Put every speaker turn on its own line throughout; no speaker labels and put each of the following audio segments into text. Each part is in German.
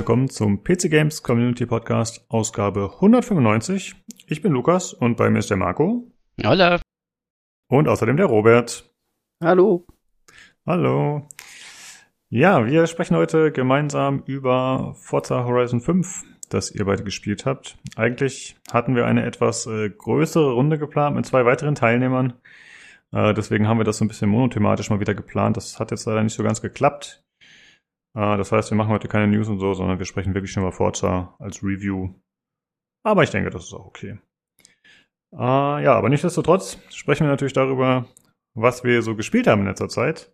willkommen zum PC Games Community Podcast, Ausgabe 195. Ich bin Lukas und bei mir ist der Marco.
Hallo.
Und außerdem der Robert.
Hallo.
Hallo. Ja, wir sprechen heute gemeinsam über Forza Horizon 5, das ihr beide gespielt habt. Eigentlich hatten wir eine etwas äh, größere Runde geplant mit zwei weiteren Teilnehmern. Äh, deswegen haben wir das so ein bisschen monothematisch mal wieder geplant. Das hat jetzt leider nicht so ganz geklappt. Äh, das heißt, wir machen heute keine News und so, sondern wir sprechen wirklich schon über Forza als Review. Aber ich denke, das ist auch okay. Äh, ja, aber nichtsdestotrotz sprechen wir natürlich darüber, was wir so gespielt haben in letzter Zeit.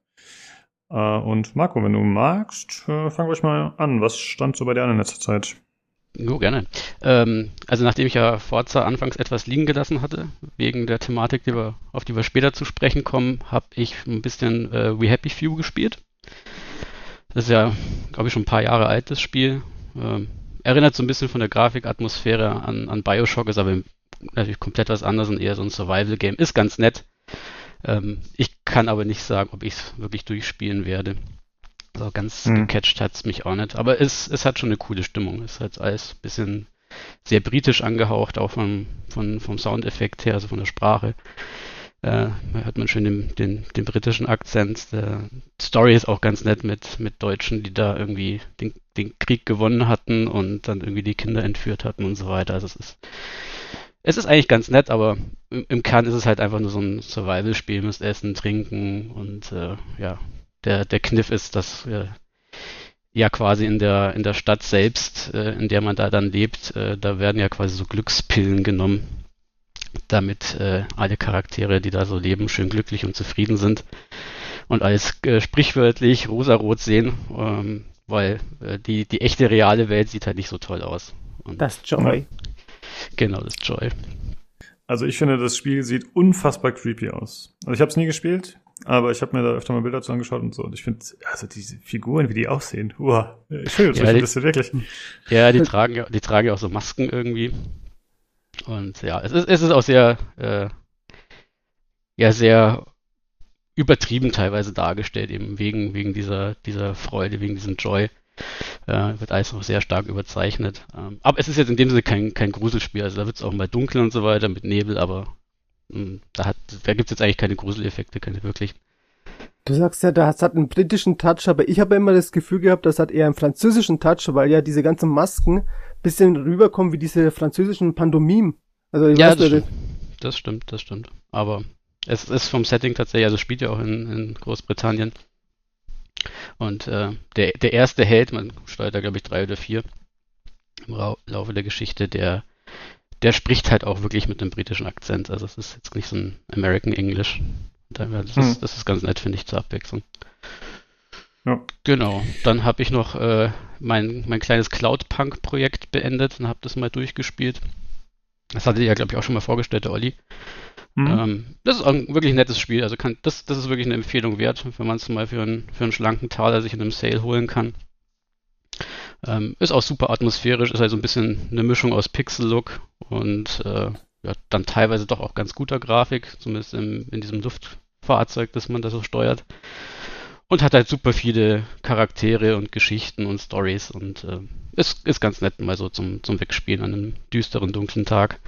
Äh, und Marco, wenn du magst, äh, wir euch mal an. Was stand so bei dir an in letzter Zeit?
Jo, gerne. Ähm, also nachdem ich ja Forza anfangs etwas liegen gelassen hatte, wegen der Thematik, die wir, auf die wir später zu sprechen kommen, habe ich ein bisschen äh, We Happy Few gespielt. Das ist ja, glaube ich, schon ein paar Jahre alt, das Spiel. Ähm, erinnert so ein bisschen von der Grafikatmosphäre an, an Bioshock, ist aber natürlich komplett was anderes und eher so ein Survival-Game. Ist ganz nett. Ähm, ich kann aber nicht sagen, ob ich es wirklich durchspielen werde. Also ganz mhm. gecatcht hat es mich auch nicht. Aber es, es hat schon eine coole Stimmung. Es ist halt alles ein bisschen sehr britisch angehaucht, auch vom, von, vom Soundeffekt her, also von der Sprache. Äh, hört man schön den, den, den britischen Akzent. Der Story ist auch ganz nett mit, mit Deutschen, die da irgendwie den, den Krieg gewonnen hatten und dann irgendwie die Kinder entführt hatten und so weiter. Also es ist, es ist eigentlich ganz nett, aber im, im Kern ist es halt einfach nur so ein Survival-Spiel, müsst essen, trinken und äh, ja, der, der Kniff ist, dass äh, ja quasi in der, in der Stadt selbst, äh, in der man da dann lebt, äh, da werden ja quasi so Glückspillen genommen damit äh, alle Charaktere, die da so leben, schön glücklich und zufrieden sind und alles äh, sprichwörtlich rosarot sehen, ähm, weil äh, die, die echte reale Welt sieht halt nicht so toll aus.
Und, das Joy.
Genau, das Joy.
Also ich finde, das Spiel sieht unfassbar creepy aus. Also ich habe es nie gespielt, aber ich habe mir da öfter mal Bilder zu angeschaut und so. Und ich finde, also diese Figuren, wie die aussehen, uah, schön, ja, die, das wirklich.
Ja, die tragen ja, die tragen ja auch so Masken irgendwie. Und ja, es ist, es ist auch sehr, äh, ja, sehr übertrieben teilweise dargestellt, eben wegen, wegen dieser, dieser Freude, wegen diesem Joy. Äh, wird alles noch sehr stark überzeichnet. Ähm, aber es ist jetzt in dem Sinne kein, kein Gruselspiel. Also da wird es auch mal dunkel und so weiter mit Nebel, aber mh, hm, da, da gibt es jetzt eigentlich keine Gruseleffekte, keine wirklichen.
Du sagst ja, das hat einen britischen Touch, aber ich habe immer das Gefühl gehabt, das hat eher einen französischen Touch, weil ja diese ganzen Masken bisschen rüberkommen wie diese französischen Pandomimen.
Also ja, das, stimmt. das stimmt, das stimmt. Aber es ist vom Setting tatsächlich, also spielt ja auch in, in Großbritannien. Und äh, der, der erste Held, man steuert da glaube ich drei oder vier im Ra Laufe der Geschichte, der, der spricht halt auch wirklich mit einem britischen Akzent. Also es ist jetzt nicht so ein American English. Das ist, hm. das ist ganz nett, finde ich, zur Abwechslung. Ja. Genau. Dann habe ich noch äh, mein, mein kleines Cloud-Punk-Projekt beendet und habe das mal durchgespielt. Das hatte ich ja, glaube ich, auch schon mal vorgestellt, der Olli. Mhm. Ähm, das ist ein wirklich nettes Spiel. Also kann, das, das ist wirklich eine Empfehlung wert, wenn man es mal für einen, für einen schlanken Taler sich in einem Sale holen kann. Ähm, ist auch super atmosphärisch, ist halt so ein bisschen eine Mischung aus Pixel-Look und äh, ja, dann teilweise doch auch ganz guter Grafik, zumindest im, in diesem Luftfahrzeug, das man da so steuert. Und hat halt super viele Charaktere und Geschichten und Stories und äh, ist, ist ganz nett mal so zum, zum Wegspielen an einem düsteren, dunklen Tag.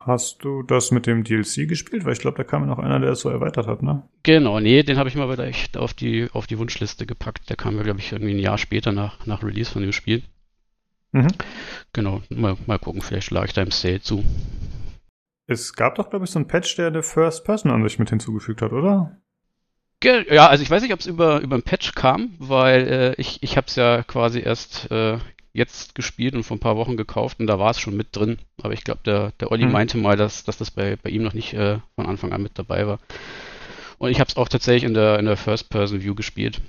Hast du das mit dem DLC gespielt? Weil ich glaube, da kam ja noch einer, der es so erweitert hat, ne?
Genau, nee, den habe ich mal wieder echt auf die, auf die Wunschliste gepackt. Der kam ja, glaube ich, irgendwie ein Jahr später nach, nach Release von dem Spiel. Mhm. Genau, mal, mal gucken, vielleicht schlage ich da im Sale zu.
Es gab doch, glaube ich, so einen Patch, der eine First-Person-Ansicht mit hinzugefügt hat, oder?
Ja, also ich weiß nicht, ob es über, über ein Patch kam, weil äh, ich, ich habe es ja quasi erst äh, jetzt gespielt und vor ein paar Wochen gekauft und da war es schon mit drin. Aber ich glaube, der, der Olli mhm. meinte mal, dass, dass das bei, bei ihm noch nicht äh, von Anfang an mit dabei war. Und ich habe es auch tatsächlich in der, in der First-Person-View gespielt.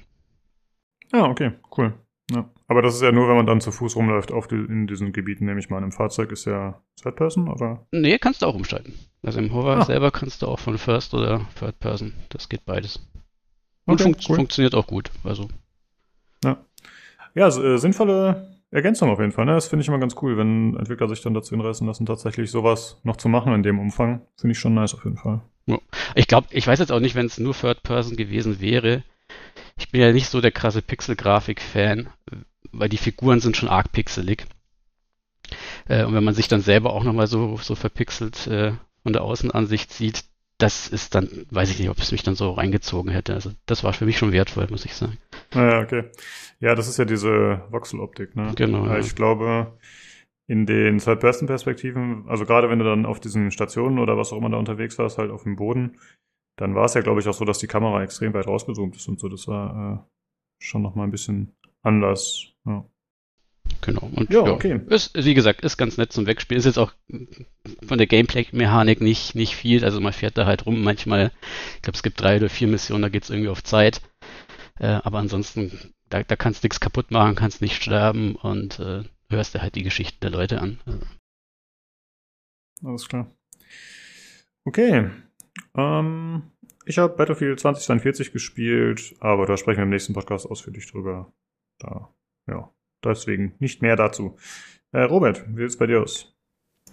Ja, okay, cool. Ja. Aber das ist ja nur, wenn man dann zu Fuß rumläuft auf die, in diesen Gebieten, nehme ich mal. Im Fahrzeug ist ja Third Person, oder?
Nee, kannst du auch umschalten. Also im Hover ah. selber kannst du auch von First oder Third Person. Das geht beides. Und okay, fun cool. funktioniert auch gut. Also.
Ja. Ja, äh, sinnvolle Ergänzung auf jeden Fall. Ne? Das finde ich immer ganz cool, wenn Entwickler sich dann dazu hinreißen lassen, tatsächlich sowas noch zu machen in dem Umfang. Finde ich schon nice auf jeden Fall.
Ja. Ich glaube, ich weiß jetzt auch nicht, wenn es nur Third Person gewesen wäre. Ich bin ja nicht so der krasse Pixel-Grafik-Fan. weil die Figuren sind schon arg pixelig. Äh, und wenn man sich dann selber auch nochmal so, so verpixelt äh, von der Außenansicht sieht, das ist dann, weiß ich nicht, ob es mich dann so reingezogen hätte. Also das war für mich schon wertvoll, muss ich sagen.
Naja, okay. Ja, das ist ja diese Voxeloptik, ne?
Genau. Ja.
Ich glaube, in den Third-Person-Perspektiven, also gerade wenn du dann auf diesen Stationen oder was auch immer da unterwegs warst, halt auf dem Boden, dann war es ja, glaube ich, auch so, dass die Kamera extrem weit rausgezoomt ist und so. Das war äh, schon nochmal ein bisschen anders. Ja.
Genau. Und
ja, ja, okay.
Ist, wie gesagt, ist ganz nett zum Wegspielen. Ist jetzt auch von der Gameplay-Mechanik nicht, nicht viel. Also man fährt da halt rum. Manchmal, ich glaube, es gibt drei oder vier Missionen, da geht es irgendwie auf Zeit. Äh, aber ansonsten, da, da kannst du nichts kaputt machen, kannst nicht sterben und äh, hörst du halt die Geschichten der Leute an. Also.
Alles klar. Okay. Ähm, ich habe Battlefield 2042 gespielt, aber da sprechen wir im nächsten Podcast ausführlich drüber. Da, ja, deswegen nicht mehr dazu. Äh, Robert, wie sieht's bei dir aus?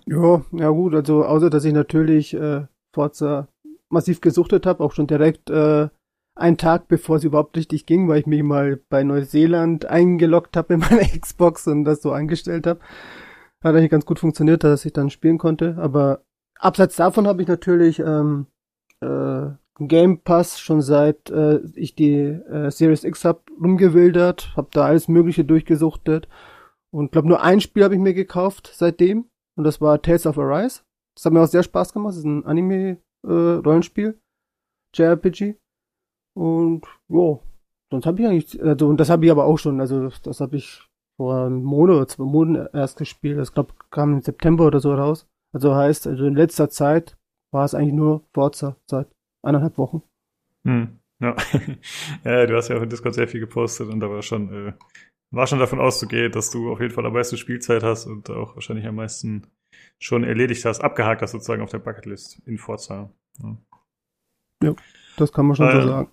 Ja, ja gut, also außer dass ich natürlich äh, Forza massiv gesuchtet habe, auch schon direkt äh, einen Tag bevor es überhaupt richtig ging, weil ich mich mal bei Neuseeland eingeloggt habe in meiner Xbox und das so eingestellt habe. Hat eigentlich ganz gut funktioniert, dass ich dann spielen konnte. Aber abseits davon habe ich natürlich ähm, äh, Game Pass schon seit äh, ich die äh, Series X hab rumgewildert, hab da alles Mögliche durchgesuchtet und glaube nur ein Spiel habe ich mir gekauft seitdem und das war Tales of Arise. Das hat mir auch sehr Spaß gemacht. Das ist ein Anime äh, Rollenspiel, JRPG und ja, sonst habe ich eigentlich also und das habe ich aber auch schon, also das, habe ich vor einem Monat oder zwei Monaten erst gespielt. Das glaube kam im September oder so raus. Also heißt, also in letzter Zeit war es eigentlich nur Forza seit eineinhalb Wochen.
Hm. Ja. ja, du hast ja auch in Discord sehr viel gepostet und da war schon, äh, war schon davon auszugehen, dass du auf jeden Fall am meisten Spielzeit hast und auch wahrscheinlich am meisten schon erledigt hast, abgehakt hast sozusagen auf der Bucketlist in Forza.
Ja, ja das kann man schon äh, so sagen.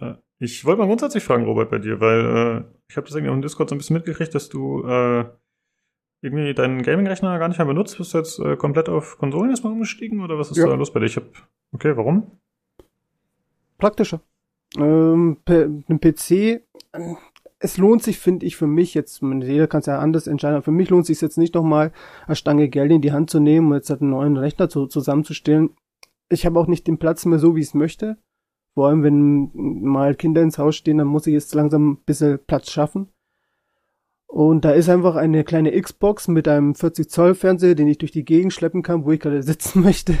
Äh, ich wollte mal grundsätzlich fragen, Robert, bei dir, weil äh, ich habe das irgendwie auch in Discord so ein bisschen mitgekriegt, dass du äh, irgendwie deinen Gaming-Rechner gar nicht mehr benutzt? Bist du jetzt äh, komplett auf Konsolen erstmal umgestiegen oder was ist ja. da los bei dir? Ich hab, okay, warum?
Praktischer. Ähm, ein PC, es lohnt sich, finde ich, für mich jetzt, jeder kann es ja anders entscheiden, aber für mich lohnt es sich jetzt nicht nochmal eine Stange Geld in die Hand zu nehmen und jetzt halt einen neuen Rechner zu, zusammenzustellen. Ich habe auch nicht den Platz mehr so, wie ich es möchte. Vor allem, wenn mal Kinder ins Haus stehen, dann muss ich jetzt langsam ein bisschen Platz schaffen. Und da ist einfach eine kleine Xbox mit einem 40 Zoll Fernseher, den ich durch die Gegend schleppen kann, wo ich gerade sitzen möchte.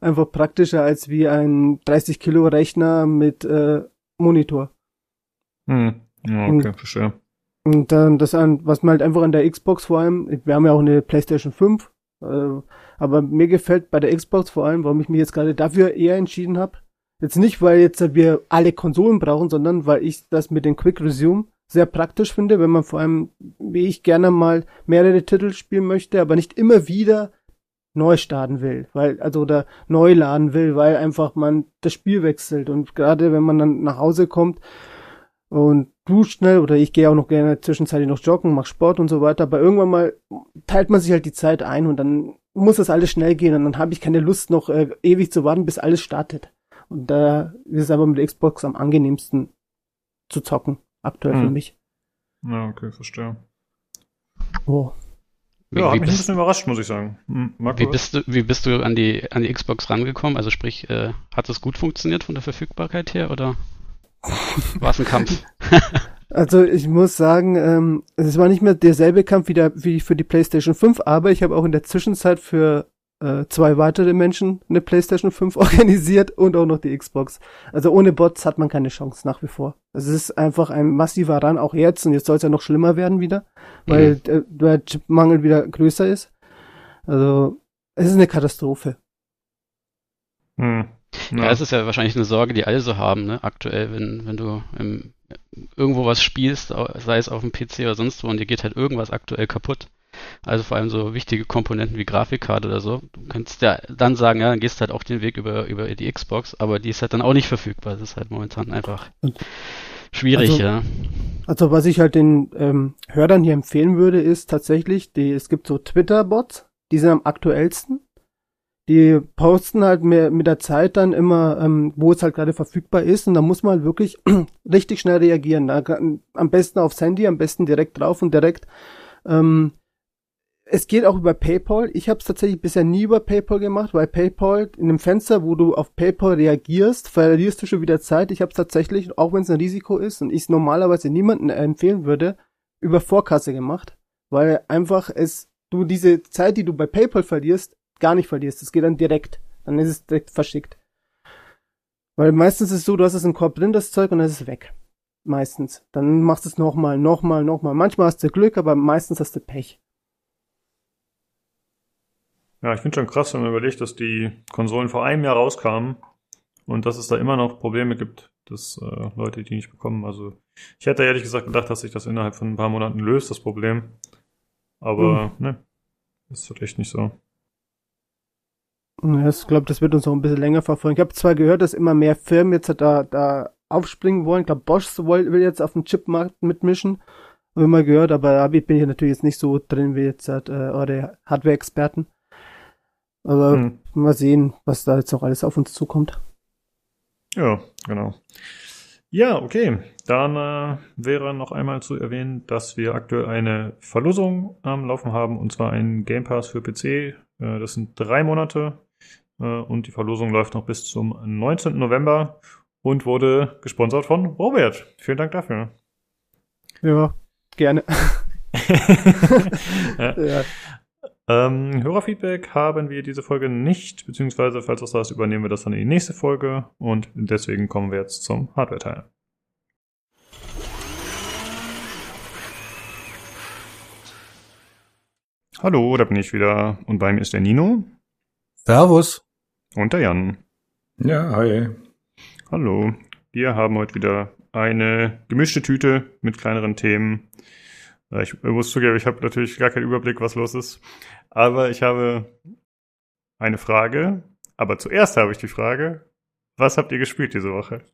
Einfach praktischer als wie ein 30 Kilo Rechner mit äh, Monitor.
Hm. Ja, okay, und, verstehe.
Und dann das an, was mir halt einfach an der Xbox vor allem, wir haben ja auch eine PlayStation 5, äh, aber mir gefällt bei der Xbox vor allem, warum ich mich jetzt gerade dafür eher entschieden habe. Jetzt nicht, weil jetzt wir alle Konsolen brauchen, sondern weil ich das mit dem Quick Resume sehr praktisch finde, wenn man vor allem, wie ich gerne mal mehrere Titel spielen möchte, aber nicht immer wieder neu starten will, weil, also oder neu laden will, weil einfach man das Spiel wechselt und gerade wenn man dann nach Hause kommt und duscht schnell oder ich gehe auch noch gerne zwischenzeitlich noch joggen, mach Sport und so weiter, aber irgendwann mal teilt man sich halt die Zeit ein und dann muss das alles schnell gehen und dann habe ich keine Lust noch äh, ewig zu warten, bis alles startet. Und da ist es aber mit Xbox am angenehmsten zu zocken aktuell hm. für mich.
Ja, okay, verstehe. Oh. Ja, wie, hat mich bist, ein bisschen überrascht, muss ich sagen.
Hm, wie, bist du, wie bist du an die, an die Xbox rangekommen? Also sprich, äh, hat es gut funktioniert von der Verfügbarkeit her oder war es ein Kampf?
also ich muss sagen, ähm, es war nicht mehr derselbe Kampf wie, der, wie für die PlayStation 5, aber ich habe auch in der Zwischenzeit für äh, zwei weitere Menschen eine PlayStation 5 organisiert und auch noch die Xbox. Also ohne Bots hat man keine Chance nach wie vor. Also es ist einfach ein massiver Run, auch jetzt. Und jetzt soll es ja noch schlimmer werden wieder, weil mhm. der, der Chipmangel wieder größer ist. Also es ist eine Katastrophe.
Hm. Ja. ja, es ist ja wahrscheinlich eine Sorge, die alle so haben, ne? aktuell, wenn, wenn du im, irgendwo was spielst, sei es auf dem PC oder sonst wo, und dir geht halt irgendwas aktuell kaputt also vor allem so wichtige Komponenten wie Grafikkarte oder so. Du kannst ja dann sagen, ja, dann gehst du halt auch den Weg über, über die Xbox, aber die ist halt dann auch nicht verfügbar. Das ist halt momentan einfach schwierig,
also,
ja.
Also was ich halt den ähm, Hörern hier empfehlen würde, ist tatsächlich, die, es gibt so Twitter-Bots, die sind am aktuellsten. die posten halt mehr mit der Zeit dann immer, ähm, wo es halt gerade verfügbar ist und da muss man halt wirklich richtig schnell reagieren. Da, am besten aufs Handy, am besten direkt drauf und direkt. Ähm, es geht auch über PayPal. Ich habe es tatsächlich bisher nie über PayPal gemacht, weil PayPal in dem Fenster, wo du auf PayPal reagierst, verlierst du schon wieder Zeit. Ich habe es tatsächlich, auch wenn es ein Risiko ist und ich es normalerweise niemandem empfehlen würde, über Vorkasse gemacht, weil einfach es du diese Zeit, die du bei PayPal verlierst, gar nicht verlierst. Es geht dann direkt. Dann ist es direkt verschickt. Weil meistens ist es so, du hast es im Korb drin, das Zeug, und dann ist es weg. Meistens. Dann machst du es nochmal, nochmal, nochmal. Manchmal hast du Glück, aber meistens hast du Pech.
Ja, ich finde schon krass, wenn man überlegt, dass die Konsolen vor einem Jahr rauskamen und dass es da immer noch Probleme gibt, dass äh, Leute die nicht bekommen. Also ich hätte ehrlich gesagt gedacht, dass sich das innerhalb von ein paar Monaten löst, das Problem. Aber hm. ne, ist vielleicht nicht so.
Ja, ich glaube, das wird uns noch ein bisschen länger verfolgen. Ich habe zwar gehört, dass immer mehr Firmen jetzt da, da aufspringen wollen. Ich glaube, Bosch will jetzt auf dem Chipmarkt mitmischen. Habe ich mal gehört, aber da bin ich natürlich jetzt nicht so drin wie jetzt äh, eure Hardware-Experten. Aber hm. mal sehen, was da jetzt noch alles auf uns zukommt.
Ja, genau. Ja, okay. Dann äh, wäre noch einmal zu erwähnen, dass wir aktuell eine Verlosung am Laufen haben, und zwar einen Game Pass für PC. Äh, das sind drei Monate äh, und die Verlosung läuft noch bis zum 19. November und wurde gesponsert von Robert. Vielen Dank dafür.
Ja, gerne.
ja. ja. Ähm, Hörerfeedback haben wir diese Folge nicht, beziehungsweise falls das da ist, übernehmen wir das dann in die nächste Folge und deswegen kommen wir jetzt zum Hardware-Teil. Hallo, da bin ich wieder und bei mir ist der Nino.
Servus.
Und der Jan.
Ja, hi.
Hallo. Wir haben heute wieder eine gemischte Tüte mit kleineren Themen. Ich muss zugeben, ich habe natürlich gar keinen Überblick, was los ist. Aber ich habe eine Frage. Aber zuerst habe ich die Frage, was habt ihr gespielt diese Woche?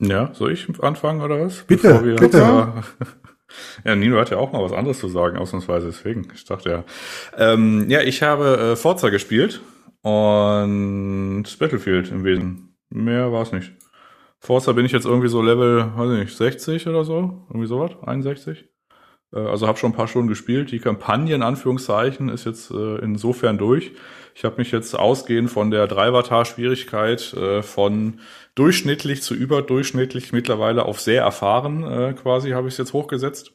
Ja, soll ich anfangen oder was?
Bitte, wir, bitte. Ja,
ja, Nino hat ja auch mal was anderes zu sagen, ausnahmsweise deswegen. Ich dachte ja. Ähm, ja, ich habe äh, Forza gespielt und Battlefield im Wesen. Mehr war es nicht. Forza bin ich jetzt irgendwie so Level, weiß ich nicht, 60 oder so, irgendwie sowas, 61. Äh, also habe schon ein paar Stunden gespielt. Die Kampagne in Anführungszeichen ist jetzt äh, insofern durch. Ich habe mich jetzt ausgehend von der Dreivatar-Schwierigkeit äh, von durchschnittlich zu überdurchschnittlich mittlerweile auf sehr erfahren äh, quasi habe ich es jetzt hochgesetzt.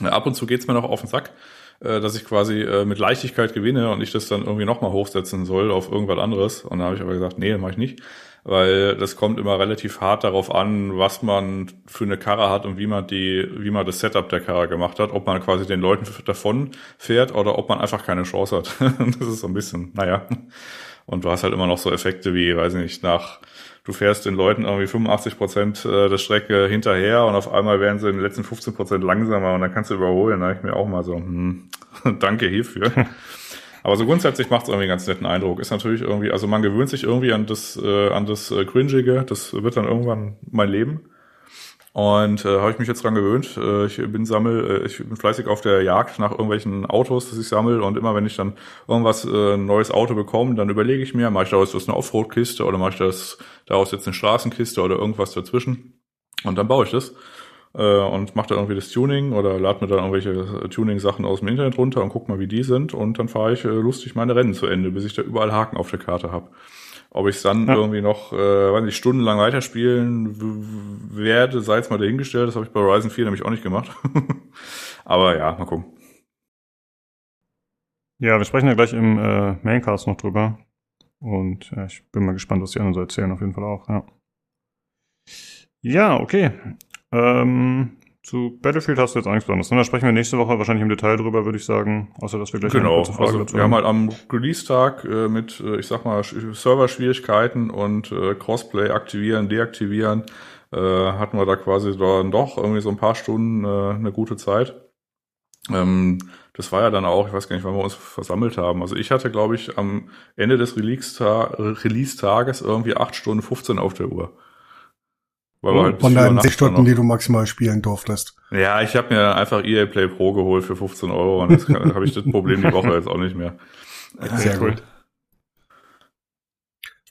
Äh, ab und zu geht's mir noch auf den Sack, äh, dass ich quasi äh, mit Leichtigkeit gewinne und ich das dann irgendwie nochmal hochsetzen soll auf irgendwas anderes. Und da habe ich aber gesagt, nee, mache ich nicht weil das kommt immer relativ hart darauf an, was man für eine Karre hat und wie man die, wie man das Setup der Karre gemacht hat, ob man quasi den Leuten davon fährt oder ob man einfach keine Chance hat. das ist so ein bisschen, naja. Und du hast halt immer noch so Effekte wie, weiß ich nicht, nach, du fährst den Leuten irgendwie 85 Prozent äh, der Strecke hinterher und auf einmal werden sie in den letzten 15 Prozent langsamer und dann kannst du überholen. Da ich mir auch mal so, hm, danke hierfür. Aber so grundsätzlich macht es irgendwie einen ganz netten Eindruck. Ist natürlich irgendwie, also man gewöhnt sich irgendwie an das, äh, an das äh, Cringige. Das wird dann irgendwann mein Leben. Und äh, habe ich mich jetzt dran gewöhnt. Äh, ich bin sammel, äh, ich bin fleißig auf der Jagd nach irgendwelchen Autos, das ich sammel. Und immer wenn ich dann irgendwas äh, ein neues Auto bekomme, dann überlege ich mir, mache ich daraus das eine Offroad-Kiste oder mache ich das daraus jetzt eine Straßenkiste oder irgendwas dazwischen. Und dann baue ich das und mache da irgendwie das Tuning oder lade mir dann irgendwelche Tuning-Sachen aus dem Internet runter und guck mal, wie die sind und dann fahre ich äh, lustig meine Rennen zu Ende, bis ich da überall Haken auf der Karte habe. Ob ich dann ja. irgendwie noch, äh, weiß nicht, stundenlang weiterspielen werde, sei es mal dahingestellt, das habe ich bei Horizon 4 nämlich auch nicht gemacht. Aber ja, mal gucken.
Ja, wir sprechen ja gleich im äh, Maincast noch drüber. Und ja, ich bin mal gespannt, was die anderen so erzählen, auf jeden Fall auch, ja. Ja, okay. Ähm, zu Battlefield hast du jetzt Angst besonders. Ne? Da sprechen wir nächste Woche wahrscheinlich im Detail drüber, würde ich sagen. Außer, dass wir gleich
genau. eine kurze Frage also, dazu wir haben. halt am Release-Tag äh, mit, äh, ich sag mal, Server-Schwierigkeiten und äh, Crossplay aktivieren, deaktivieren, äh, hatten wir da quasi dann doch irgendwie so ein paar Stunden äh, eine gute Zeit. Ähm, das war ja dann auch, ich weiß gar nicht, wann wir uns versammelt haben. Also ich hatte, glaube ich, am Ende des Release-Tages irgendwie acht Stunden 15 auf der Uhr. Weil wir halt
Von deinen
nachts
sechs Stunden,
dann noch-
die du maximal spielen durftest.
Ja, ich habe mir einfach EA Play Pro geholt für 15 Euro und jetzt habe ich das Problem die Woche jetzt auch nicht mehr.
Sehr
cool.
gut.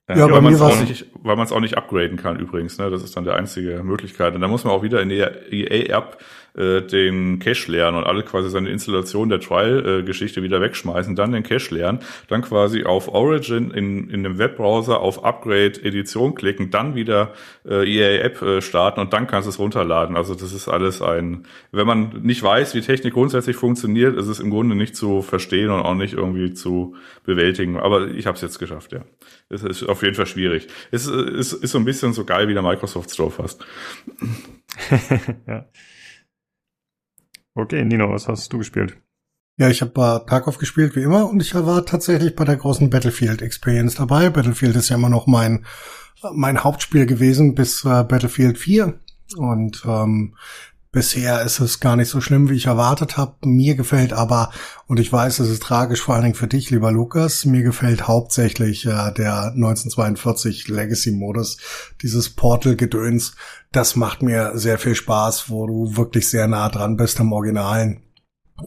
Ja,
Ja, bei
weil man
mir
es auch
war's-
nicht, weil man es auch nicht upgraden kann übrigens. Ne? Das ist dann die einzige Möglichkeit. Und da muss man auch wieder in der EA-App äh, den Cache leeren und alle quasi seine Installation der Trial-Geschichte wieder wegschmeißen, dann den Cache leeren, dann quasi auf Origin in, in dem Webbrowser auf Upgrade Edition klicken, dann wieder äh, EA-App äh, starten und dann kannst du es runterladen. Also das ist alles ein, wenn man nicht weiß, wie Technik grundsätzlich funktioniert, ist es im Grunde nicht zu verstehen und auch nicht irgendwie zu bewältigen. Aber ich habe es jetzt geschafft, ja. Es ist auf jeden Fall schwierig. Es ist, ist, ist so ein bisschen so geil wie der Microsoft Store fast.
ja. Okay, Nino, was hast du gespielt?
Ja, ich habe äh, Tarkov gespielt wie immer und ich war tatsächlich bei der großen Battlefield Experience dabei. Battlefield ist ja immer noch mein mein Hauptspiel gewesen bis äh, Battlefield 4 und ähm, bisher ist es gar nicht so schlimm, wie ich erwartet habe. Mir gefällt aber und ich weiß, es ist tragisch vor allen Dingen für dich, lieber Lukas. Mir gefällt hauptsächlich äh, der 1942 Legacy Modus, dieses Portal Gedöns. Das macht mir sehr viel Spaß, wo du wirklich sehr nah dran bist am Originalen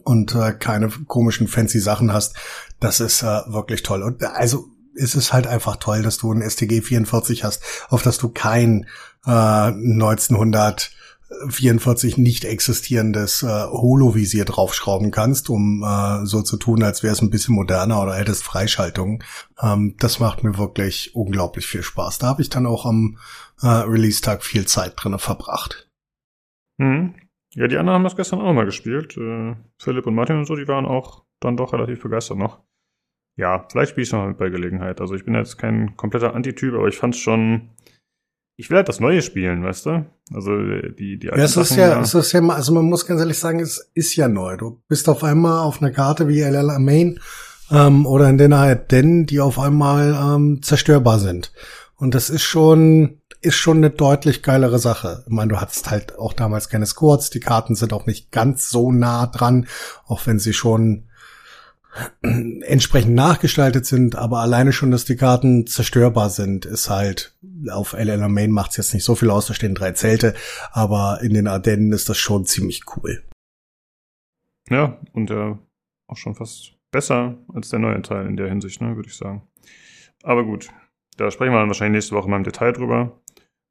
und äh, keine komischen fancy Sachen hast. Das ist äh, wirklich toll. Und äh, also es ist halt einfach toll, dass du ein STG 44 hast, auf das du kein äh, 1944 nicht existierendes äh, Holovisier draufschrauben kannst, um äh, so zu tun, als wäre es ein bisschen moderner oder hättest Freischaltungen. Ähm, das macht mir wirklich unglaublich viel Spaß. Da habe ich dann auch am äh, Release-Tag viel Zeit drinne verbracht.
Hm. Ja, die anderen haben das gestern auch mal gespielt. Äh, Philipp und Martin und so, die waren auch dann doch relativ begeistert noch. Ja, vielleicht spiele ich noch mal bei Gelegenheit. Also ich bin jetzt kein kompletter Antityp, aber ich fand's schon. Ich will halt das Neue spielen, weißt du? Also die die
Ja, es ist
Sachen,
ja, es ist ja, also man muss ganz ehrlich sagen, es ist ja neu. Du bist auf einmal auf einer Karte wie LL Main ähm, oder in den Ardennen, die auf einmal ähm, zerstörbar sind. Und das ist schon, ist schon eine deutlich geilere Sache. Ich meine, du hattest halt auch damals keine Squads, die Karten sind auch nicht ganz so nah dran, auch wenn sie schon entsprechend nachgestaltet sind, aber alleine schon, dass die Karten zerstörbar sind, ist halt auf LL Main macht's jetzt nicht so viel aus, da stehen drei Zelte, aber in den Ardennen ist das schon ziemlich cool.
Ja, und äh, auch schon fast besser als der neue Teil in der Hinsicht, ne, würde ich sagen. Aber gut, da sprechen wir dann wahrscheinlich nächste Woche mal im Detail drüber.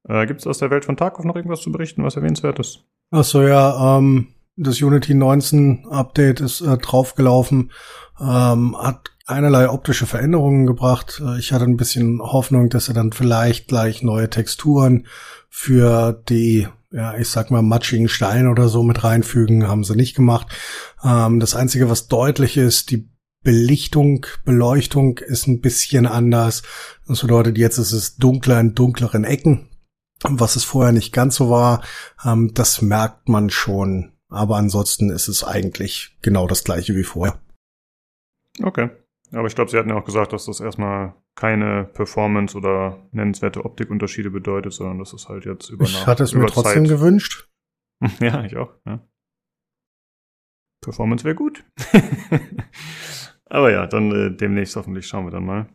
Äh, Gibt es aus der Welt von Tarkov noch irgendwas zu berichten, was erwähnenswert ist?
Ach so, ja, ähm, das Unity 19 Update ist äh, draufgelaufen, ähm, hat einerlei optische Veränderungen gebracht. Äh, Ich hatte ein bisschen Hoffnung, dass sie dann vielleicht gleich neue Texturen für die, ja, ich sag mal, matschigen Steine oder so mit reinfügen, haben sie nicht gemacht. Ähm, das Einzige, was deutlich ist, die Belichtung, Beleuchtung ist ein bisschen anders. Das bedeutet, jetzt ist es dunkler in dunkleren Ecken was es vorher nicht ganz so war, ähm, das merkt man schon. Aber ansonsten ist es eigentlich genau das gleiche wie vorher.
Okay. Aber ich glaube, Sie hatten ja auch gesagt, dass das erstmal keine Performance oder nennenswerte Optikunterschiede bedeutet, sondern das ist halt jetzt über
Ich hatte es mir trotzdem
Zeit.
gewünscht.
Ja, ich auch. Ja. Performance wäre gut. Aber ja, dann äh, demnächst hoffentlich schauen wir dann mal.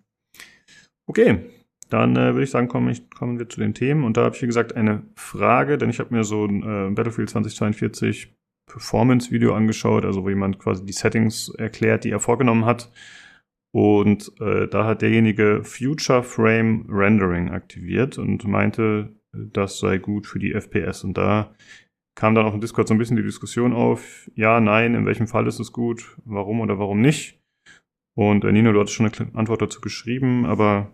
Okay, dann äh, würde ich sagen, kommen, ich, kommen wir zu den Themen. Und da habe ich, wie gesagt, eine Frage, denn ich habe mir so ein äh, Battlefield 2042 Performance-Video angeschaut, also wo jemand quasi die Settings erklärt, die er vorgenommen hat. Und äh, da hat derjenige Future Frame Rendering aktiviert und meinte, das sei gut für die FPS. Und da kam dann auch im Discord so ein bisschen die Diskussion auf, ja, nein, in welchem Fall ist es gut, warum oder warum nicht. Und äh, Nino, du hattest schon eine Antwort dazu geschrieben, aber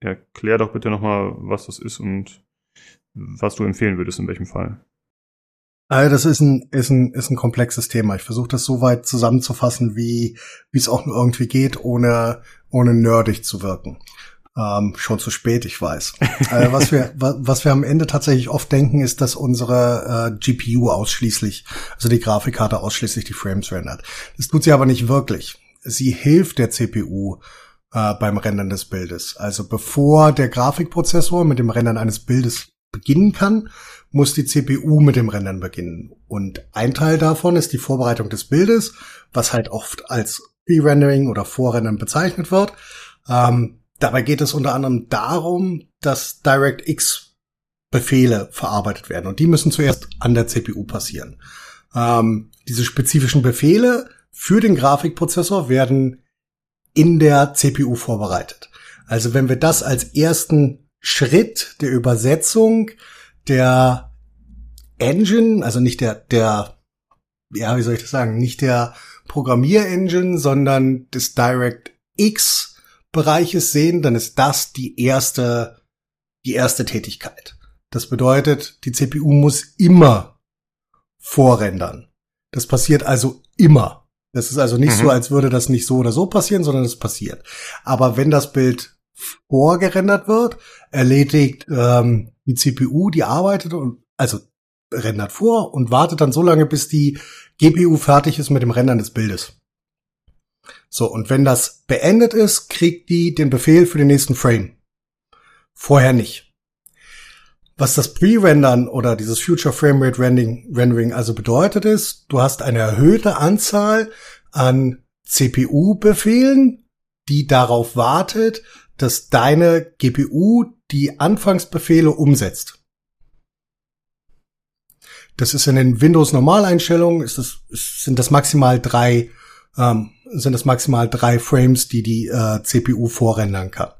erklär doch bitte nochmal, was das ist und was du empfehlen würdest, in welchem Fall.
Also das ist ein, ist ein, ist ein komplexes Thema. Ich versuche das so weit zusammenzufassen, wie, wie es auch nur irgendwie geht, ohne, ohne nerdig zu wirken. Ähm, schon zu spät, ich weiß. äh, was wir, wa- was wir am Ende tatsächlich oft denken, ist, dass unsere äh, GPU ausschließlich, also die Grafikkarte ausschließlich die Frames rendert. Das tut sie aber nicht wirklich. Sie hilft der CPU äh, beim Rendern des Bildes. Also bevor der Grafikprozessor mit dem Rendern eines Bildes beginnen kann, muss die CPU mit dem Rendern beginnen. Und ein Teil davon ist die Vorbereitung des Bildes, was halt oft als Pre-Rendering oder Vorrendern bezeichnet wird. Ähm, dabei geht es unter anderem darum, dass DirectX Befehle verarbeitet werden und die müssen zuerst an der CPU passieren. Ähm, diese spezifischen Befehle für den Grafikprozessor werden in der CPU vorbereitet. Also wenn wir das als ersten Schritt der Übersetzung der Engine, also nicht der, der, ja, wie soll ich das sagen, nicht der Programmierengine, sondern des DirectX Bereiches sehen, dann ist das die erste, die erste Tätigkeit. Das bedeutet, die CPU muss immer vorrendern. Das passiert also immer. Das ist also nicht mhm. so, als würde das nicht so oder so passieren, sondern es passiert. Aber wenn das Bild vorgerendert wird, erledigt ähm, die CPU, die arbeitet und also rendert vor und wartet dann so lange, bis die GPU fertig ist mit dem Rendern des Bildes. So, und wenn das beendet ist, kriegt die den Befehl für den nächsten Frame. Vorher nicht. Was das Pre-Rendern oder dieses Future Frame Rate Rendering, also bedeutet ist, du hast eine erhöhte Anzahl an CPU-Befehlen, die darauf wartet, dass deine GPU die Anfangsbefehle umsetzt. Das ist in den Windows-Normaleinstellungen, ist das, sind das maximal drei, ähm, sind das maximal drei Frames, die die äh, CPU vorrendern kann.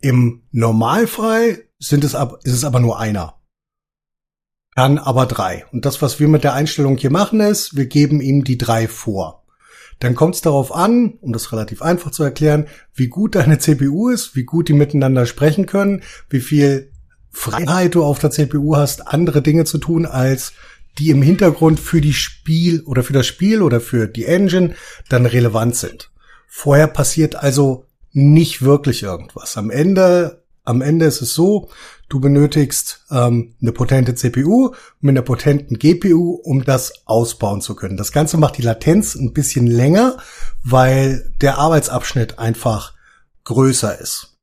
Im Normalfall sind es ab, ist es aber nur einer. Kann aber drei. Und das, was wir mit der Einstellung hier machen, ist, wir geben ihm die drei vor. Dann kommt es darauf an, um das relativ einfach zu erklären, wie gut deine CPU ist, wie gut die miteinander sprechen können, wie viel Freiheit du auf der CPU hast, andere Dinge zu tun, als die im Hintergrund für die Spiel oder für das Spiel oder für die Engine dann relevant sind. Vorher passiert also nicht wirklich irgendwas. Am Ende, am Ende ist es so, du benötigst ähm, eine potente CPU mit einer potenten GPU, um das ausbauen zu können. Das Ganze macht die Latenz ein bisschen länger, weil der Arbeitsabschnitt einfach größer ist.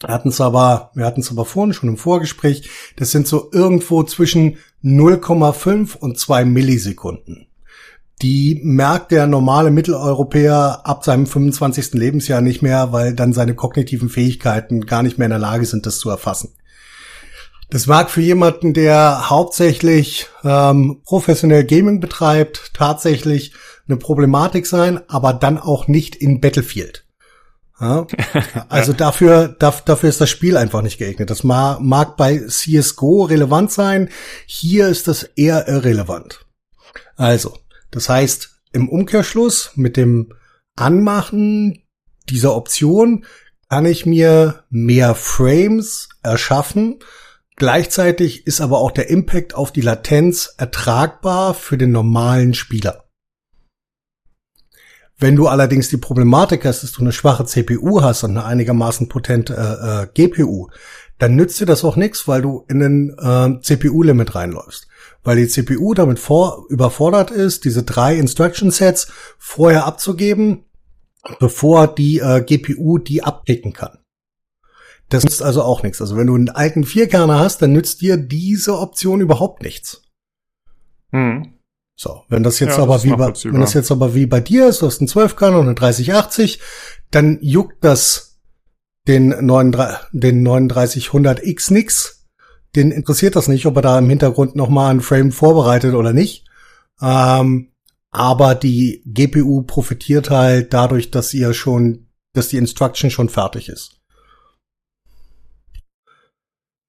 Wir hatten es aber, wir hatten es aber vorhin schon im Vorgespräch. Das sind so irgendwo zwischen 0,5 und 2 Millisekunden. Die merkt der normale Mitteleuropäer ab seinem 25. Lebensjahr nicht mehr, weil dann seine kognitiven Fähigkeiten gar nicht mehr in der Lage sind, das zu erfassen. Das mag für jemanden, der hauptsächlich ähm, professionell Gaming betreibt, tatsächlich eine Problematik sein, aber dann auch nicht in Battlefield. Ja? Also dafür, dafür ist das Spiel einfach nicht geeignet. Das mag, mag bei CSGO relevant sein. Hier ist das eher irrelevant. Also, das heißt, im Umkehrschluss mit dem Anmachen dieser Option kann ich mir mehr Frames erschaffen. Gleichzeitig ist aber auch der Impact auf die Latenz ertragbar für den normalen Spieler. Wenn du allerdings die Problematik hast, dass du eine schwache CPU hast und eine einigermaßen potente äh, äh, GPU, dann nützt dir das auch nichts, weil du in den äh, CPU-Limit reinläufst. Weil die CPU damit vor, überfordert ist, diese drei Instruction Sets vorher abzugeben, bevor die äh, GPU die abpicken kann. Das nützt also auch nichts. Also wenn du einen alten Vierkerner hast, dann nützt dir diese Option überhaupt nichts. Hm. So, wenn das jetzt ja, aber das wie bei, wenn das jetzt aber wie bei dir ist, du hast einen 12 Kanal und eine 3080, dann juckt das den 39, den 3900X nix. Den interessiert das nicht, ob er da im Hintergrund nochmal einen Frame vorbereitet oder nicht. Ähm, aber die GPU profitiert halt dadurch, dass ihr schon, dass die Instruction schon fertig ist.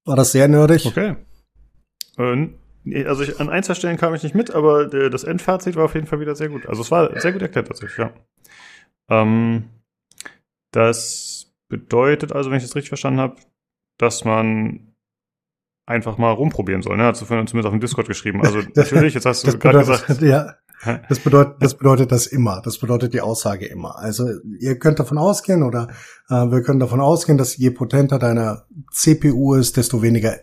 War das sehr nerdig?
Okay. Äh, also ich, an Einzelstellen kam ich nicht mit, aber das Endfazit war auf jeden Fall wieder sehr gut. Also es war sehr gut erklärt tatsächlich, ja. Ähm, das bedeutet also, wenn ich das richtig verstanden habe, dass man einfach mal rumprobieren soll. Ne? Vorhin zumindest auf dem Discord geschrieben. Also natürlich, jetzt hast du gerade gesagt.
Ja, das bedeutet, das bedeutet das immer. Das bedeutet die Aussage immer. Also ihr könnt davon ausgehen oder äh, wir können davon ausgehen, dass je potenter deine CPU ist, desto weniger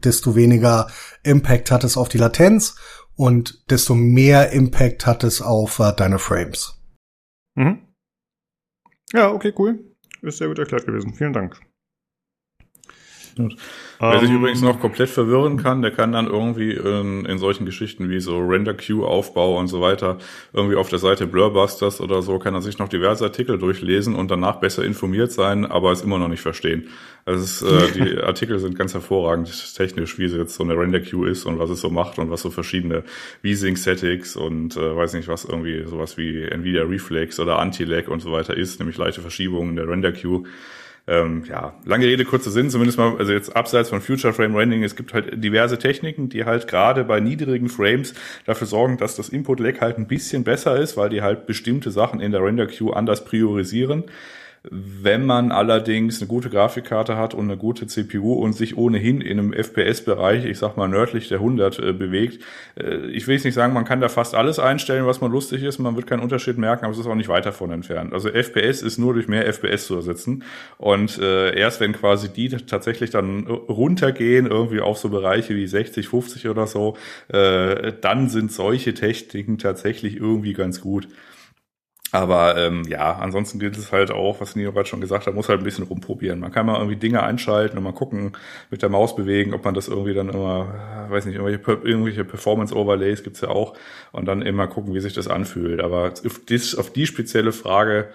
desto weniger Impact hat es auf die Latenz und desto mehr Impact hat es auf äh, deine Frames.
Mhm. Ja, okay, cool. Ist sehr gut erklärt gewesen. Vielen Dank.
Gut. Wer sich übrigens noch komplett verwirren kann, der kann dann irgendwie in, in solchen Geschichten wie so Render Queue Aufbau und so weiter irgendwie auf der Seite Blurbusters oder so kann er sich noch diverse Artikel durchlesen und danach besser informiert sein, aber es immer noch nicht verstehen. Also es, äh, die Artikel sind ganz hervorragend technisch, wie jetzt so eine Render Queue ist und was es so macht und was so verschiedene V-Sync Settings und äh, weiß nicht was irgendwie sowas wie Nvidia Reflex oder Anti-Lag und so weiter ist, nämlich leichte Verschiebungen der Render Queue ähm, ja, lange Rede, kurzer Sinn, zumindest mal, also jetzt abseits von Future Frame Rendering, es gibt halt diverse Techniken, die halt gerade bei niedrigen Frames dafür sorgen, dass das Input-Lag halt ein bisschen besser ist, weil die halt bestimmte Sachen in der Render-Queue anders priorisieren. Wenn man allerdings eine gute Grafikkarte hat und eine gute CPU und sich ohnehin in einem FPS-Bereich, ich sag mal nördlich der 100 äh, bewegt, äh, ich will jetzt nicht sagen, man kann da fast alles einstellen, was man lustig ist, man wird keinen Unterschied merken, aber es ist auch nicht weit davon entfernt. Also FPS ist nur durch mehr FPS zu ersetzen und äh, erst wenn quasi die tatsächlich dann runtergehen, irgendwie auf so Bereiche wie 60, 50 oder so, äh, dann sind solche Techniken tatsächlich irgendwie ganz gut. Aber ähm, ja, ansonsten gilt es halt auch, was Nino gerade schon gesagt hat, muss halt ein bisschen rumprobieren. Man kann mal irgendwie Dinge einschalten und mal gucken, mit der Maus bewegen, ob man das irgendwie dann immer, weiß nicht, irgendwelche, irgendwelche Performance-Overlays gibt's ja auch und dann immer gucken, wie sich das anfühlt. Aber auf, dies, auf die spezielle Frage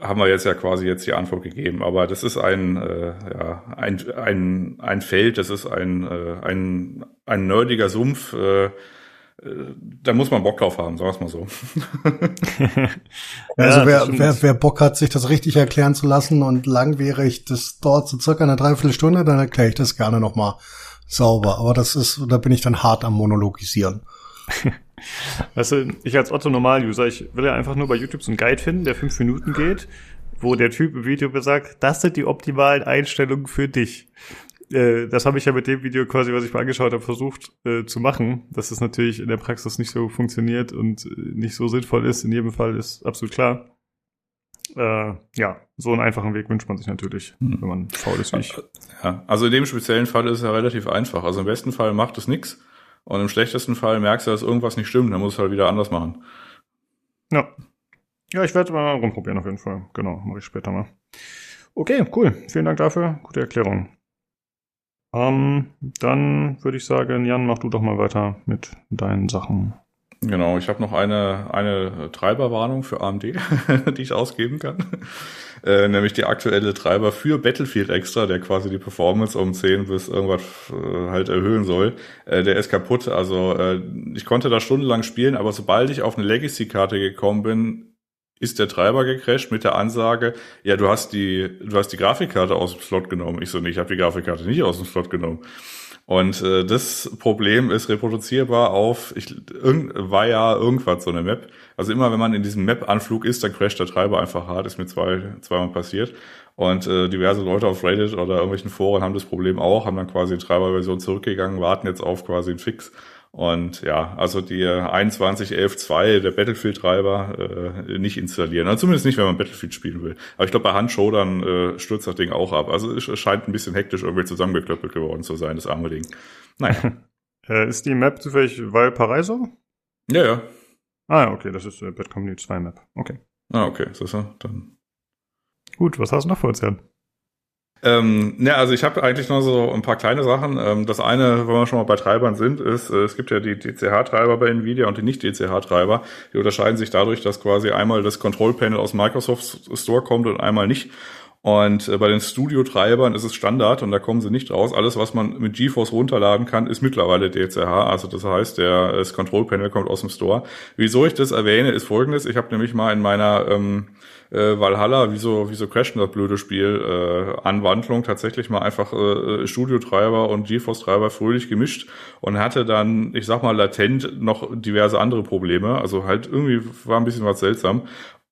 haben wir jetzt ja quasi jetzt die Antwort gegeben. Aber das ist ein, äh, ja, ein, ein, ein Feld, das ist ein, äh, ein, ein nerdiger Sumpf, äh, da muss man Bock drauf haben, sagen wir es mal so.
also ja, wer, wer, wer Bock hat, sich das richtig erklären zu lassen und langwierig, das dauert so circa eine Dreiviertelstunde, dann erkläre ich das gerne nochmal sauber. Aber das ist, da bin ich dann hart am Monologisieren.
Weißt du, ich als Otto-Normal-User, ich will ja einfach nur bei YouTube so einen Guide finden, der fünf Minuten geht, wo der Typ im Video besagt, das sind die optimalen Einstellungen für dich. Äh, das habe ich ja mit dem Video quasi, was ich mir angeschaut habe, versucht äh, zu machen. Dass es natürlich in der Praxis nicht so funktioniert und äh, nicht so sinnvoll ist, in jedem Fall ist absolut klar. Äh, ja, so einen einfachen Weg wünscht man sich natürlich, hm. wenn man faul ist wie ich.
Ja, also in dem speziellen Fall ist es ja relativ einfach. Also im besten Fall macht es nichts und im schlechtesten Fall merkst du, dass irgendwas nicht stimmt, dann musst du halt wieder anders machen.
Ja. Ja, ich werde mal rumprobieren auf jeden Fall. Genau, mache ich später mal. Okay, cool. Vielen Dank dafür. Gute Erklärung. Ähm, dann würde ich sagen, Jan, mach du doch mal weiter mit deinen Sachen.
Genau, ich habe noch eine, eine Treiberwarnung für AMD, die ich ausgeben kann. Äh, nämlich die aktuelle Treiber für Battlefield Extra, der quasi die Performance um 10 bis irgendwas äh, halt erhöhen soll. Äh, der ist kaputt. Also äh, ich konnte da stundenlang spielen, aber sobald ich auf eine Legacy-Karte gekommen bin, ist der Treiber gecrashed mit der Ansage, ja, du hast die, du hast die Grafikkarte aus dem Slot genommen. Ich so, nee, ich habe die Grafikkarte nicht aus dem Slot genommen. Und äh, das Problem ist reproduzierbar auf, ich, irgend, war ja irgendwas so eine Map. Also immer wenn man in diesem Map-Anflug ist, dann crasht der Treiber einfach hart, ist mir zwei, zweimal passiert. Und äh, diverse Leute auf Reddit oder irgendwelchen Foren haben das Problem auch, haben dann quasi die Treiberversion zurückgegangen, warten jetzt auf quasi einen Fix. Und ja, also die 21.11.2, der Battlefield-Treiber, äh, nicht installieren. Also zumindest nicht, wenn man Battlefield spielen will. Aber ich glaube, bei Handshowdern äh, stürzt das Ding auch ab. Also es scheint ein bisschen hektisch irgendwie zusammengeklöppelt geworden zu sein, das arme Ding.
Naja. äh, ist die Map zufällig Valparaiso?
Ja, ja.
Ah, okay, das ist äh, Bad Company 2 Map. Okay.
Ah, okay, so ist er. Dann.
Gut, was hast du noch vor uns, Jan?
Ähm, ne, also ich habe eigentlich noch so ein paar kleine Sachen. Ähm, das eine, wenn wir schon mal bei Treibern sind, ist, äh, es gibt ja die DCH-Treiber bei Nvidia und die Nicht-DCH-Treiber. Die unterscheiden sich dadurch, dass quasi einmal das Control-Panel aus Microsoft Store kommt und einmal nicht. Und äh, bei den Studio-Treibern ist es Standard und da kommen sie nicht raus. Alles, was man mit GeForce runterladen kann, ist mittlerweile DCH. Also das heißt, der, das Control-Panel kommt aus dem Store. Wieso ich das erwähne, ist folgendes. Ich habe nämlich mal in meiner ähm, äh, Valhalla, wieso, wieso crasht das blöde Spiel, äh, Anwandlung tatsächlich mal einfach äh, Studio-Treiber und GeForce-Treiber fröhlich gemischt und hatte dann, ich sag mal, latent noch diverse andere Probleme. Also halt irgendwie war ein bisschen was seltsam.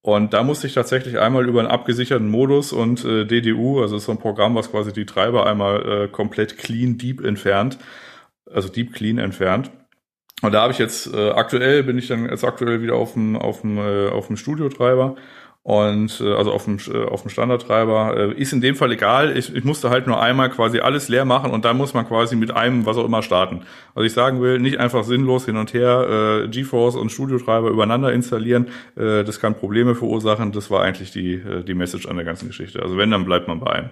Und da musste ich tatsächlich einmal über einen abgesicherten Modus und äh, DDU, also so ein Programm, was quasi die Treiber einmal äh, komplett clean deep entfernt, also deep clean entfernt. Und da habe ich jetzt äh, aktuell bin ich dann jetzt aktuell wieder auf dem auf dem äh, auf dem Studio-Treiber und äh, also auf dem, äh, auf dem Standardtreiber äh, ist in dem Fall egal. Ich, ich musste halt nur einmal quasi alles leer machen und dann muss man quasi mit einem was auch immer starten. Was ich sagen will, nicht einfach sinnlos hin und her äh, GeForce und Studio-Treiber übereinander installieren. Äh, das kann Probleme verursachen. Das war eigentlich die, äh, die Message an der ganzen Geschichte. Also wenn, dann bleibt man bei einem.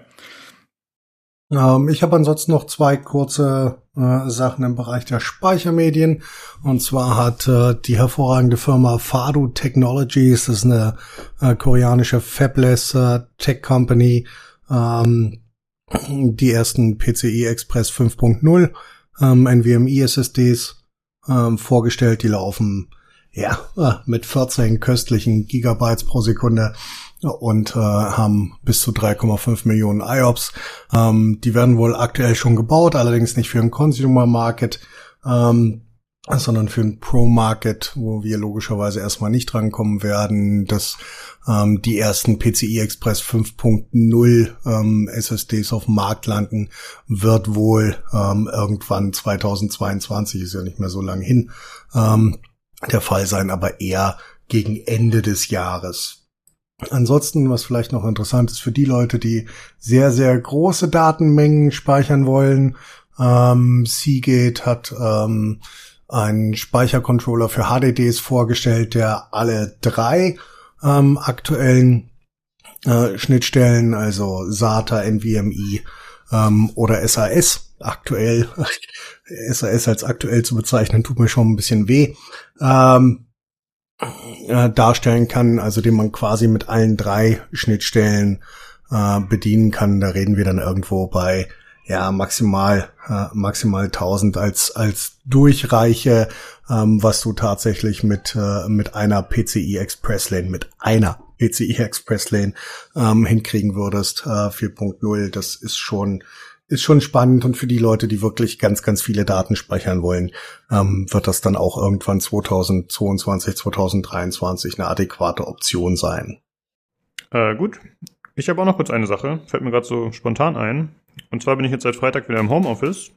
Ähm, ich habe ansonsten noch zwei kurze äh, Sachen im Bereich der Speichermedien. Und zwar hat äh, die hervorragende Firma Fado Technologies, das ist eine äh, koreanische Fabless äh, Tech Company, ähm, die ersten PCI Express 5.0 ähm, NVMe SSDs ähm, vorgestellt. Die laufen ja äh, mit 14 köstlichen Gigabytes pro Sekunde und äh, haben bis zu 3,5 Millionen IOPS. Ähm, die werden wohl aktuell schon gebaut, allerdings nicht für einen Consumer Market, ähm, sondern für einen Pro Market, wo wir logischerweise erstmal nicht drankommen werden, dass ähm, die ersten PCI Express 5.0 ähm, SSDs auf dem Markt landen, wird wohl ähm, irgendwann 2022, ist ja nicht mehr so lang hin, ähm, der Fall sein, aber eher gegen Ende des Jahres. Ansonsten, was vielleicht noch interessant ist für die Leute, die sehr, sehr große Datenmengen speichern wollen, ähm, Seagate hat ähm, einen Speichercontroller für HDDs vorgestellt, der alle drei ähm, aktuellen äh, Schnittstellen, also SATA, NVMe ähm, oder SAS, aktuell, SAS als aktuell zu bezeichnen, tut mir schon ein bisschen weh, ähm, äh, darstellen kann, also den man quasi mit allen drei Schnittstellen äh, bedienen kann. Da reden wir dann irgendwo bei ja maximal äh, maximal 1000 als als Durchreiche, ähm, was du tatsächlich mit äh, mit einer PCI Express Lane mit einer PCI Express Lane ähm, hinkriegen würdest. Äh, 4.0, das ist schon ist schon spannend und für die Leute, die wirklich ganz, ganz viele Daten speichern wollen, ähm, wird das dann auch irgendwann 2022, 2023 eine adäquate Option sein.
Äh, gut. Ich habe auch noch kurz eine Sache, fällt mir gerade so spontan ein. Und zwar bin ich jetzt seit Freitag wieder im Homeoffice.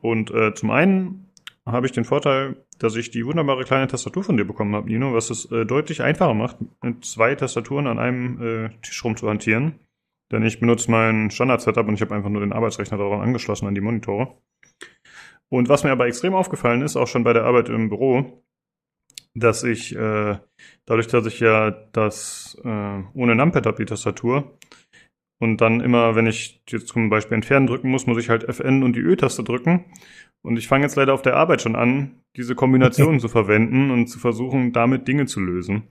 Und äh, zum einen habe ich den Vorteil, dass ich die wunderbare kleine Tastatur von dir bekommen habe, Nino, was es äh, deutlich einfacher macht, mit zwei Tastaturen an einem äh, Tisch rumzuhantieren. Denn ich benutze mein Standard-Setup und ich habe einfach nur den Arbeitsrechner daran angeschlossen an die Monitore. Und was mir aber extrem aufgefallen ist, auch schon bei der Arbeit im Büro, dass ich äh, dadurch, dass ich ja das äh, ohne Numpad habe, die Tastatur, und dann immer, wenn ich jetzt zum Beispiel entfernen drücken muss, muss ich halt Fn und die Ö-Taste drücken. Und ich fange jetzt leider auf der Arbeit schon an, diese Kombinationen zu verwenden und zu versuchen, damit Dinge zu lösen.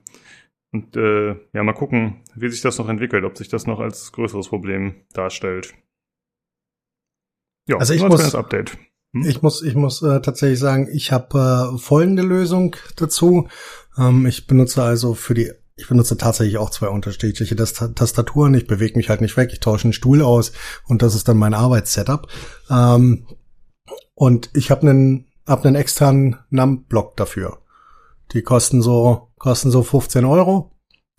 Und äh, ja, mal gucken, wie sich das noch entwickelt, ob sich das noch als größeres Problem darstellt.
Ja, also ich muss, Update. Hm? Ich muss, ich muss äh, tatsächlich sagen, ich habe äh, folgende Lösung dazu. Ähm, ich benutze also für die, ich benutze tatsächlich auch zwei unterschiedliche Tastaturen. Ich bewege mich halt nicht weg, ich tausche einen Stuhl aus und das ist dann mein Arbeitssetup. Ähm, und ich habe einen, hab einen externen NAM-Block dafür. Die kosten so, kosten so 15 Euro.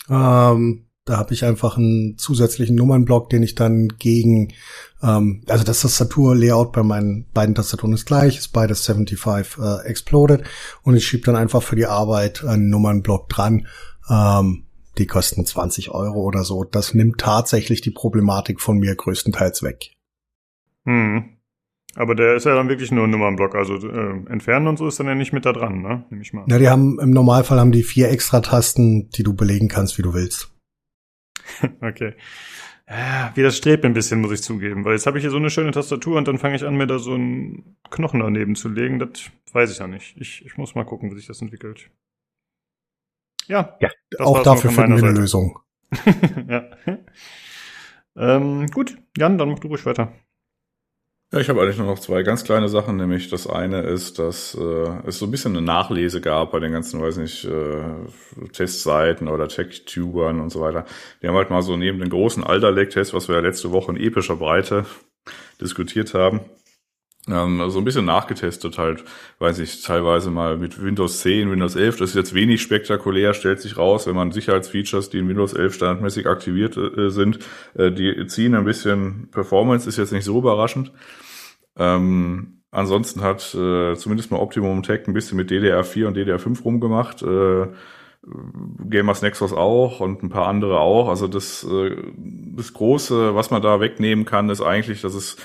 Ähm, da habe ich einfach einen zusätzlichen Nummernblock, den ich dann gegen, ähm, also das Tastatur-Layout bei meinen beiden Tastaturen ist gleich, ist beides 75 äh, Exploded und ich schiebe dann einfach für die Arbeit einen Nummernblock dran. Ähm, die kosten 20 Euro oder so. Das nimmt tatsächlich die Problematik von mir größtenteils weg.
Hm. Aber der ist ja dann wirklich nur ein Nummernblock, also äh, entfernen und so ist dann ja nicht mit da dran, ne?
Nehme ich mal. Ja, die haben im Normalfall haben die vier extra Tasten, die du belegen kannst, wie du willst.
okay. Ja, widerstrebt ein bisschen, muss ich zugeben, weil jetzt habe ich hier so eine schöne Tastatur und dann fange ich an, mir da so einen Knochen daneben zu legen. Das weiß ich ja nicht. Ich, ich muss mal gucken, wie sich das entwickelt.
Ja, ja auch dafür finden wir eine Lösung.
ja. Ähm, gut, Jan, dann mach du ruhig weiter.
Ja, ich habe eigentlich nur noch zwei ganz kleine Sachen, nämlich das eine ist, dass äh, es so ein bisschen eine Nachlese gab bei den ganzen, weiß nicht, äh, Testseiten oder Tech-Tubern und so weiter. Die haben halt mal so neben den großen Alderleg-Test, was wir ja letzte Woche in epischer Breite diskutiert haben, ähm, so ein bisschen nachgetestet halt, weiß ich, teilweise mal mit Windows 10, Windows 11. Das ist jetzt wenig spektakulär, stellt sich raus, wenn man Sicherheitsfeatures, die in Windows 11 standardmäßig aktiviert äh, sind, äh, die ziehen ein bisschen Performance, ist jetzt nicht so überraschend. Ähm, ansonsten hat äh, zumindest mal Optimum Tech ein bisschen mit DDR4 und DDR5 rumgemacht. Äh, Gamers Nexus auch und ein paar andere auch. Also das, äh, das Große, was man da wegnehmen kann, ist eigentlich, dass es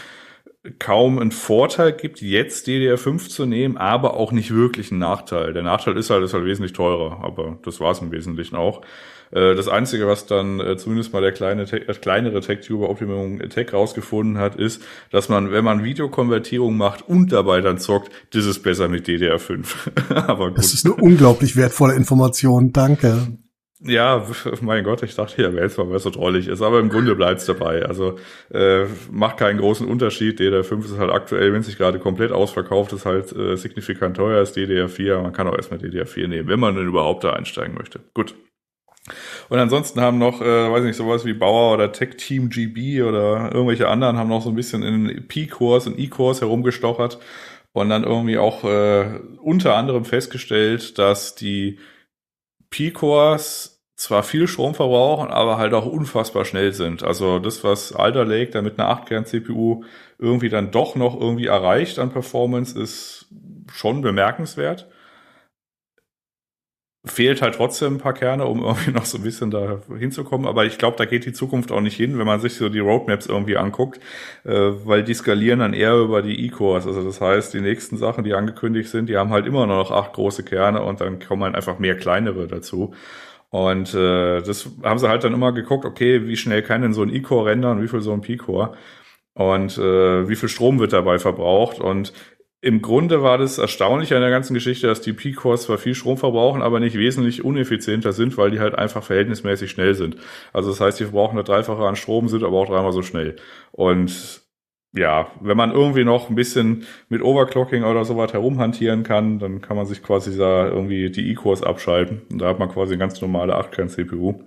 kaum einen Vorteil gibt, jetzt DDR5 zu nehmen, aber auch nicht wirklich einen Nachteil. Der Nachteil ist halt, ist halt wesentlich teurer, aber das war es im Wesentlichen auch. Äh, das Einzige, was dann äh, zumindest mal der kleine, äh, kleinere TechTuber Optimum Tech rausgefunden hat, ist, dass man, wenn man Videokonvertierung macht und dabei dann zockt, das ist besser mit DDR5.
aber gut. Das ist eine unglaublich wertvolle Information. Danke.
Ja, mein Gott, ich dachte ja, jetzt mal, es so drollig ist, aber im Grunde bleibt's dabei. Also äh, macht keinen großen Unterschied. DDR5 ist halt aktuell, wenn sich gerade komplett ausverkauft, ist halt äh, signifikant teuer als DDR4. Man kann auch erstmal DDR4 nehmen, wenn man denn überhaupt da einsteigen möchte. Gut. Und ansonsten haben noch, äh, weiß nicht, sowas wie Bauer oder Tech Team GB oder irgendwelche anderen haben noch so ein bisschen in P-Kurs und E-Kurs herumgestochert und dann irgendwie auch äh, unter anderem festgestellt, dass die P-Cores zwar viel Strom verbrauchen, aber halt auch unfassbar schnell sind. Also das, was Alder Lake da mit einer 8-Kern-CPU irgendwie dann doch noch irgendwie erreicht an Performance, ist schon bemerkenswert fehlt halt trotzdem ein paar Kerne, um irgendwie noch so ein bisschen da hinzukommen. Aber ich glaube, da geht die Zukunft auch nicht hin, wenn man sich so die Roadmaps irgendwie anguckt, äh, weil die skalieren dann eher über die E-Cores. Also das heißt, die nächsten Sachen, die angekündigt sind, die haben halt immer noch acht große Kerne und dann kommen halt einfach mehr kleinere dazu. Und äh, das haben sie halt dann immer geguckt, okay, wie schnell kann denn so ein E-Core rendern, wie viel so ein P-Core und äh, wie viel Strom wird dabei verbraucht. Und im Grunde war das erstaunlich an der ganzen Geschichte, dass die P-Cores zwar viel Strom verbrauchen, aber nicht wesentlich uneffizienter sind, weil die halt einfach verhältnismäßig schnell sind. Also das heißt, die verbrauchen eine Dreifache an Strom, sind aber auch dreimal so schnell. Und ja, wenn man irgendwie noch ein bisschen mit Overclocking oder so was herumhantieren kann, dann kann man sich quasi da irgendwie die E-Cores abschalten. Und da hat man quasi eine ganz normale 8-Kern-CPU.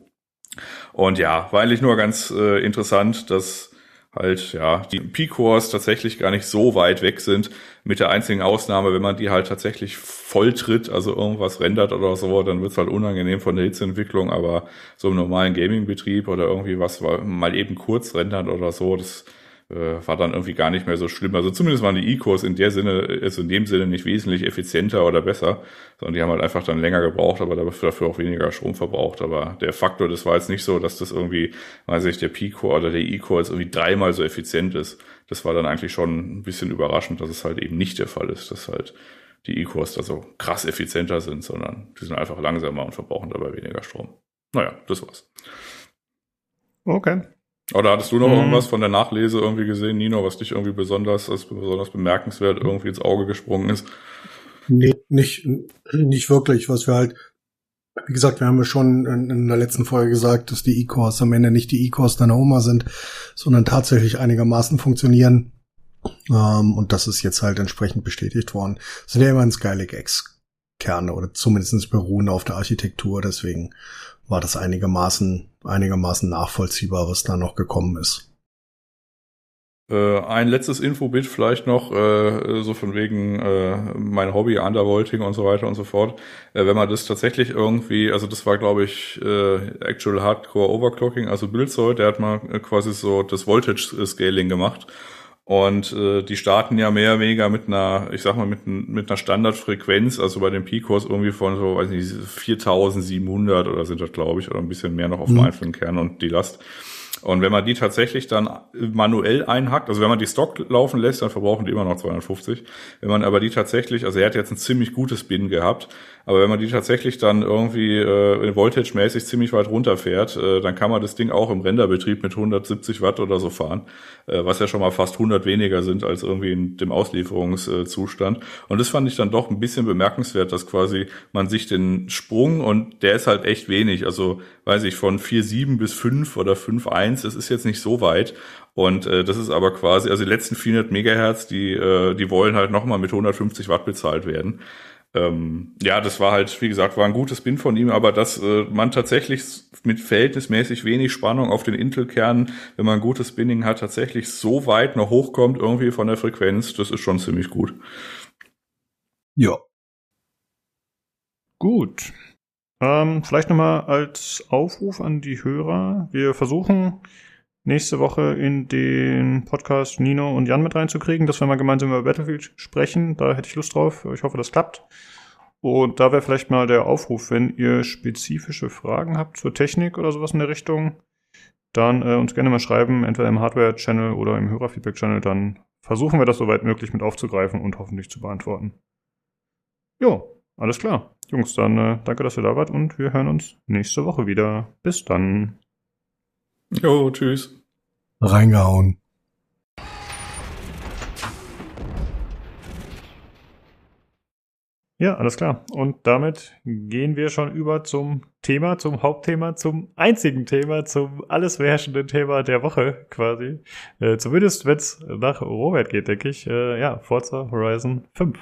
Und ja, war eigentlich nur ganz äh, interessant, dass halt, ja, die P-Cores tatsächlich gar nicht so weit weg sind, mit der einzigen Ausnahme, wenn man die halt tatsächlich volltritt, also irgendwas rendert oder so, dann wird's halt unangenehm von der Hitzeentwicklung, aber so im normalen Gaming-Betrieb oder irgendwie was mal eben kurz rendert oder so, das äh, war dann irgendwie gar nicht mehr so schlimm. Also zumindest waren die E-Cores in der Sinne, ist in dem Sinne nicht wesentlich effizienter oder besser, sondern die haben halt einfach dann länger gebraucht, aber dafür auch weniger Strom verbraucht. Aber der Faktor, das war jetzt nicht so, dass das irgendwie, weiß ich, der P-Core oder der E-Core jetzt irgendwie dreimal so effizient ist. Das war dann eigentlich schon ein bisschen überraschend, dass es halt eben nicht der Fall ist, dass halt die E-Cores da so krass effizienter sind, sondern die sind einfach langsamer und verbrauchen dabei weniger Strom. Naja, das war's.
Okay.
Oder hattest du noch mhm. irgendwas von der Nachlese irgendwie gesehen, Nino, was dich irgendwie besonders, als besonders bemerkenswert irgendwie ins Auge gesprungen ist?
Nee, nicht, nicht wirklich, was wir halt, wie gesagt, wir haben ja schon in, der letzten Folge gesagt, dass die E-Cores am Ende nicht die E-Cores deiner Oma sind, sondern tatsächlich einigermaßen funktionieren. Ähm, und das ist jetzt halt entsprechend bestätigt worden. Das sind ja immer ein Skylake X Kerne oder zumindest beruhen auf der Architektur, deswegen war das einigermaßen, einigermaßen nachvollziehbar, was da noch gekommen ist.
Äh, ein letztes Infobit vielleicht noch, äh, so von wegen äh, mein Hobby, Undervolting und so weiter und so fort. Äh, wenn man das tatsächlich irgendwie, also das war glaube ich äh, Actual Hardcore Overclocking, also Bildzoll, der hat mal quasi so das Voltage Scaling gemacht und äh, die starten ja mehr oder weniger mit einer, ich sag mal, mit, mit einer Standardfrequenz, also bei den P-Cores irgendwie von so, weiß nicht, 4700 oder sind das, glaube ich, oder ein bisschen mehr noch auf dem mhm. einzelnen Kern und die Last. Und wenn man die tatsächlich dann manuell einhackt, also wenn man die Stock laufen lässt, dann verbrauchen die immer noch 250. Wenn man aber die tatsächlich, also er hat jetzt ein ziemlich gutes Bin gehabt, aber wenn man die tatsächlich dann irgendwie äh, voltage-mäßig ziemlich weit runterfährt, äh, dann kann man das Ding auch im Renderbetrieb mit 170 Watt oder so fahren, äh, was ja schon mal fast 100 weniger sind als irgendwie in dem Auslieferungszustand. Und das fand ich dann doch ein bisschen bemerkenswert, dass quasi man sich den Sprung und der ist halt echt wenig, also weiß ich, von 4,7 bis 5 oder 5,1, das ist jetzt nicht so weit. Und äh, das ist aber quasi, also die letzten 400 Megahertz, die, äh, die wollen halt nochmal mit 150 Watt bezahlt werden ähm, ja, das war halt, wie gesagt, war ein gutes Bin von ihm, aber dass äh, man tatsächlich mit verhältnismäßig wenig Spannung auf den Intel-Kern, wenn man ein gutes Binning hat, tatsächlich so weit noch hochkommt irgendwie von der Frequenz, das ist schon ziemlich gut.
Ja.
Gut. Ähm, vielleicht nochmal als Aufruf an die Hörer. Wir versuchen nächste Woche in den Podcast Nino und Jan mit reinzukriegen, dass wir mal gemeinsam über Battlefield sprechen. Da hätte ich Lust drauf. Ich hoffe, das klappt. Und da wäre vielleicht mal der Aufruf, wenn ihr spezifische Fragen habt zur Technik oder sowas in der Richtung, dann äh, uns gerne mal schreiben, entweder im Hardware-Channel oder im Hörerfeedback-Channel, dann versuchen wir das soweit möglich mit aufzugreifen und hoffentlich zu beantworten. Jo, alles klar. Jungs, dann äh, danke, dass ihr da wart und wir hören uns nächste Woche wieder. Bis dann.
Jo, tschüss.
Reingehauen.
Ja, alles klar. Und damit gehen wir schon über zum Thema, zum Hauptthema, zum einzigen Thema, zum alles beherrschenden Thema der Woche quasi. Äh, zumindest wenn es nach Robert geht, denke ich. Äh, ja, Forza Horizon 5.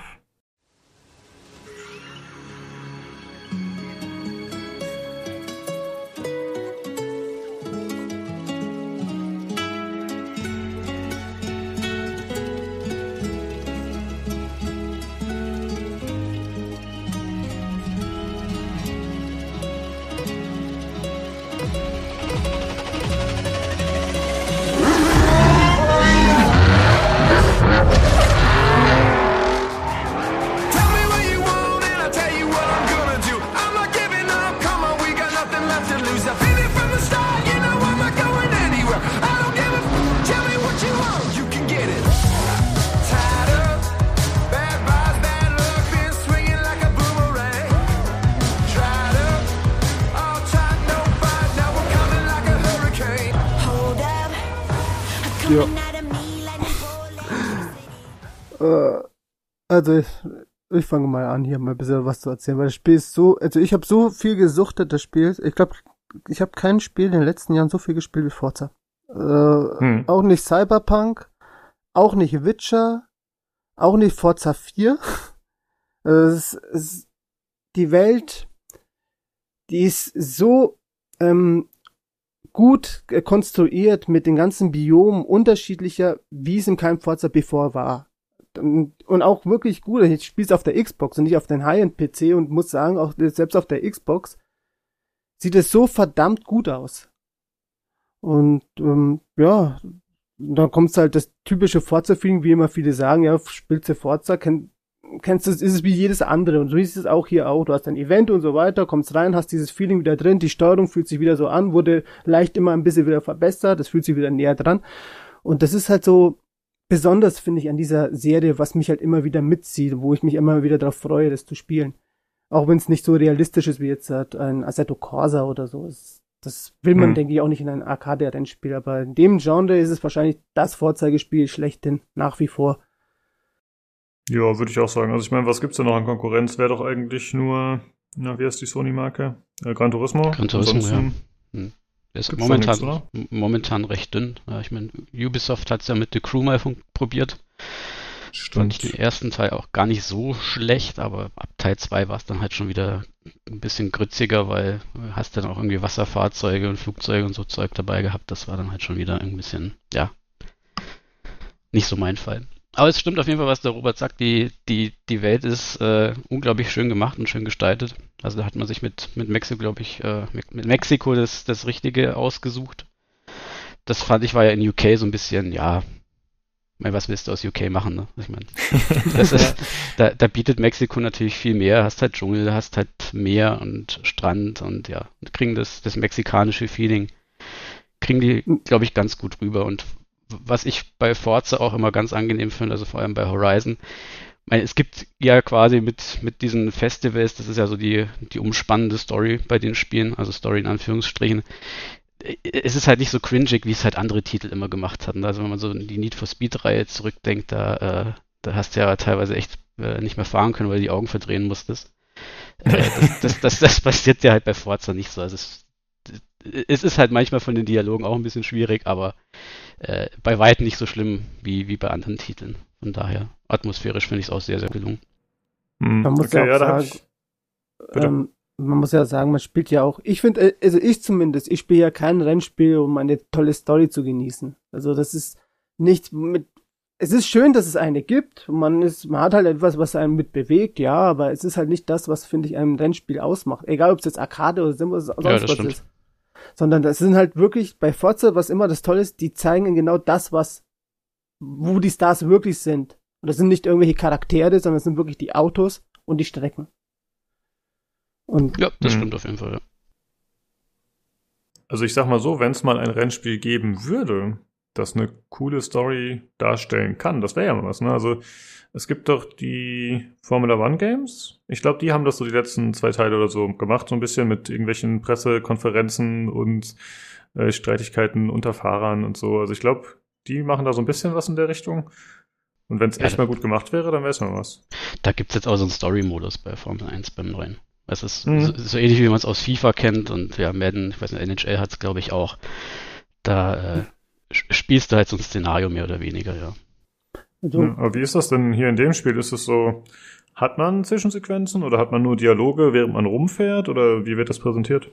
also ich, ich fange mal an, hier mal ein bisschen was zu erzählen, weil das Spiel ist so, also ich habe so viel gesuchtet, das Spiel. Ich glaube, ich habe kein Spiel in den letzten Jahren so viel gespielt wie Forza. Äh,
Hm.
Auch nicht Cyberpunk, auch nicht Witcher, auch nicht Forza 4. Äh, es, es, die Welt, die ist so ähm, gut konstruiert mit den ganzen Biomen unterschiedlicher, wie es in keinem Forza bevor war. Und und auch wirklich gut. Ich spiele es auf der Xbox und nicht auf den High-End-PC und muss sagen, auch selbst auf der Xbox sieht es so verdammt gut aus. Und ähm, ja, dann kommt halt das typische Forza-Feeling, wie immer viele sagen, ja, spielst du Forza, kenn, kennst du, ist es wie jedes andere. Und so ist es auch hier auch. Du hast ein Event und so weiter, kommst rein, hast dieses Feeling wieder drin, die Steuerung fühlt sich wieder so an, wurde leicht immer ein bisschen wieder verbessert, das fühlt sich wieder näher dran. Und das ist halt so besonders, finde ich, an dieser Serie, was mich halt immer wieder mitzieht, wo ich mich immer wieder darauf freue, das zu spielen. Auch wenn es nicht so realistisch ist wie jetzt halt ein Assetto Corsa oder so. Es, das will man,
Hm.
denke ich, auch nicht in einem Arcade-Rennspiel. Aber in dem Genre ist es wahrscheinlich das Vorzeigespiel schlechthin, nach wie vor.
Ja, würde ich auch sagen. Also ich meine, was gibt's denn noch an Konkurrenz? Wäre doch eigentlich nur, na, wie heißt die Sony-Marke? Äh, Gran Turismo?
Gran Turismo,
Ansonsten-
Der ist momentan,
nichts,
momentan recht dünn. Ja, ich meine, Ubisoft hat es ja mit The Crew mal probiert. Fand ich den ersten Teil auch gar nicht so schlecht, aber ab Teil 2 war es dann halt schon wieder ein bisschen grütziger, weil du hast dann auch irgendwie Wasserfahrzeuge und Flugzeuge und so Zeug dabei gehabt. Das war dann halt schon wieder ein bisschen, ja, nicht so mein Fall. Aber es stimmt auf jeden Fall, was der Robert sagt. Die, die, die Welt ist äh, unglaublich schön gemacht und schön gestaltet. Also da hat man sich mit, mit Mexiko, glaube ich, äh, mit, mit Mexiko das, das Richtige ausgesucht. Das fand ich war ja in UK so ein bisschen, ja, ich meine, was willst du aus UK machen, ne? Ich meine, das ist, da, da bietet Mexiko natürlich viel mehr. Hast halt Dschungel, hast halt Meer und Strand und ja, kriegen das, das mexikanische Feeling, kriegen die, glaube ich, ganz gut rüber. Und was ich bei Forza auch immer ganz angenehm finde, also vor allem bei Horizon, meine, es gibt ja quasi mit, mit diesen Festivals, das ist ja so die, die umspannende Story bei den Spielen, also Story in Anführungsstrichen. Es ist halt nicht so cringig, wie es halt andere Titel immer gemacht hatten. Also wenn man so in die Need for Speed-Reihe zurückdenkt, da, äh, da hast du ja teilweise echt äh, nicht mehr fahren können, weil du die Augen verdrehen musstest. Äh, das, das, das, das passiert ja halt bei Forza nicht so. Also es, es ist halt manchmal von den Dialogen auch ein bisschen schwierig, aber äh, bei weitem nicht so schlimm wie, wie bei anderen Titeln. Von daher, atmosphärisch finde ich es auch sehr, sehr gelungen.
Hm,
Man muss
okay,
ja auch
hab
sagen, ähm, man muss ja sagen, man spielt ja auch, ich finde, also ich zumindest, ich spiele ja kein Rennspiel, um eine tolle Story zu genießen. Also das ist nicht mit, es ist schön, dass es eine gibt. und Man ist, man hat halt etwas, was einen mit bewegt, ja, aber es ist halt nicht das, was, finde ich, ein Rennspiel ausmacht. Egal, ob es jetzt Arcade oder sonst sonst
das
was
stimmt.
ist. Sondern das sind halt wirklich, bei Forza, was immer das Tolle ist, die zeigen genau das, was, wo die Stars wirklich sind. Und das sind nicht irgendwelche Charaktere, sondern das sind wirklich die Autos und die Strecken. Und
Ja, das
Mhm.
stimmt auf jeden Fall. Ja.
Also ich sag mal so, wenn es mal ein Rennspiel geben würde, das eine coole Story darstellen kann. Das wäre ja mal was, ne? Also es gibt doch die Formula One Games. Ich glaube, die haben das so die letzten zwei Teile oder so gemacht, so ein bisschen mit irgendwelchen Pressekonferenzen und äh, Streitigkeiten unter Fahrern und so. Also ich glaube, die machen da so ein bisschen was in der Richtung. Und wenn es
Ja,
echt mal gut gemacht wäre, dann wäre es mal was.
Da gibt's jetzt auch so einen Story-Modus bei Formel 1 beim neuen. Es ist
Mhm.
so, so ähnlich, wie man es aus FIFA kennt und ja, Madden, ich weiß nicht, NHL hat's glaube ich auch. Da äh, spielst du halt so ein Szenario mehr oder weniger, ja.
Also,
Ja, aber wie ist das denn hier in dem Spiel? Ist es so, hat man Zwischensequenzen oder hat man nur Dialoge, während man rumfährt oder wie wird das präsentiert?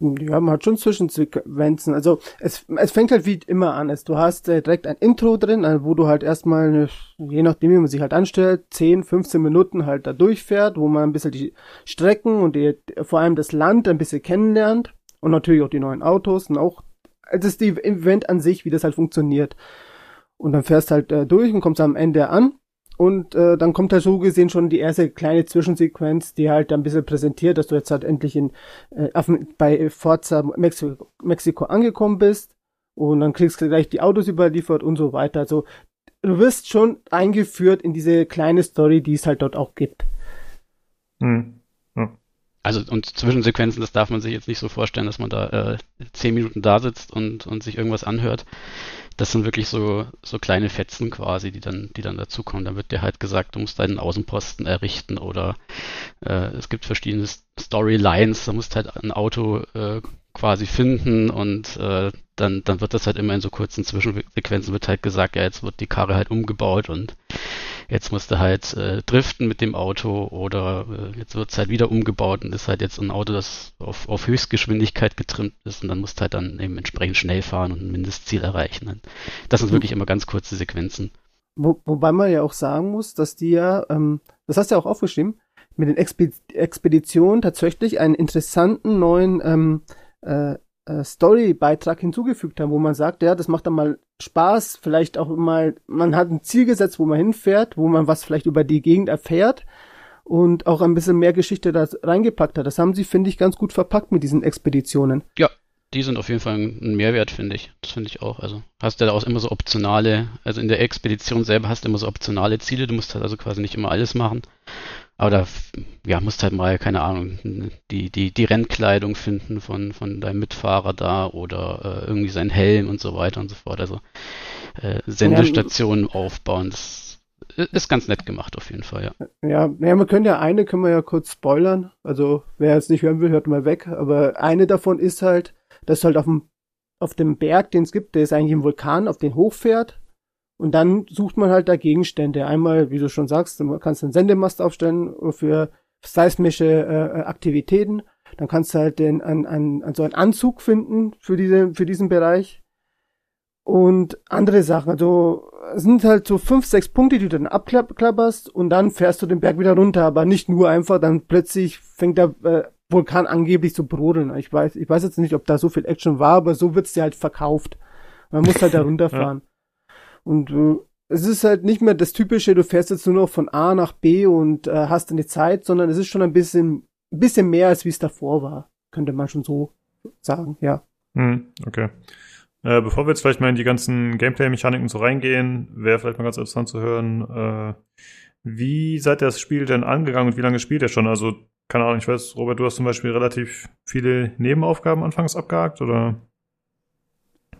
Ja, man hat schon Zwischensequenzen. Also es, es fängt halt wie immer an. Es, du hast äh, direkt ein Intro drin, äh, wo du halt erstmal, eine, je nachdem wie man sich halt anstellt, 10, 15 Minuten halt da durchfährt, wo man ein bisschen die Strecken und die, vor allem das Land ein bisschen kennenlernt und natürlich auch die neuen Autos und auch das ist die Event an sich, wie das halt funktioniert. Und dann fährst halt äh, durch und kommst am Ende an. Und äh, dann kommt da so gesehen schon die erste kleine Zwischensequenz, die halt ein bisschen präsentiert, dass du jetzt halt endlich in, äh, auf, bei Forza Mexiko, Mexiko angekommen bist. Und dann kriegst du gleich die Autos überliefert und so weiter. Also du wirst schon eingeführt in diese kleine Story, die es halt dort auch gibt.
Hm.
Also und Zwischensequenzen, das darf man sich jetzt nicht so vorstellen, dass man da äh, zehn Minuten da sitzt und, und sich irgendwas anhört. Das sind wirklich so, so kleine Fetzen quasi, die dann, die dann dazukommen. Da wird dir halt gesagt, du musst deinen Außenposten errichten oder äh, es gibt verschiedene Storylines, da musst halt ein Auto äh, quasi finden und äh, dann, dann wird das halt immer in so kurzen Zwischensequenzen wird halt gesagt, ja, jetzt wird die Karre halt umgebaut und jetzt musst du halt äh, driften mit dem Auto oder äh, jetzt wird es halt wieder umgebaut und ist halt jetzt ein Auto, das auf, auf Höchstgeschwindigkeit getrimmt ist und dann musst du halt dann eben entsprechend schnell fahren und ein Mindestziel erreichen. Das sind wirklich immer ganz kurze Sequenzen.
Wo, wobei man ja auch sagen muss, dass die ja, ähm, das hast du ja auch aufgeschrieben, mit den Expe Expeditionen tatsächlich einen interessanten neuen ähm, äh, äh, Story-Beitrag hinzugefügt haben, wo man sagt, ja, das macht dann mal Spaß, vielleicht auch mal, man hat ein Ziel gesetzt, wo man hinfährt, wo man was vielleicht über die Gegend erfährt und auch ein bisschen mehr Geschichte da reingepackt hat. Das haben sie, finde ich, ganz gut verpackt mit diesen Expeditionen.
Die sind auf jeden Fall ein Mehrwert, finde ich. Das finde ich auch. Also hast du da auch immer so optionale, also in der Expedition selber hast du immer so optionale Ziele. Du musst halt also quasi nicht immer alles machen. Aber da, ja, musst halt mal, keine Ahnung, die, die, die Rennkleidung finden von, von deinem Mitfahrer da oder äh, irgendwie seinen Helm und so weiter und so fort. Also äh, Sendestationen aufbauen. Das ist ganz nett gemacht auf jeden Fall, ja.
Ja, naja, wir können ja eine, können wir ja kurz spoilern. Also, wer es nicht hören will, hört mal weg. Aber eine davon ist halt, dass halt auf dem, auf dem Berg, den es gibt, der ist eigentlich ein Vulkan, auf den hochfährt. Und dann sucht man halt da Gegenstände. Einmal, wie du schon sagst, du kannst einen Sendemast aufstellen für seismische äh, Aktivitäten. Dann kannst du halt den, an, an, an so einen Anzug finden für, diese, für diesen Bereich. Und andere Sachen. Also es sind halt so fünf, sechs Punkte, die du dann abklapperst und dann fährst du den Berg wieder runter, aber nicht nur einfach, dann plötzlich fängt der äh, Vulkan angeblich zu brodeln. Ich weiß, ich weiß jetzt nicht, ob da so viel Action war, aber so wird's dir halt verkauft. Man muss halt da runterfahren. Und äh, es ist halt nicht mehr das typische, du fährst jetzt nur noch von A nach B und äh, hast eine Zeit, sondern es ist schon ein bisschen, ein bisschen mehr, als wie es davor war. Könnte man schon so sagen, ja.
Hm, okay. Äh, bevor wir jetzt vielleicht mal in die ganzen Gameplay-Mechaniken so reingehen, wäre vielleicht mal ganz interessant zu hören, äh, wie seid ihr das Spiel denn angegangen und wie lange spielt ihr schon? Also, keine Ahnung, ich weiß, Robert, du hast zum Beispiel relativ viele Nebenaufgaben anfangs abgehakt, oder?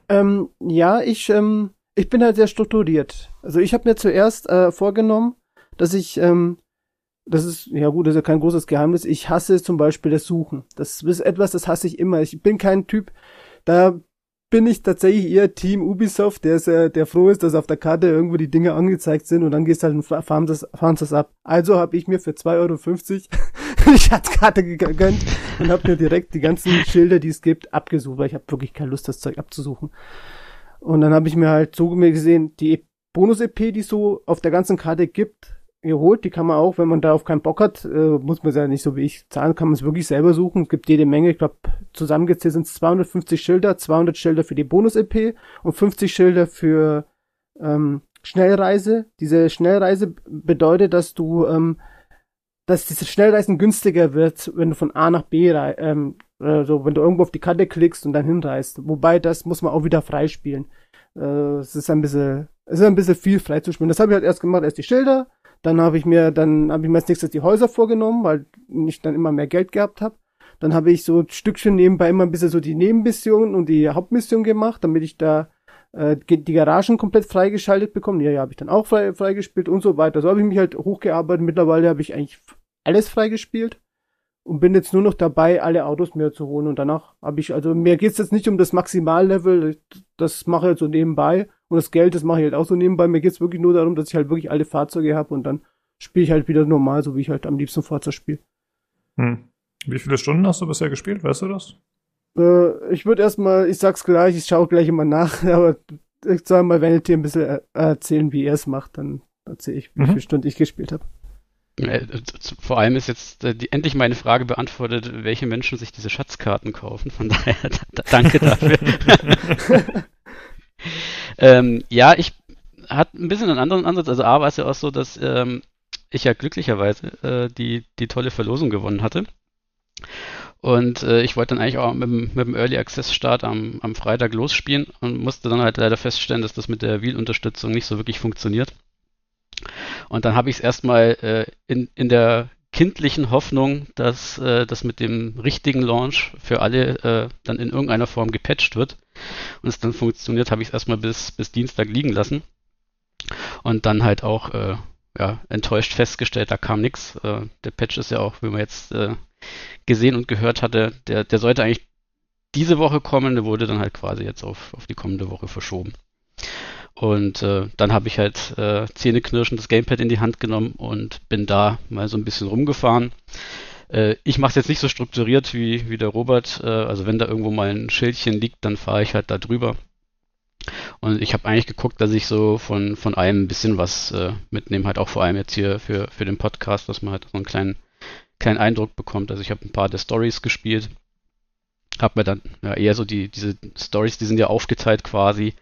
Ähm, ja, ich, ähm, ich bin halt sehr strukturiert. Also ich habe mir zuerst äh, vorgenommen, dass ich, ähm, das ist, ja gut, das ist ja kein großes Geheimnis, ich hasse zum Beispiel das Suchen. Das ist etwas, das hasse ich immer. Ich bin kein Typ, da bin ich tatsächlich eher Team Ubisoft, der, ist, der froh ist, dass auf der Karte irgendwo die Dinge angezeigt sind und dann gehst halt und fahren das, fahren das ab. Also habe ich mir für 2,50 Euro die Schatzkarte gegönnt und habe mir direkt die ganzen Schilder, die es gibt, abgesucht, weil ich habe wirklich keine Lust, das Zeug abzusuchen. Und dann habe ich mir halt so gesehen, die Bonus-EP, die es so auf der ganzen Karte gibt, geholt. Die kann man auch, wenn man darauf keinen Bock hat, äh, muss man es ja nicht so wie ich zahlen, kann man es wirklich selber suchen. Es gibt jede Menge, ich glaube, zusammengezählt sind es 250 Schilder, 200 Schilder für die Bonus-EP und 50 Schilder für ähm, Schnellreise. Diese Schnellreise bedeutet, dass du, ähm, dass diese Schnellreisen günstiger wird, wenn du von A nach B ähm, Also wenn du irgendwo auf die Karte klickst und dann hinreißt. Wobei das muss man auch wieder freispielen. Äh, es ist ein bisschen, es ist ein bisschen viel freizuspielen. Das habe ich halt erst gemacht, erst die Schilder, dann habe ich mir, dann habe ich mir als nächstes die Häuser vorgenommen, weil ich dann immer mehr Geld gehabt habe. Dann habe ich so ein Stückchen nebenbei immer ein bisschen so die Nebenmission und die Hauptmission gemacht, damit ich da äh, die Garagen komplett freigeschaltet bekomme. Ja, ja, habe ich dann auch frei, freigespielt und so weiter. So habe ich mich halt hochgearbeitet. Mittlerweile habe ich eigentlich alles freigespielt und bin jetzt nur noch dabei, alle Autos mir zu holen. Und danach habe ich, also mir geht's jetzt nicht um das Maximallevel, das mache ich halt so nebenbei. Und das Geld, das mache ich halt auch so nebenbei. Mir geht's wirklich nur darum, dass ich halt wirklich alle Fahrzeuge habe und dann spiele ich halt wieder normal, so wie ich halt am liebsten Forza spiele.
Hm. Wie viele Stunden hast du bisher gespielt? Weißt du das?
Äh, ich würde erstmal, ich sag's gleich, ich schaue gleich immer nach, aber ich soll mal Vanity ein bisschen äh, erzählen, wie er es macht, dann erzähle ich, wie
Mhm.
viele Stunden ich gespielt habe.
Äh, z- Vor allem ist jetzt äh, die, endlich meine Frage beantwortet, welche Menschen sich diese Schatzkarten kaufen. Von daher da, da, danke dafür. ähm, ja, ich hatte ein bisschen einen anderen Ansatz. Also A war es ja auch so, dass ähm, ich ja glücklicherweise äh, die, die tolle Verlosung gewonnen hatte. Und äh, ich wollte dann eigentlich auch mit, dem- mit dem Early Access Start am, am Freitag losspielen und musste dann halt leider feststellen, dass das mit der Wheel-Unterstützung nicht so wirklich funktioniert. Und dann habe ich es erstmal äh, in, in der kindlichen Hoffnung, dass äh, das mit dem richtigen Launch für alle äh, dann in irgendeiner Form gepatcht wird und es dann funktioniert, habe ich es erstmal bis, bis Dienstag liegen lassen. Und dann halt auch äh, ja, enttäuscht festgestellt, da kam nichts. Äh, der Patch ist ja auch, wie man jetzt äh, gesehen und gehört hatte, der, der sollte eigentlich diese Woche kommen, der wurde dann halt quasi jetzt auf, auf die kommende Woche verschoben. Und äh, dann habe ich halt äh, zähneknirschend das Gamepad in die Hand genommen und bin da mal so ein bisschen rumgefahren. Äh, ich mache es jetzt nicht so strukturiert wie, wie der Robert. Äh, also wenn da irgendwo mal ein Schildchen liegt, dann fahre ich halt da drüber. Und ich habe eigentlich geguckt, dass ich so von, von allem ein bisschen was äh, mitnehme, halt auch vor allem jetzt hier für, für den Podcast, dass man halt so einen kleinen, kleinen Eindruck bekommt. Also ich habe ein paar der Stories gespielt. Hab mir dann ja, eher so die, diese Stories, die sind ja aufgeteilt quasi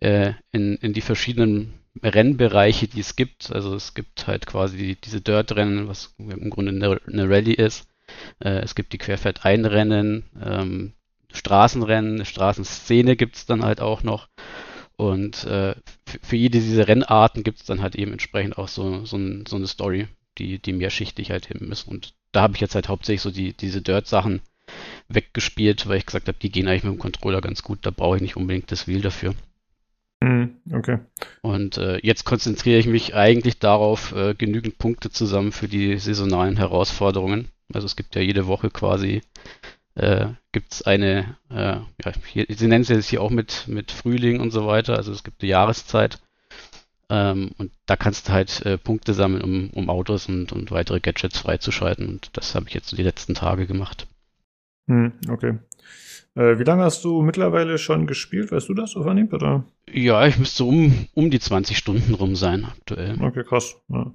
äh, in, in die verschiedenen Rennbereiche, die es gibt. Also es gibt halt quasi die, diese Dirt-Rennen, was im Grunde eine, Rallye ist. Äh, es gibt die Querfeld-Einrennen, ähm, Straßenrennen, Straßenszene gibt es dann halt auch noch. Und äh, für, für jede dieser Rennarten gibt es dann halt eben entsprechend auch so, so, ein, so eine Story, die, die mehrschichtig halt hin ist. Und da habe ich jetzt halt hauptsächlich so die, diese Dirt-Sachen weggespielt, weil ich gesagt habe, die gehen eigentlich mit dem Controller ganz gut, da brauche ich nicht unbedingt das Wheel dafür.
Hm, okay.
Und äh, jetzt konzentriere ich mich eigentlich darauf, äh, genügend Punkte zusammen für die saisonalen Herausforderungen. Also es gibt ja jede Woche quasi, äh, gibt eine, äh, ja, hier, sie nennen es jetzt hier auch mit, mit Frühling und so weiter, also es gibt eine Jahreszeit. Ähm, und da kannst du halt äh, Punkte sammeln, um, um Autos und, und weitere Gadgets freizuschalten. Und das habe ich jetzt die letzten Tage gemacht.
Hm, okay. Äh, wie lange hast du mittlerweile schon gespielt? Weißt du das auf Anhieb, oder?
Ja, ich müsste um, um die 20 Stunden rum sein aktuell.
Okay, krass. Ja.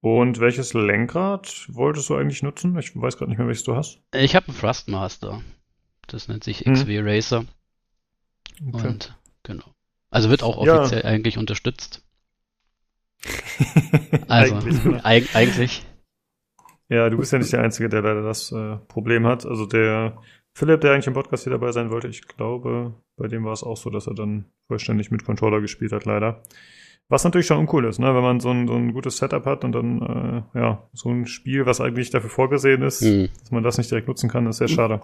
Und welches Lenkrad wolltest du eigentlich nutzen? Ich weiß gerade nicht mehr, welches du hast.
Ich habe einen Thrustmaster. Das nennt sich
Hm.
XW Racer.
Okay.
Und genau. Also wird auch
Ja.
offiziell eigentlich unterstützt. Also
Eigentlich,
eig eigentlich.
Ja, du bist ja nicht der Einzige, der leider das äh, Problem hat. Also der Philipp, der eigentlich im Podcast hier dabei sein wollte, ich glaube, bei dem war es auch so, dass er dann vollständig mit Controller gespielt hat, leider. Was natürlich schon uncool ist, ne? wenn man so ein, so ein gutes Setup hat und dann, äh, ja, so ein Spiel, was eigentlich dafür vorgesehen ist,
Hm.
dass man das nicht direkt nutzen kann, ist sehr schade.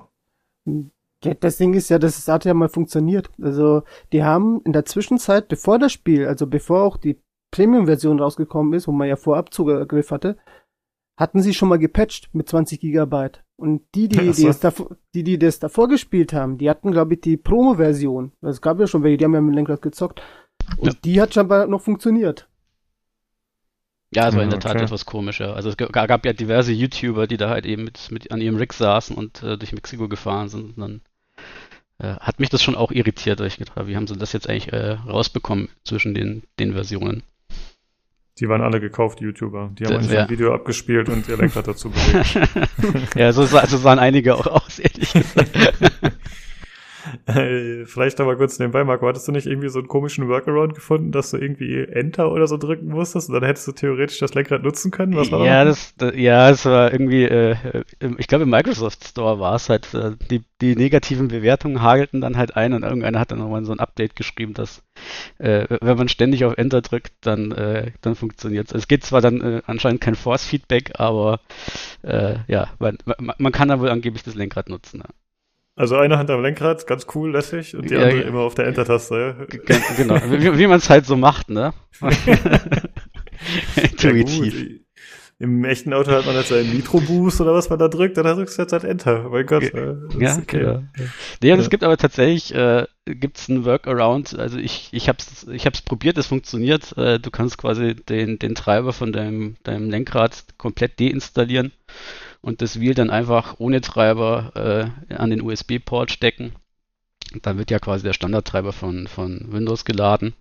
Das Ding ist ja, das hat ja mal funktioniert. Also, die haben in der Zwischenzeit, bevor das Spiel, also bevor auch die Premium-Version rausgekommen ist, wo man ja vorab Zugriff hatte, hatten sie schon mal gepatcht mit 20 Gigabyte. Und die, die,
so.
die, es davor, die, die das davor gespielt haben, die hatten, glaube ich, die Promo-Version. Es gab ja schon welche, die haben ja mit dem Lenkrad gezockt. Und
Ja.
die hat scheinbar noch funktioniert.
Ja, es war in der Tat
okay.
etwas komischer. Also es gab ja diverse YouTuber, die da halt eben mit, mit an ihrem Rig saßen und äh, durch Mexiko gefahren sind. Und dann äh, hat mich das schon auch irritiert, weil ich gedacht habe, wie haben sie das jetzt eigentlich äh, rausbekommen zwischen den, den Versionen?
Die waren alle gekauft, die YouTuber. Die haben
Das wär-
ein Video abgespielt und ihr Lenkrad dazu bewegt.
ja, so, so sahen einige auch aus, ehrlich gesagt.
Äh, Vielleicht aber kurz nebenbei, Marco, hattest du nicht irgendwie so einen komischen Workaround gefunden, dass du irgendwie Enter oder so drücken musstest und dann hättest du theoretisch das Lenkrad nutzen können? Was war
ja,
da?
das, da- ja, es war irgendwie, äh, ich glaube im Microsoft Store war es halt, äh, die, die negativen Bewertungen hagelten dann halt ein und irgendeiner hat dann nochmal so ein Update geschrieben, dass äh, wenn man ständig auf Enter drückt, dann, äh, dann funktioniert es. Es geht zwar dann äh, anscheinend kein Force-Feedback, aber ja, man, man, man kann dann wohl angeblich das Lenkrad nutzen. Ja.
Also eine Hand am Lenkrad, ganz cool, lässig, und die
Ja,
andere
ja.
immer auf der Enter-Taste. Ja.
Genau, wie, wie man es halt so macht, ne?
Ja,
Intuitiv.
gut. Im echten Auto hat man jetzt einen Nitro-Boost oder was man da drückt, dann drückst du jetzt halt Enter. Mein Gott.
Ge-
das
Ja,
okay.
genau. Nee, und es
Ja.
gibt aber tatsächlich, äh, gibt's einen Workaround, also ich, ich hab's, ich hab's probiert, es funktioniert. Äh, du kannst quasi den, den Treiber von deinem, deinem Lenkrad komplett deinstallieren und das Wheel dann einfach ohne Treiber äh, an den USB-Port stecken. Dann wird ja quasi der Standardtreiber von, von Windows geladen.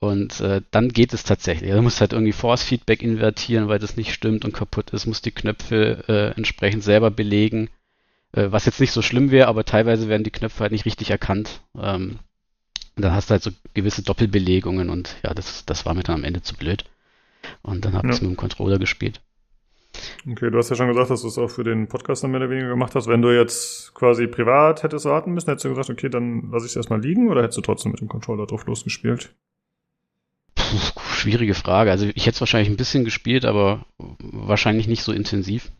Und äh, dann geht es tatsächlich. Du musst halt irgendwie Force-Feedback invertieren, weil das nicht stimmt und kaputt ist, musst die Knöpfe äh, entsprechend selber belegen. Äh, was jetzt nicht so schlimm wäre, aber teilweise werden die Knöpfe halt nicht richtig erkannt. Ähm, und dann hast du halt so gewisse Doppelbelegungen und ja, das, das war mir dann am Ende zu blöd. Und dann habe ich es mit dem Controller gespielt.
Okay, du hast ja schon gesagt, dass du es auch für den Podcast dann mehr oder weniger gemacht hast. Wenn du jetzt quasi privat hättest warten müssen, hättest du gesagt, okay, dann lasse ich es erstmal liegen oder hättest du trotzdem mit dem Controller drauf losgespielt?
Puh, schwierige Frage. Also ich hätte es wahrscheinlich ein bisschen gespielt, aber wahrscheinlich nicht so intensiv.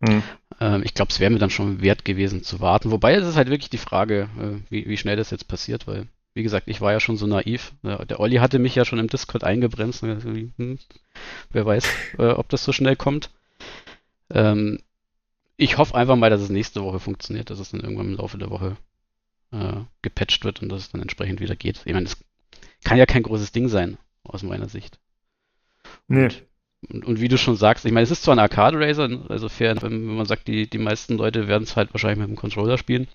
Hm.
Ähm, ich glaube, es wäre mir dann schon wert gewesen zu warten. Wobei es ist halt wirklich die Frage, äh, wie, wie schnell das jetzt passiert, weil, wie gesagt, ich war ja schon so naiv. Ja, der Olli hatte mich ja schon im Discord eingebremst. und gesagt, hm, wer weiß, äh, ob das so schnell kommt. Ähm, ich hoffe einfach mal, dass es nächste Woche funktioniert, dass es dann irgendwann im Laufe der Woche äh, gepatcht wird und dass es dann entsprechend wieder geht. Ich meine, es kann ja kein großes Ding sein, aus meiner Sicht.
Nee.
Und, und wie du schon sagst, ich meine, es ist zwar ein Arcade Racer, also fair, wenn, wenn man sagt, die, die meisten Leute werden es halt wahrscheinlich mit dem Controller spielen,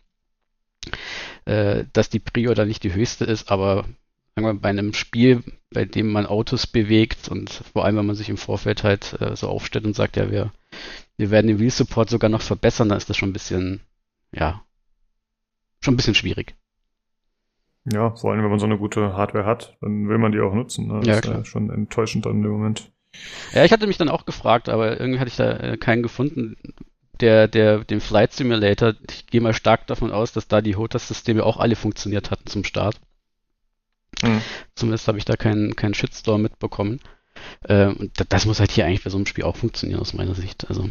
äh, dass die Prio da nicht die höchste ist, aber sagen wir, bei einem Spiel, bei dem man Autos bewegt und vor allem, wenn man sich im Vorfeld halt äh, so aufstellt und sagt, ja, wir, wir werden den Wheel Support sogar noch verbessern, dann ist das schon ein bisschen, ja, schon ein bisschen schwierig.
Ja, vor allem, wenn man so eine gute Hardware hat, dann will man die auch nutzen. Ne? Das
Ja,
ist ja schon enttäuschend dann im Moment.
Ja, ich hatte mich dann auch gefragt, aber irgendwie hatte ich da äh, keinen gefunden, der, der, den Flight Simulator, ich gehe mal stark davon aus, dass da die HOTAS-Systeme auch alle funktioniert hatten zum Start.
Hm.
Zumindest habe ich da keinen, keinen Shitstorm mitbekommen. Äh, und da- das muss halt hier eigentlich bei so einem Spiel auch funktionieren, aus meiner Sicht. Also,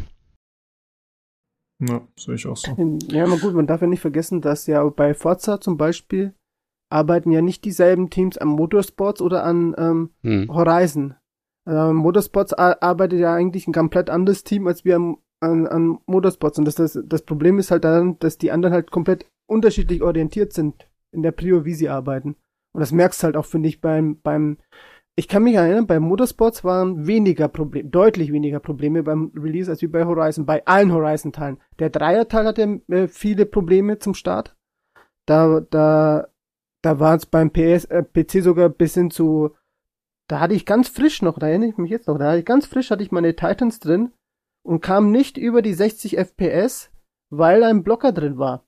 Ja, sehe ich auch so.
Ja, aber gut, man darf ja nicht vergessen, dass ja bei Forza zum Beispiel arbeiten ja nicht dieselben Teams an Motorsports oder an ähm,
hm,
Horizon. Ähm, Motorsports ar- arbeitet ja eigentlich ein komplett anderes Team als wir am, an, an Motorsports. Und das, das, das Problem ist halt dann, dass die anderen halt komplett unterschiedlich orientiert sind in der Prio, wie sie arbeiten. Und das merkst du halt auch, finde ich, beim, beim, ich kann mich erinnern, bei Motorsports waren weniger Probleme, deutlich weniger Probleme beim Release als wie bei Horizon, bei allen Horizon-Teilen. Der Dreier-Teil hatte äh, viele Probleme zum Start. Da, da, da war es beim PS, äh, PC sogar bis hin zu, da hatte ich ganz frisch noch, da erinnere ich mich jetzt noch, da hatte ich ganz frisch, hatte ich meine Titans drin und kam nicht über die 60 FPS, weil ein Blocker drin war.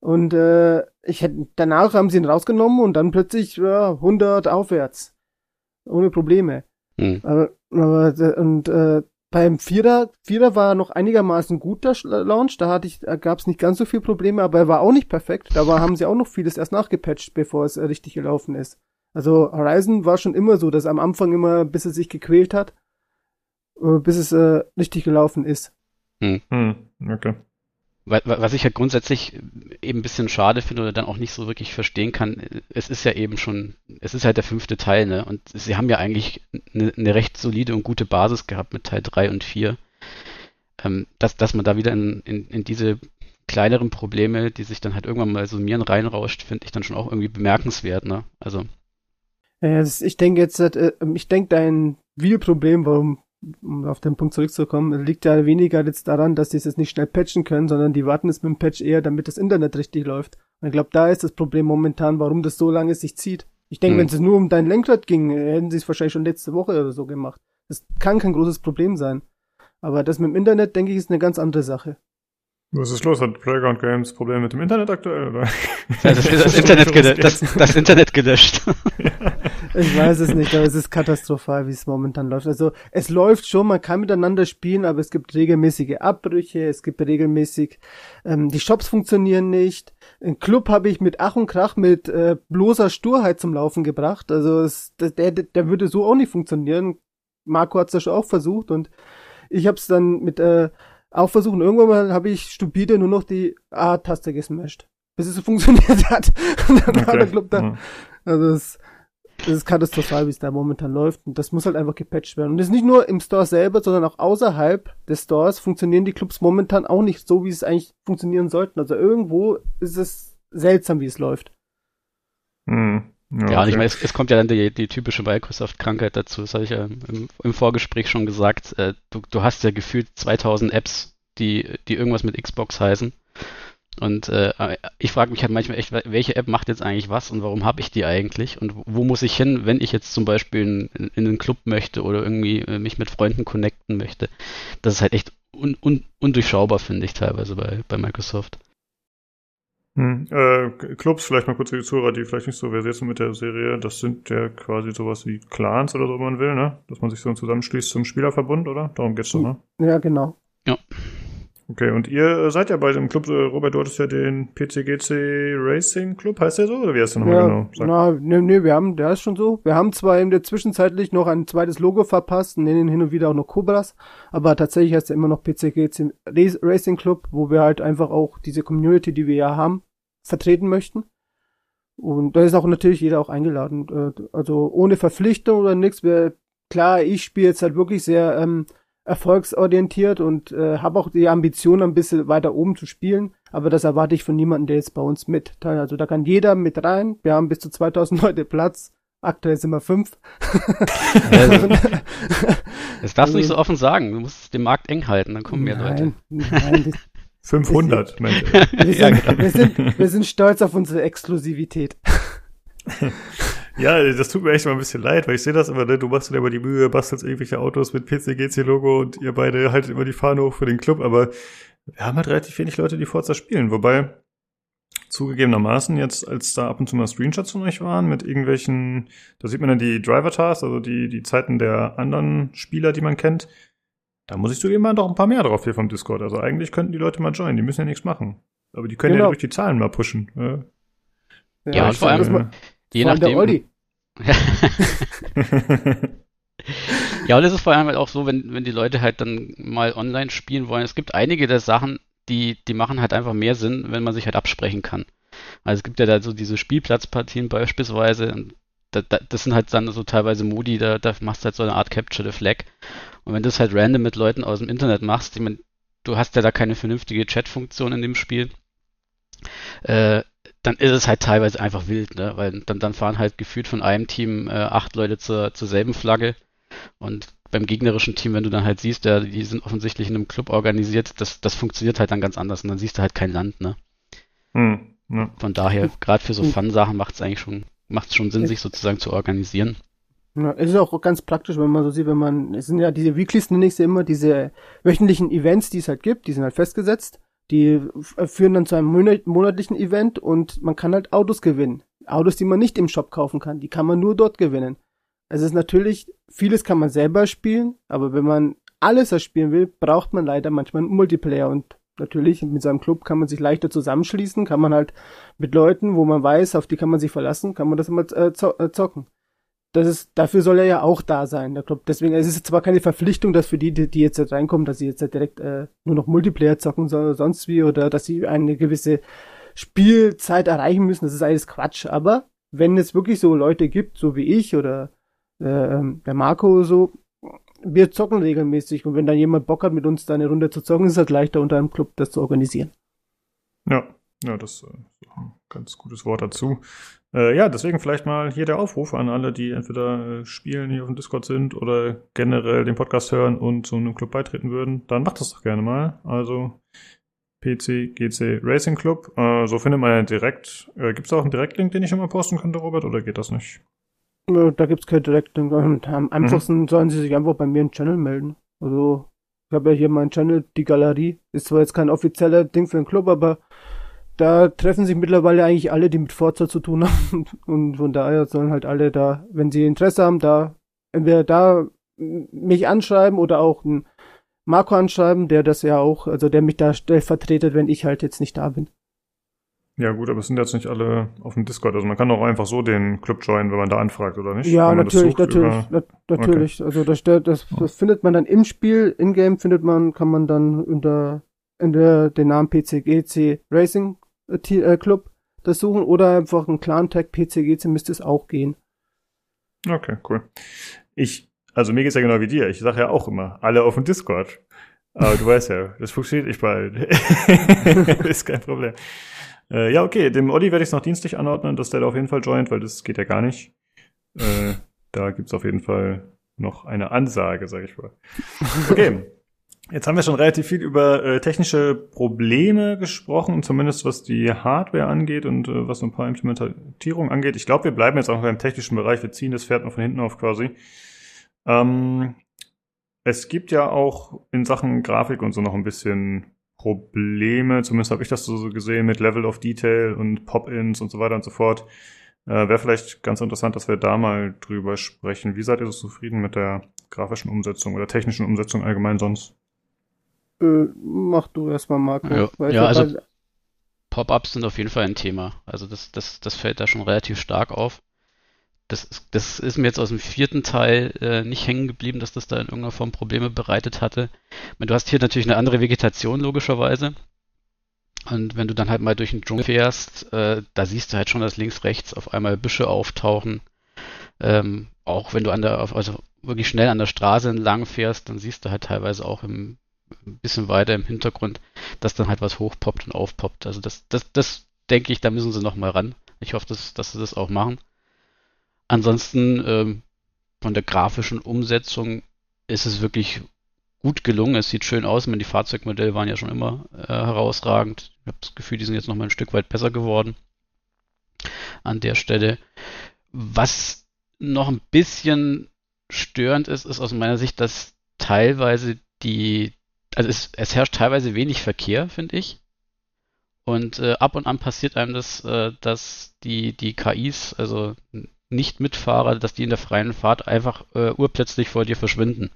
Und äh, ich hätte, danach haben sie ihn rausgenommen und dann plötzlich ja, 100 aufwärts. Ohne Probleme.
hm.
Aber, aber und äh, beim Vierer, Vierer war noch einigermaßen guter Launch, da hatte ich, da gab es nicht ganz so viel Probleme, aber er war auch nicht perfekt. Da war, haben sie auch noch vieles erst nachgepatcht, bevor es äh, richtig gelaufen ist. Also Horizon war schon immer so, dass am Anfang immer, bis es sich gequält hat, bis es äh, richtig gelaufen ist.
Hm, okay.
Wa- wa- Was ich halt grundsätzlich eben ein bisschen schade finde oder dann auch nicht so wirklich verstehen kann, es ist ja eben schon, es ist halt der fünfte Teil, ne? Und sie haben ja eigentlich eine, eine recht solide und gute Basis gehabt mit Teil 3 und 4. Ähm, dass, dass man da wieder in, in, in diese kleineren Probleme, die sich dann halt irgendwann mal summieren, reinrauscht, finde ich dann schon auch irgendwie bemerkenswert, ne? Also,
Ja, das, ich denke jetzt, äh, ich denke, dein Wheel-Problem, warum, um auf den Punkt zurückzukommen, liegt ja weniger jetzt daran, dass die es jetzt nicht schnell patchen können, sondern die warten jetzt mit dem Patch eher, damit das Internet richtig läuft. Und ich glaube, da ist das Problem momentan, warum das so lange sich zieht. Ich denke,
Hm.
wenn es nur um dein Lenkrad ging, hätten sie es wahrscheinlich schon letzte Woche oder so gemacht. Das kann kein großes Problem sein. Aber das mit dem Internet, denke ich, ist eine ganz andere Sache.
Was ist los? Hat Playground Games Probleme mit dem Internet aktuell, oder?
Ja, das, das, Internet gele- das, das Internet gelöscht.
Ich weiß es nicht, aber es ist katastrophal, wie es momentan läuft. Also es läuft schon, man kann miteinander spielen, aber es gibt regelmäßige Abbrüche, es gibt regelmäßig, ähm, die Shops funktionieren nicht. Ein Club habe ich mit Ach und Krach mit äh, bloßer Sturheit zum Laufen gebracht. Also es, der, der, würde so auch nicht funktionieren. Marco hat es ja schon auch versucht und ich habe es dann mit äh, auch versucht. Und irgendwann mal habe ich stupide nur noch die A-Taste gesmashed, bis es so funktioniert hat. Und dann war der Club da.
Ja.
Also es, es ist katastrophal, wie es da momentan läuft. Und das muss halt einfach gepatcht werden. Und das ist nicht nur im Store selber, sondern auch außerhalb des Stores funktionieren die Clubs momentan auch nicht so, wie es eigentlich funktionieren sollten. Also irgendwo ist es seltsam, wie es läuft.
Hm.
Ja, und
okay.
ich meine, es, es kommt ja dann die, die typische Microsoft-Krankheit dazu. Das habe ich ja im, im Vorgespräch schon gesagt. Äh, du, du hast ja gefühlt 2000 Apps, die, die irgendwas mit Xbox heißen. Und äh, ich frage mich halt manchmal echt, welche App macht jetzt eigentlich was und warum habe ich die eigentlich? Und wo muss ich hin, wenn ich jetzt zum Beispiel in, in, in einen Club möchte oder irgendwie äh, mich mit Freunden connecten möchte? Das ist halt echt un, un, undurchschaubar, finde ich teilweise bei, bei Microsoft.
Hm. Äh, Clubs, vielleicht mal kurz für die Zuhörer, die vielleicht nicht so versiert sind mit der Serie, das sind ja quasi sowas wie Clans oder so, wenn man will, ne? Dass man sich so zusammenschließt zum Spielerverbund, oder? Darum geht's doch, ne?
Ja, genau.
Okay, und ihr äh, seid ja bei dem Club, äh, Robert, du hattest ja den PCGC Racing Club, heißt der so? Oder wie heißt der nochmal
Ja,
genau? Sag-
na, ne, ne, wir haben, der ist schon so. Wir haben zwar in der Zwischenzeitlich noch ein zweites Logo verpasst, nennen ihn hin und wieder auch noch Cobras, aber tatsächlich heißt er immer noch PCGC Racing Club, wo wir halt einfach auch diese Community, die wir ja haben, vertreten möchten. Und da ist auch natürlich jeder auch eingeladen. Äh, Also ohne Verpflichtung oder nichts. Klar, ich spiele jetzt halt wirklich sehr ähm, erfolgsorientiert und äh, habe auch die Ambition, ein bisschen weiter oben zu spielen. Aber das erwarte ich von niemandem, der jetzt bei uns mit. Also da kann jeder mit rein. Wir haben bis zu 2000 Leute Platz. Aktuell sind wir fünf.
Das darfst du nicht so offen sagen. Du musst den Markt eng halten, dann kommen mehr Leute.
nein, nein, das,
500, Mensch.
wir,
Ja,
sind,
genau.
wir, sind, wir sind stolz auf unsere Exklusivität.
Ja, das tut mir echt mal ein bisschen leid, weil ich sehe das immer, ne? du machst dir immer die Mühe, bastelst irgendwelche Autos mit PCGC-Logo und ihr beide haltet immer die Fahne hoch für den Club, aber wir haben halt relativ wenig Leute, die Forza spielen, wobei zugegebenermaßen jetzt, als da ab und zu mal Screenshots von euch waren mit irgendwelchen, da sieht man dann die Driver-Tasks, also die, die Zeiten der anderen Spieler, die man kennt, da muss ich zugeben, waren doch ein paar mehr drauf hier vom Discord, also eigentlich könnten die Leute mal joinen, die müssen ja nichts machen. Aber die können ja
Genau.
durch die Zahlen mal pushen. ne?
Ja, und
ich
vor allem-
das mal-
Je
vor allem der
nachdem.
Olli.
Ja, und es ist vor allem halt auch so, wenn, wenn die Leute halt dann mal online spielen wollen. Es gibt einige der Sachen, die, die machen halt einfach mehr Sinn, wenn man sich halt absprechen kann. Also es gibt ja da so diese Spielplatzpartien beispielsweise. Und da, da, das sind halt dann so teilweise Modi, da, da machst du halt so eine Art Capture the Flag. Und wenn du es halt random mit Leuten aus dem Internet machst, ich meine, du hast ja da keine vernünftige Chat-Funktion in dem Spiel, äh, dann ist es halt teilweise einfach wild, ne? Weil dann, dann fahren halt gefühlt von einem Team äh, acht Leute zur, zur selben Flagge. Und beim gegnerischen Team, wenn du dann halt siehst, ja, die sind offensichtlich in einem Club organisiert, das, das funktioniert halt dann ganz anders und dann siehst du halt kein Land, ne?
hm, ja.
Von daher, gerade für so
Hm.
Fun-Sachen macht es eigentlich schon, macht es schon Sinn, sich sozusagen zu organisieren.
Ja, es ist auch ganz praktisch, wenn man so sieht, wenn man, es sind ja diese Weeklies, nenne ich sie immer, diese wöchentlichen Events, die es halt gibt, die sind halt festgesetzt. Die f- führen dann zu einem monat- monatlichen Event und man kann halt Autos gewinnen. Autos, die man nicht im Shop kaufen kann, die kann man nur dort gewinnen. Es ist natürlich, vieles kann man selber spielen, aber wenn man alles erspielen will, braucht man leider manchmal einen Multiplayer und natürlich mit seinem Club kann man sich leichter zusammenschließen, kann man halt mit Leuten, wo man weiß, auf die kann man sich verlassen, kann man das immer äh, äh, zocken das ist, dafür soll er ja auch da sein, der Club. Deswegen, es ist zwar keine Verpflichtung, dass für die, die, die jetzt reinkommen, dass sie jetzt direkt äh, nur noch Multiplayer zocken sollen oder sonst wie, oder dass sie eine gewisse Spielzeit erreichen müssen, das ist alles Quatsch. Aber wenn es wirklich so Leute gibt, so wie ich oder äh, ähm, der Marco so, wir zocken regelmäßig und wenn dann jemand Bock hat, mit uns da eine Runde zu zocken, ist es halt leichter unter einem Club das zu organisieren.
Ja, ja, das äh, ist ein ganz gutes Wort dazu. Äh, ja, deswegen vielleicht mal hier der Aufruf an alle, die entweder äh, spielen, hier auf dem Discord sind oder generell den Podcast hören und zu einem Club beitreten würden. Dann macht das doch gerne mal. Also PC GC Racing Club. Äh, so findet man ja direkt. Äh, Gibt es auch einen Direktlink, den ich schon mal posten könnte, Robert, oder geht das nicht?
Da gibt's kein Direkt. Und am einfachsten sollen sie sich einfach bei mir im Channel melden. Also Ich habe ja hier meinen Channel, die Galerie. Ist zwar jetzt kein offizieller Ding für den Club, aber da treffen sich mittlerweile eigentlich alle, die mit Forza zu tun haben. Und von daher sollen halt alle da, wenn sie Interesse haben, da entweder da mich anschreiben oder auch einen Marco anschreiben, der das ja auch, also der mich da stellvertretet, wenn ich halt jetzt nicht da bin.
Ja, gut, aber es sind jetzt nicht alle auf dem Discord. Also man kann auch einfach so den Club joinen, wenn man da anfragt, oder nicht?
Ja, natürlich,
sucht
natürlich, na, natürlich. Also das, das, das findet man dann im Spiel, in-game findet man, kann man dann unter, unter den Namen PCGC Racing Club das suchen oder einfach ein Clan-Tag PCGC müsste es auch gehen.
Okay, cool. Ich, also mir geht's ja genau wie dir. Ich sage ja auch immer, alle auf dem Discord. Aber du weißt ja, das funktioniert nicht bald. ist kein Problem. Äh, ja, okay, dem Olli werde ich es noch dienstlich anordnen, dass der da auf jeden Fall joint, weil das geht ja gar nicht. Äh, da gibt's auf jeden Fall noch eine Ansage, sag ich mal. Okay. Jetzt haben wir schon relativ viel über äh, technische Probleme gesprochen, zumindest was die Hardware angeht und äh, was so ein paar Implementierungen angeht. Ich glaube, wir bleiben jetzt auch beim technischen Bereich. Wir ziehen das Pferd noch von hinten auf quasi. Ähm, es gibt ja auch in Sachen Grafik und so noch ein bisschen Probleme. Zumindest habe ich das so gesehen mit Level of Detail und Pop-ins und so weiter und so fort. Äh, Wäre vielleicht ganz interessant, dass wir da mal drüber sprechen. Wie seid ihr so zufrieden mit der grafischen Umsetzung oder technischen Umsetzung allgemein sonst?
Äh, mach du erstmal, Marco.
Ja,
Weil
ja,
hab
also-
halt-
Pop-ups sind auf jeden Fall ein Thema. Also das, das, das fällt da schon relativ stark auf. Das, ist- das ist mir jetzt aus dem vierten Teil äh, nicht hängen geblieben, dass das da in irgendeiner Form Probleme bereitet hatte. Meine, du hast hier natürlich eine andere Vegetation logischerweise. Und wenn du dann halt mal durch den Dschungel fährst, äh, da siehst du halt schon, dass links, rechts auf einmal Büsche auftauchen. Ähm, auch wenn du an der, also wirklich schnell an der Straße entlang fährst, dann siehst du halt teilweise auch im, ein bisschen weiter im Hintergrund, dass dann halt was hochpoppt und aufpoppt. Also das, das, das denke ich, da müssen sie noch mal ran. Ich hoffe, dass, dass sie das auch machen. Ansonsten ähm, von der grafischen Umsetzung ist es wirklich gut gelungen. Es sieht schön aus. Ich meine, die Fahrzeugmodelle waren ja schon immer äh, herausragend. Ich habe das Gefühl, die sind jetzt noch mal ein Stück weit besser geworden an der Stelle. Was noch ein bisschen störend ist, ist aus meiner Sicht, dass teilweise die, also es, es herrscht teilweise wenig Verkehr, finde ich. Und äh, ab und an passiert einem das, äh, dass die, die KIs, also nicht Mitfahrer, dass die in der freien Fahrt einfach äh, urplötzlich vor dir verschwinden.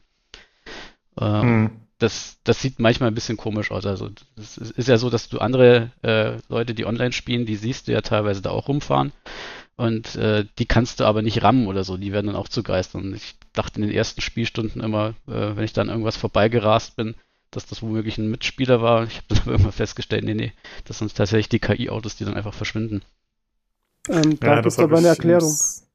Ähm,
Hm.
das, das sieht manchmal ein bisschen komisch aus. Also es ist ist ja so, dass du andere äh, Leute, die online spielen, die siehst du ja teilweise da auch rumfahren. Und äh, die kannst du aber nicht rammen oder so. Die werden dann auch zu Geistern. Ich dachte in den ersten Spielstunden immer, äh, wenn ich dann irgendwas vorbeigerast bin, dass das womöglich ein Mitspieler war. Ich habe dann aber irgendwann festgestellt, nee, nee, das sind tatsächlich die KI-Autos, die dann einfach verschwinden.
ähm, da
das
gibt's
hab
aber eine Erklärung.
ins-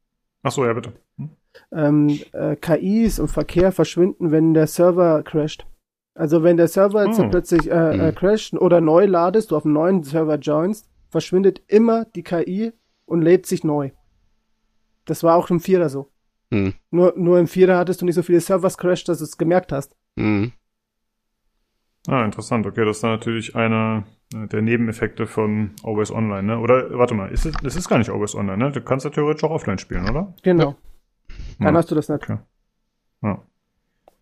Ach so, ja, bitte. Hm?
ähm, äh, KIs und Verkehr verschwinden, wenn der Server crasht. Also wenn der Server jetzt
Oh.
plötzlich äh, äh,
Hm.
crasht oder neu ladest, du auf einen neuen Server joinst, verschwindet immer die KI und lädt sich neu. Das war auch im Vierer so.
Hm.
Nur, nur im Vierer hattest du nicht so viele Servers crashed, dass du es gemerkt hast.
Hm.
Ah, interessant. Okay, das ist dann natürlich einer äh, der Nebeneffekte von Always Online, ne? Oder, warte mal, ist es, es ist gar nicht Always Online, ne? Du kannst ja theoretisch auch offline spielen, oder?
Genau. Dann
Ja.
hast du das nicht.
Okay. Ja.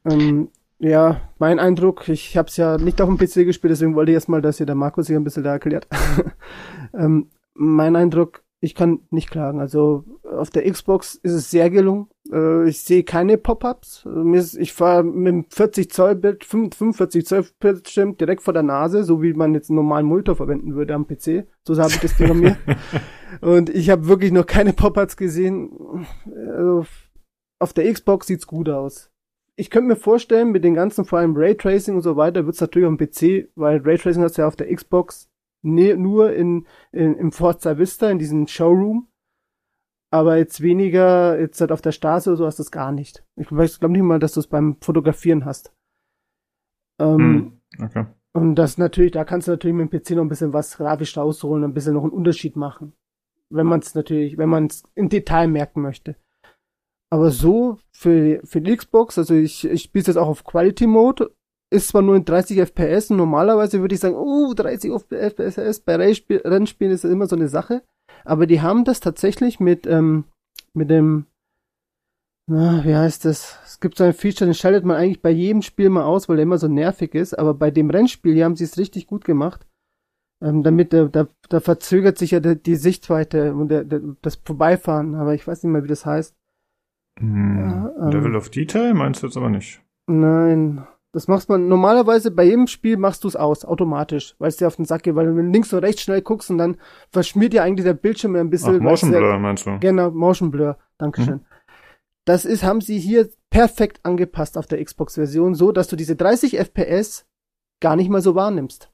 Ähm, ja, mein Eindruck, ich habe es ja nicht auf dem PC gespielt, deswegen wollte ich erstmal, dass hier der Markus sich ein bisschen da erklärt. ähm, mein Eindruck, ich kann nicht klagen. Also auf der Xbox ist es sehr gelungen. Äh, ich sehe keine Pop-ups. Ich fahre mit dem 40 Zoll Bild, 45 Zoll Bildschirm direkt vor der Nase, so wie man jetzt einen normalen Monitor verwenden würde am PC. So habe ich das Ding mir. Und ich habe wirklich noch keine Pop-ups gesehen. Also, auf der Xbox sieht's gut aus. Ich könnte mir vorstellen, mit den ganzen, vor allem Raytracing und so weiter, wird's natürlich auf dem PC, weil Raytracing hast du ja auf der Xbox ne, nur in, in, im Forza Vista, in diesem Showroom. Aber jetzt weniger, jetzt halt auf der Straße oder so hast du es gar nicht. Ich weiß, glaube nicht mal, dass du es beim Fotografieren hast. Ähm,
Hm. Okay.
und das natürlich, da kannst du natürlich mit dem PC noch ein bisschen was grafisch rausholen, ein bisschen noch einen Unterschied machen. Wenn man es natürlich, wenn man es im Detail merken möchte. Aber so für, für die Xbox, also ich, ich spiele jetzt auch auf Quality Mode, ist zwar nur in 30 FPS und normalerweise würde ich sagen, oh, 30 FPS bei Rennspiel- Rennspielen ist immer so eine Sache. Aber die haben das tatsächlich mit, ähm, mit dem na, wie heißt das? Es gibt so ein Feature, den schaltet man eigentlich bei jedem Spiel mal aus, weil der immer so nervig ist, aber bei dem Rennspiel hier haben sie es richtig gut gemacht. Ähm, damit, äh, da, da verzögert sich ja die, die Sichtweite und der, der, das Vorbeifahren, aber ich weiß nicht mehr, wie das heißt.
Hm,
Ja, ähm.
Level of Detail meinst du jetzt aber nicht.
Nein. Das machst man normalerweise bei jedem Spiel machst du es aus, automatisch, weil es dir auf den Sack geht, weil du links und rechts schnell guckst und dann verschmiert dir eigentlich der Bildschirm ja ein
Ach,
bisschen.
Motion
weil's ja-
Blur meinst du?
Genau, Motion Blur. Dankeschön. Das ist, haben sie hier perfekt angepasst auf der Xbox-Version, so dass du diese 30 FPS gar nicht mal so wahrnimmst.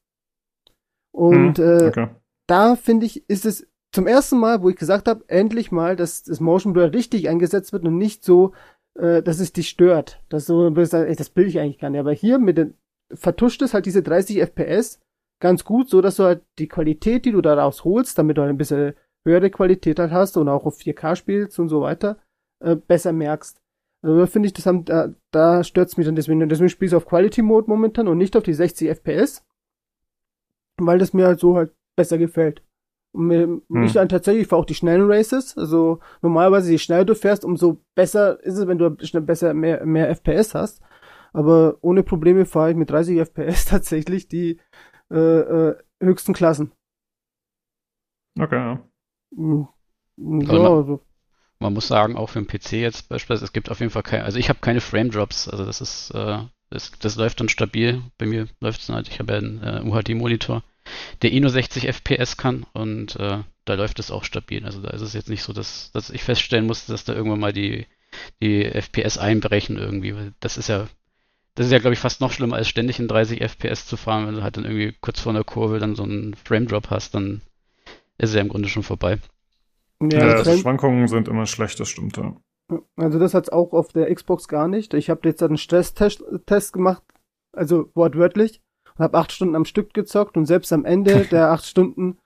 Und
Hm,
äh,
okay.
da finde ich, ist es zum ersten Mal, wo ich gesagt habe, endlich mal, dass das Motion Blur richtig eingesetzt wird und nicht so, äh, dass es dich stört. Dass du sagst, ey, das will ich eigentlich gar nicht. Aber hier mit den, vertuscht es halt diese 30 FPS ganz gut, so dass du halt die Qualität, die du daraus holst, damit du halt ein bisschen höhere Qualität halt hast und auch auf 4K spielst und so weiter, äh, besser merkst. Also finde ich, das haben, da, da stört's mich dann deswegen. Deswegen spiele ich auf Quality Mode momentan und nicht auf die 60 FPS, weil das mir halt so halt besser gefällt. Und mir, mich dann tatsächlich für auch die schnellen Races, also normalerweise je schneller du fährst, umso besser ist es, wenn du schnell besser mehr, mehr FPS hast. Aber ohne Probleme fahre ich mit 30 FPS tatsächlich die äh, äh, höchsten Klassen.
Okay, ja.
Mm,
Also man-
also,
Man muss sagen, auch für den PC jetzt beispielsweise, es gibt auf jeden Fall keine, also ich habe keine Frame Drops, also das ist, äh, das, das läuft dann stabil. Bei mir läuft es halt, ich habe ja einen äh, UHD-Monitor, der eh nur 60 FPS kann und äh, da läuft es auch stabil. Also da ist es jetzt nicht so, dass, dass ich feststellen musste, dass da irgendwann mal die, die FPS einbrechen irgendwie, das ist ja, das ist ja, glaube ich, fast noch schlimmer, als ständig in 30 FPS zu fahren, wenn du halt dann irgendwie kurz vor einer Kurve dann so einen Frame Drop hast, dann ist es ja im Grunde schon vorbei.
ja,
Ja,
das
also Schwankungen sind immer schlecht, das stimmt, ja.
Also das hat's auch auf der Xbox gar nicht. Ich habe jetzt einen Stresstest Test gemacht, also wortwörtlich, und habe acht Stunden am Stück gezockt und selbst am Ende der acht Stunden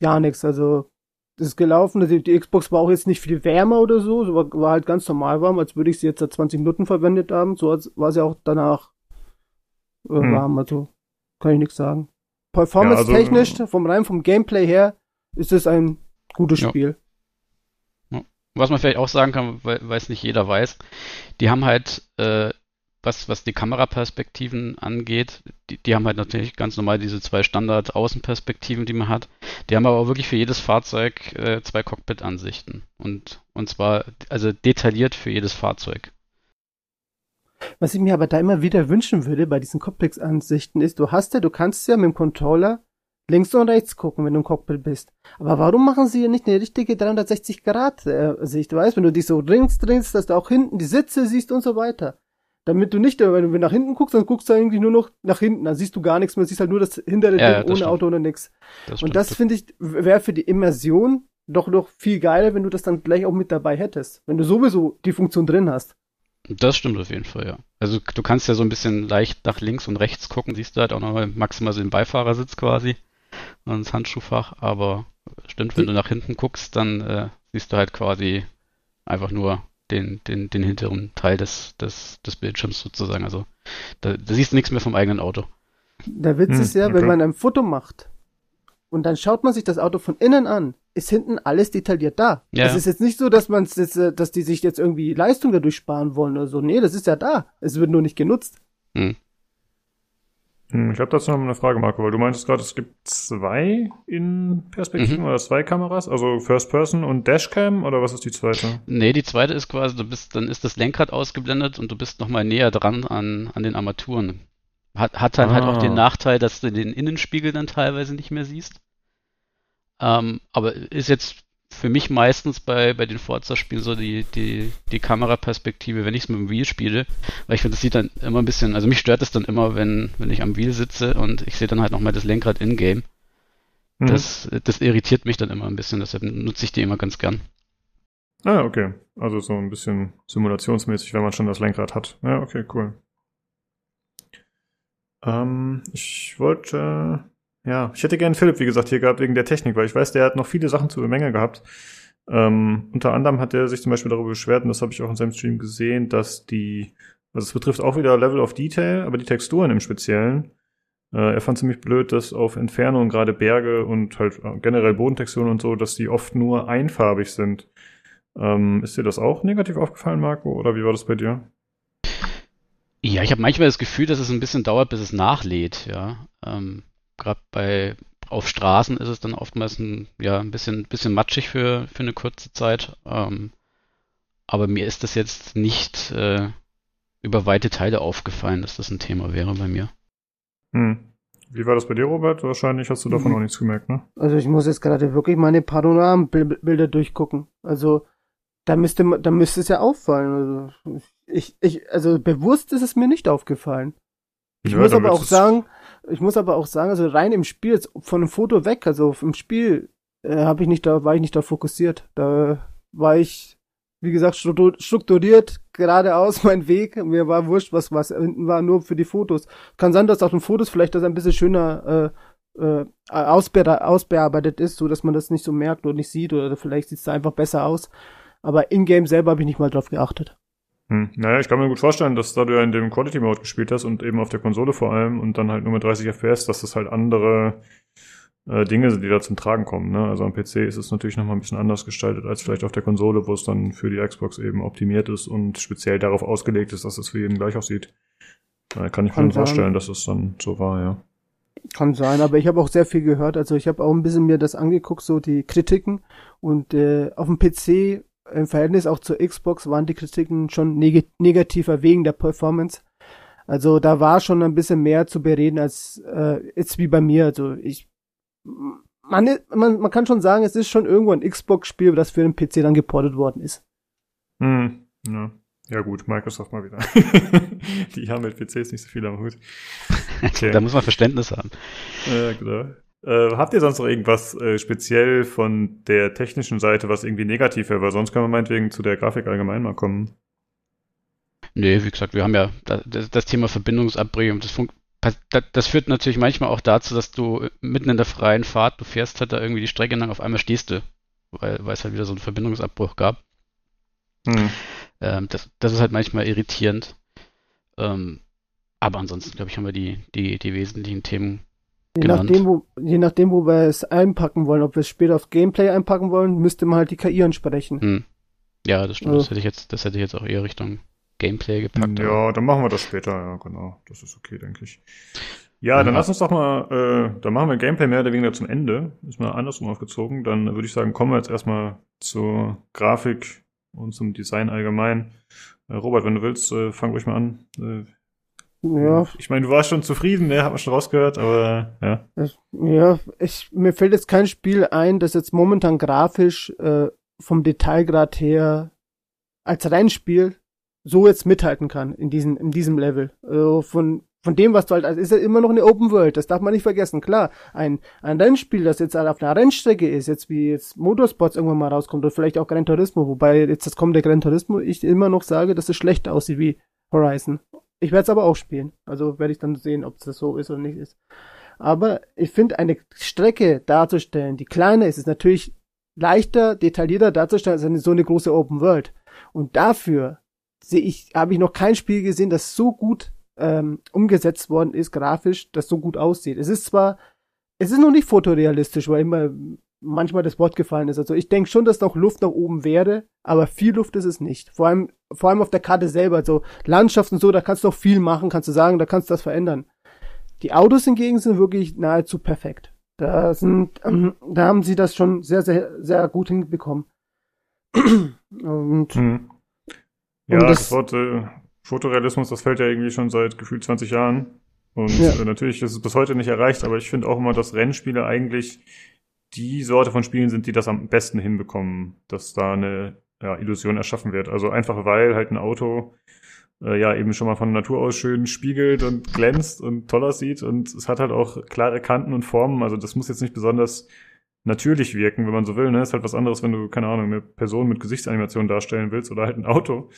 gar nichts. Also das ist gelaufen. Die, die Xbox war auch jetzt nicht viel wärmer oder so, so war, war halt ganz normal warm, als würde ich sie jetzt seit 20 Minuten verwendet haben. So war sie auch danach äh,
Hm.
warm. Also kann ich nichts sagen. Performance-technisch, vom rein vom Gameplay her, ist es ein gutes
Ja.
Spiel.
Was man vielleicht auch sagen kann, weil es nicht jeder weiß, die haben halt, äh, was, was die Kameraperspektiven angeht, die, die haben halt natürlich ganz normal diese zwei Standard-Außenperspektiven, die man hat. Die haben aber auch wirklich für jedes Fahrzeug äh, zwei Cockpit-Ansichten. Und, und zwar, also detailliert für jedes Fahrzeug.
Was ich mir aber da immer wieder wünschen würde bei diesen Cockpit-Ansichten ist, du hast ja, du kannst ja mit dem Controller links und rechts gucken, wenn du im Cockpit bist. Aber warum machen sie ja nicht eine richtige 360-Grad-Sicht, weißt, wenn du dich so links drehst, dass du auch hinten die Sitze siehst und so weiter. Damit du nicht, wenn du nach hinten guckst, dann guckst du eigentlich nur noch nach hinten, dann siehst du gar nichts mehr, siehst halt nur das hintere
Ja, ja, das
ohne
stimmt.
Auto oder nix.
Das
Und das finde ich, wäre für die Immersion doch noch viel geiler, wenn du das dann gleich auch mit dabei hättest. Wenn du sowieso die Funktion drin hast.
Das stimmt auf jeden Fall, ja. Also du kannst ja so ein bisschen leicht nach links und rechts gucken, siehst du halt auch nochmal maximal so den Beifahrersitz quasi und das Handschuhfach, aber stimmt, wenn du nach hinten guckst, dann äh, siehst du halt quasi einfach nur den, den, den hinteren Teil des, des, des Bildschirms sozusagen. Also da, da siehst du nichts mehr vom eigenen Auto.
Der Witz
Hm,
ist ja,
okay.
wenn man ein Foto macht und dann schaut man sich das Auto von innen an, ist hinten alles detailliert da.
Ja.
Es ist jetzt nicht so, dass man jetzt, äh, dass die sich jetzt irgendwie Leistung dadurch sparen wollen oder so. Nee, das ist ja da. Es wird nur nicht genutzt.
Hm.
Hm, Ich habe dazu noch mal eine Frage, Marco, weil du meintest gerade, es gibt zwei In-Perspektiven
Mhm.
oder zwei Kameras, also First Person und Dashcam oder was ist die zweite?
Nee, die zweite ist quasi, du bist, dann ist das Lenkrad ausgeblendet und du bist nochmal näher dran an, an den Armaturen. Hat, hat dann halt auch
Ah.
den Nachteil, dass du den Innenspiegel dann teilweise nicht mehr siehst. Ähm, aber ist jetzt für mich meistens bei, bei den Forza-Spielen so die, die, die Kameraperspektive, wenn ich es mit dem Wheel spiele, weil ich finde, das sieht dann immer ein bisschen, also mich stört es dann immer, wenn, wenn ich am Wheel sitze und ich sehe dann halt nochmal das Lenkrad in-game.
Hm.
Das, das irritiert mich dann immer ein bisschen, deshalb nutze ich die immer ganz gern.
Ah, okay. Also so ein bisschen simulationsmäßig, wenn man schon das Lenkrad hat. Ja, okay, cool. Ähm, ich wollte, ja, ich hätte gerne Philipp, wie gesagt, hier gehabt wegen der Technik, weil ich weiß, der hat noch viele Sachen zu bemängeln gehabt. Ähm, unter anderem hat er sich zum Beispiel darüber beschwert, und das habe ich auch in seinem Stream gesehen, dass die, also es betrifft auch wieder Level of Detail, aber die Texturen im Speziellen. Äh, er fand ziemlich blöd, dass auf Entfernung gerade Berge und halt äh, generell Bodentexturen und so, dass die oft nur einfarbig sind. Ähm, ist dir das auch negativ aufgefallen, Marco, oder wie war das bei dir?
Ja, ich habe manchmal das Gefühl, dass es ein bisschen dauert, bis es nachlädt, ja. Ähm, Gerade bei auf Straßen ist es dann oftmals ein, ja, ein bisschen, bisschen matschig für, für eine kurze Zeit. Ähm, aber mir ist das jetzt nicht äh, über weite Teile aufgefallen, dass das ein Thema wäre bei mir.
Hm. Wie war das bei dir, Robert? Wahrscheinlich hast du davon
Mhm.
auch nichts gemerkt, ne?
Also ich muss jetzt gerade wirklich meine Panoramenbilder durchgucken. Also da müsste da müsste es ja auffallen. Also ich, ich, also bewusst ist es mir nicht aufgefallen. Ich
Ja,
muss aber auch sagen, ich muss aber auch sagen, also rein im Spiel, jetzt von dem Foto weg, also im Spiel äh, habe ich nicht da, war ich nicht da fokussiert. Da war ich, wie gesagt, struktu- strukturiert geradeaus mein Weg. Mir war wurscht, was was hinten war, nur für die Fotos. Kann sein, dass auf den Fotos vielleicht das ein bisschen schöner äh, äh, ausbe ausbearbeitet ist, so dass man das nicht so merkt oder nicht sieht oder vielleicht sieht es einfach besser aus. Aber in-game selber habe ich nicht mal drauf geachtet.
Hm. Naja, ich kann mir gut vorstellen, dass da du ja in dem Quality Mode gespielt hast und eben auf der Konsole vor allem und dann halt nur mit 30 FPS, dass das halt andere äh, Dinge sind, die da zum Tragen kommen. Ne? Also am PC ist es natürlich nochmal ein bisschen anders gestaltet als vielleicht auf der Konsole, wo es dann für die Xbox eben optimiert ist und speziell darauf ausgelegt ist, dass es für jeden gleich aussieht. Da kann ich mir
Kann
vorstellen,
sein.
dass es dann so war, ja.
Kann sein, aber ich habe auch sehr viel gehört. Also ich habe auch ein bisschen mir das angeguckt, so die Kritiken. Und äh, auf dem PC im Verhältnis auch zur Xbox waren die Kritiken schon neg negativer wegen der Performance. Also da war schon ein bisschen mehr zu bereden als äh, jetzt wie bei mir. Also ich man, man, man kann schon sagen, es ist schon irgendwo ein Xbox-Spiel, das für den PC dann geportet worden ist.
Hm. Ja. ja gut, Microsoft mal wieder. die haben mit PCs nicht so viel am Hut. Okay.
Da muss man Verständnis haben.
Ja, genau. Äh, habt ihr sonst noch irgendwas äh, speziell von der technischen Seite, was irgendwie negativ wäre? Weil sonst können wir meinetwegen zu der Grafik allgemein mal kommen.
Nee, wie gesagt, wir haben ja da- das, das Thema Verbindungsabbrechung. Das, das, das führt natürlich manchmal auch dazu, dass du mitten in der freien Fahrt, du fährst halt da irgendwie die Strecke lang, auf einmal stehst du, weil, weil es halt wieder so einen Verbindungsabbruch gab.
Hm.
Ähm, das, das ist halt manchmal irritierend. Ähm, aber ansonsten, glaube ich, haben wir die, die, die wesentlichen Themen.
Je
Genannt.
nachdem, wo, je nachdem, wo wir es einpacken wollen, ob wir es später auf Gameplay einpacken wollen, müsste man halt die KI ansprechen.
Hm. Ja, das stimmt.
Ja.
Das hätte ich jetzt, das hätte ich jetzt auch eher Richtung Gameplay gepackt. aber-
Ja, dann machen wir das später, ja, genau. Das ist okay, denke ich. Ja, dann
Ja.
lass uns doch mal, äh, dann machen wir Gameplay mehr oder weniger zum Ende. Ist mal andersrum aufgezogen. Dann würde ich sagen, kommen wir jetzt erstmal zur Grafik und zum Design allgemein. Äh, Robert, wenn du willst, äh, fang ruhig mal an. Äh,
Ja,
Ich meine, du warst schon zufrieden, ne? Hat man schon rausgehört, aber ja.
Ja, ich, mir fällt jetzt kein Spiel ein, das jetzt momentan grafisch äh, vom Detailgrad her als Rennspiel so jetzt mithalten kann in diesem, in diesem Level. Also von, von dem, was du halt, also ist ja immer noch eine Open World, das darf man nicht vergessen. Klar, ein, ein Rennspiel, das jetzt halt auf einer Rennstrecke ist, jetzt wie jetzt Motorsports irgendwann mal rauskommt oder vielleicht auch Gran Turismo, wobei jetzt das kommende Gran Turismo ich immer noch sage, dass es schlechter aussieht wie Horizon. Ich werde es aber auch spielen. Also werde ich dann sehen, ob das so ist oder nicht ist. Aber ich finde, eine Strecke darzustellen, die kleiner ist, ist natürlich leichter, detaillierter darzustellen als eine, so eine große Open World. Und dafür sehe ich, habe ich noch kein Spiel gesehen, das so gut ähm, umgesetzt worden ist, grafisch, das so gut aussieht. Es ist zwar, es ist noch nicht fotorealistisch, weil immer manchmal das Wort gefallen ist. Also ich denke schon, dass noch Luft nach oben wäre, aber viel Luft ist es nicht. Vor allem, vor allem auf der Karte selber. Also Landschaft und so, da kannst du noch viel machen, kannst du sagen, da kannst du das verändern. Die Autos hingegen sind wirklich nahezu perfekt. Da sind, ähm, da haben sie das schon sehr, sehr, sehr gut hinbekommen. Und
Hm. Ja,
Und
das,
das-
Wort äh, Fotorealismus, das fällt ja irgendwie schon seit gefühlt 20 Jahren. Und
Ja.
äh, natürlich ist es bis heute nicht erreicht, aber ich finde auch immer, dass Rennspiele eigentlich die Sorte von Spielen sind, die das am besten hinbekommen, dass da eine ja, Illusion erschaffen wird. Also einfach weil halt ein Auto äh, ja eben schon mal von Natur aus schön spiegelt und glänzt und toll aussieht und es hat halt auch klare Kanten und Formen. Also das muss jetzt nicht besonders natürlich wirken, wenn man so will. Ne? Ist halt was anderes, wenn du, keine Ahnung, eine Person mit Gesichtsanimation darstellen willst oder halt ein Auto.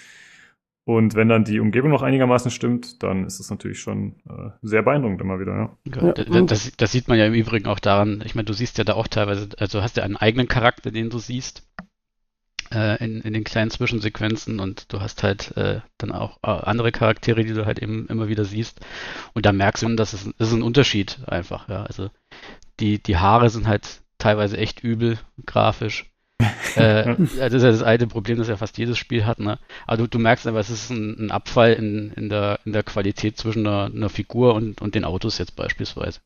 Und wenn dann die Umgebung noch einigermaßen stimmt, dann ist es natürlich schon äh, sehr beeindruckend immer wieder, ja.
Ja, das, das sieht man ja im Übrigen auch daran, ich meine, du siehst ja da auch teilweise, also hast ja einen eigenen Charakter, den du siehst äh, in, in den kleinen Zwischensequenzen und du hast halt äh, dann auch äh, andere Charaktere, die du halt eben immer wieder siehst. Und da merkst du, dass es das ist ein Unterschied einfach, ja. Also die, die Haare sind halt teilweise echt übel grafisch. Äh, das ist ja das alte Problem, das ja fast jedes Spiel hat, ne? Aber du, du merkst aber, es ist ein, ein Abfall in, in, der, in der Qualität zwischen einer, einer Figur und, und den Autos jetzt beispielsweise.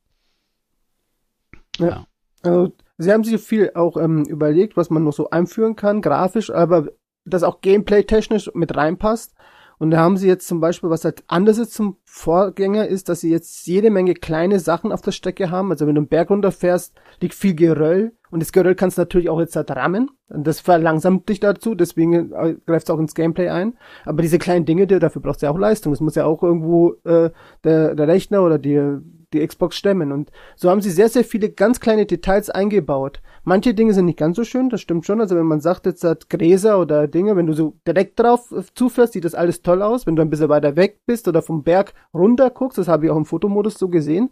Ja. Also, sie haben sich viel auch ähm, überlegt, was man noch so einführen kann, grafisch, aber das auch gameplay-technisch mit reinpasst. Und da haben sie jetzt zum Beispiel, was halt anders ist zum Vorgänger, ist, dass sie jetzt jede Menge kleine Sachen auf der Strecke haben. Also wenn du einen Berg runterfährst, liegt viel Geröll. Und das Geröll kannst du natürlich auch jetzt halt rammen. Und das verlangsamt dich dazu, deswegen äh, greift es auch ins Gameplay ein. Aber diese kleinen Dinge, dafür brauchst du ja auch Leistung. Das muss ja auch irgendwo äh, der, der Rechner oder die, die Xbox stemmen. Und so haben sie sehr, sehr viele ganz kleine Details eingebaut. Manche Dinge sind nicht ganz so schön, das stimmt schon. Also wenn man sagt, jetzt hat Gräser oder Dinge, wenn du so direkt drauf äh, zufährst, sieht das alles toll aus. Wenn du ein bisschen weiter weg bist oder vom Berg runter guckst, das habe ich auch im Fotomodus so gesehen,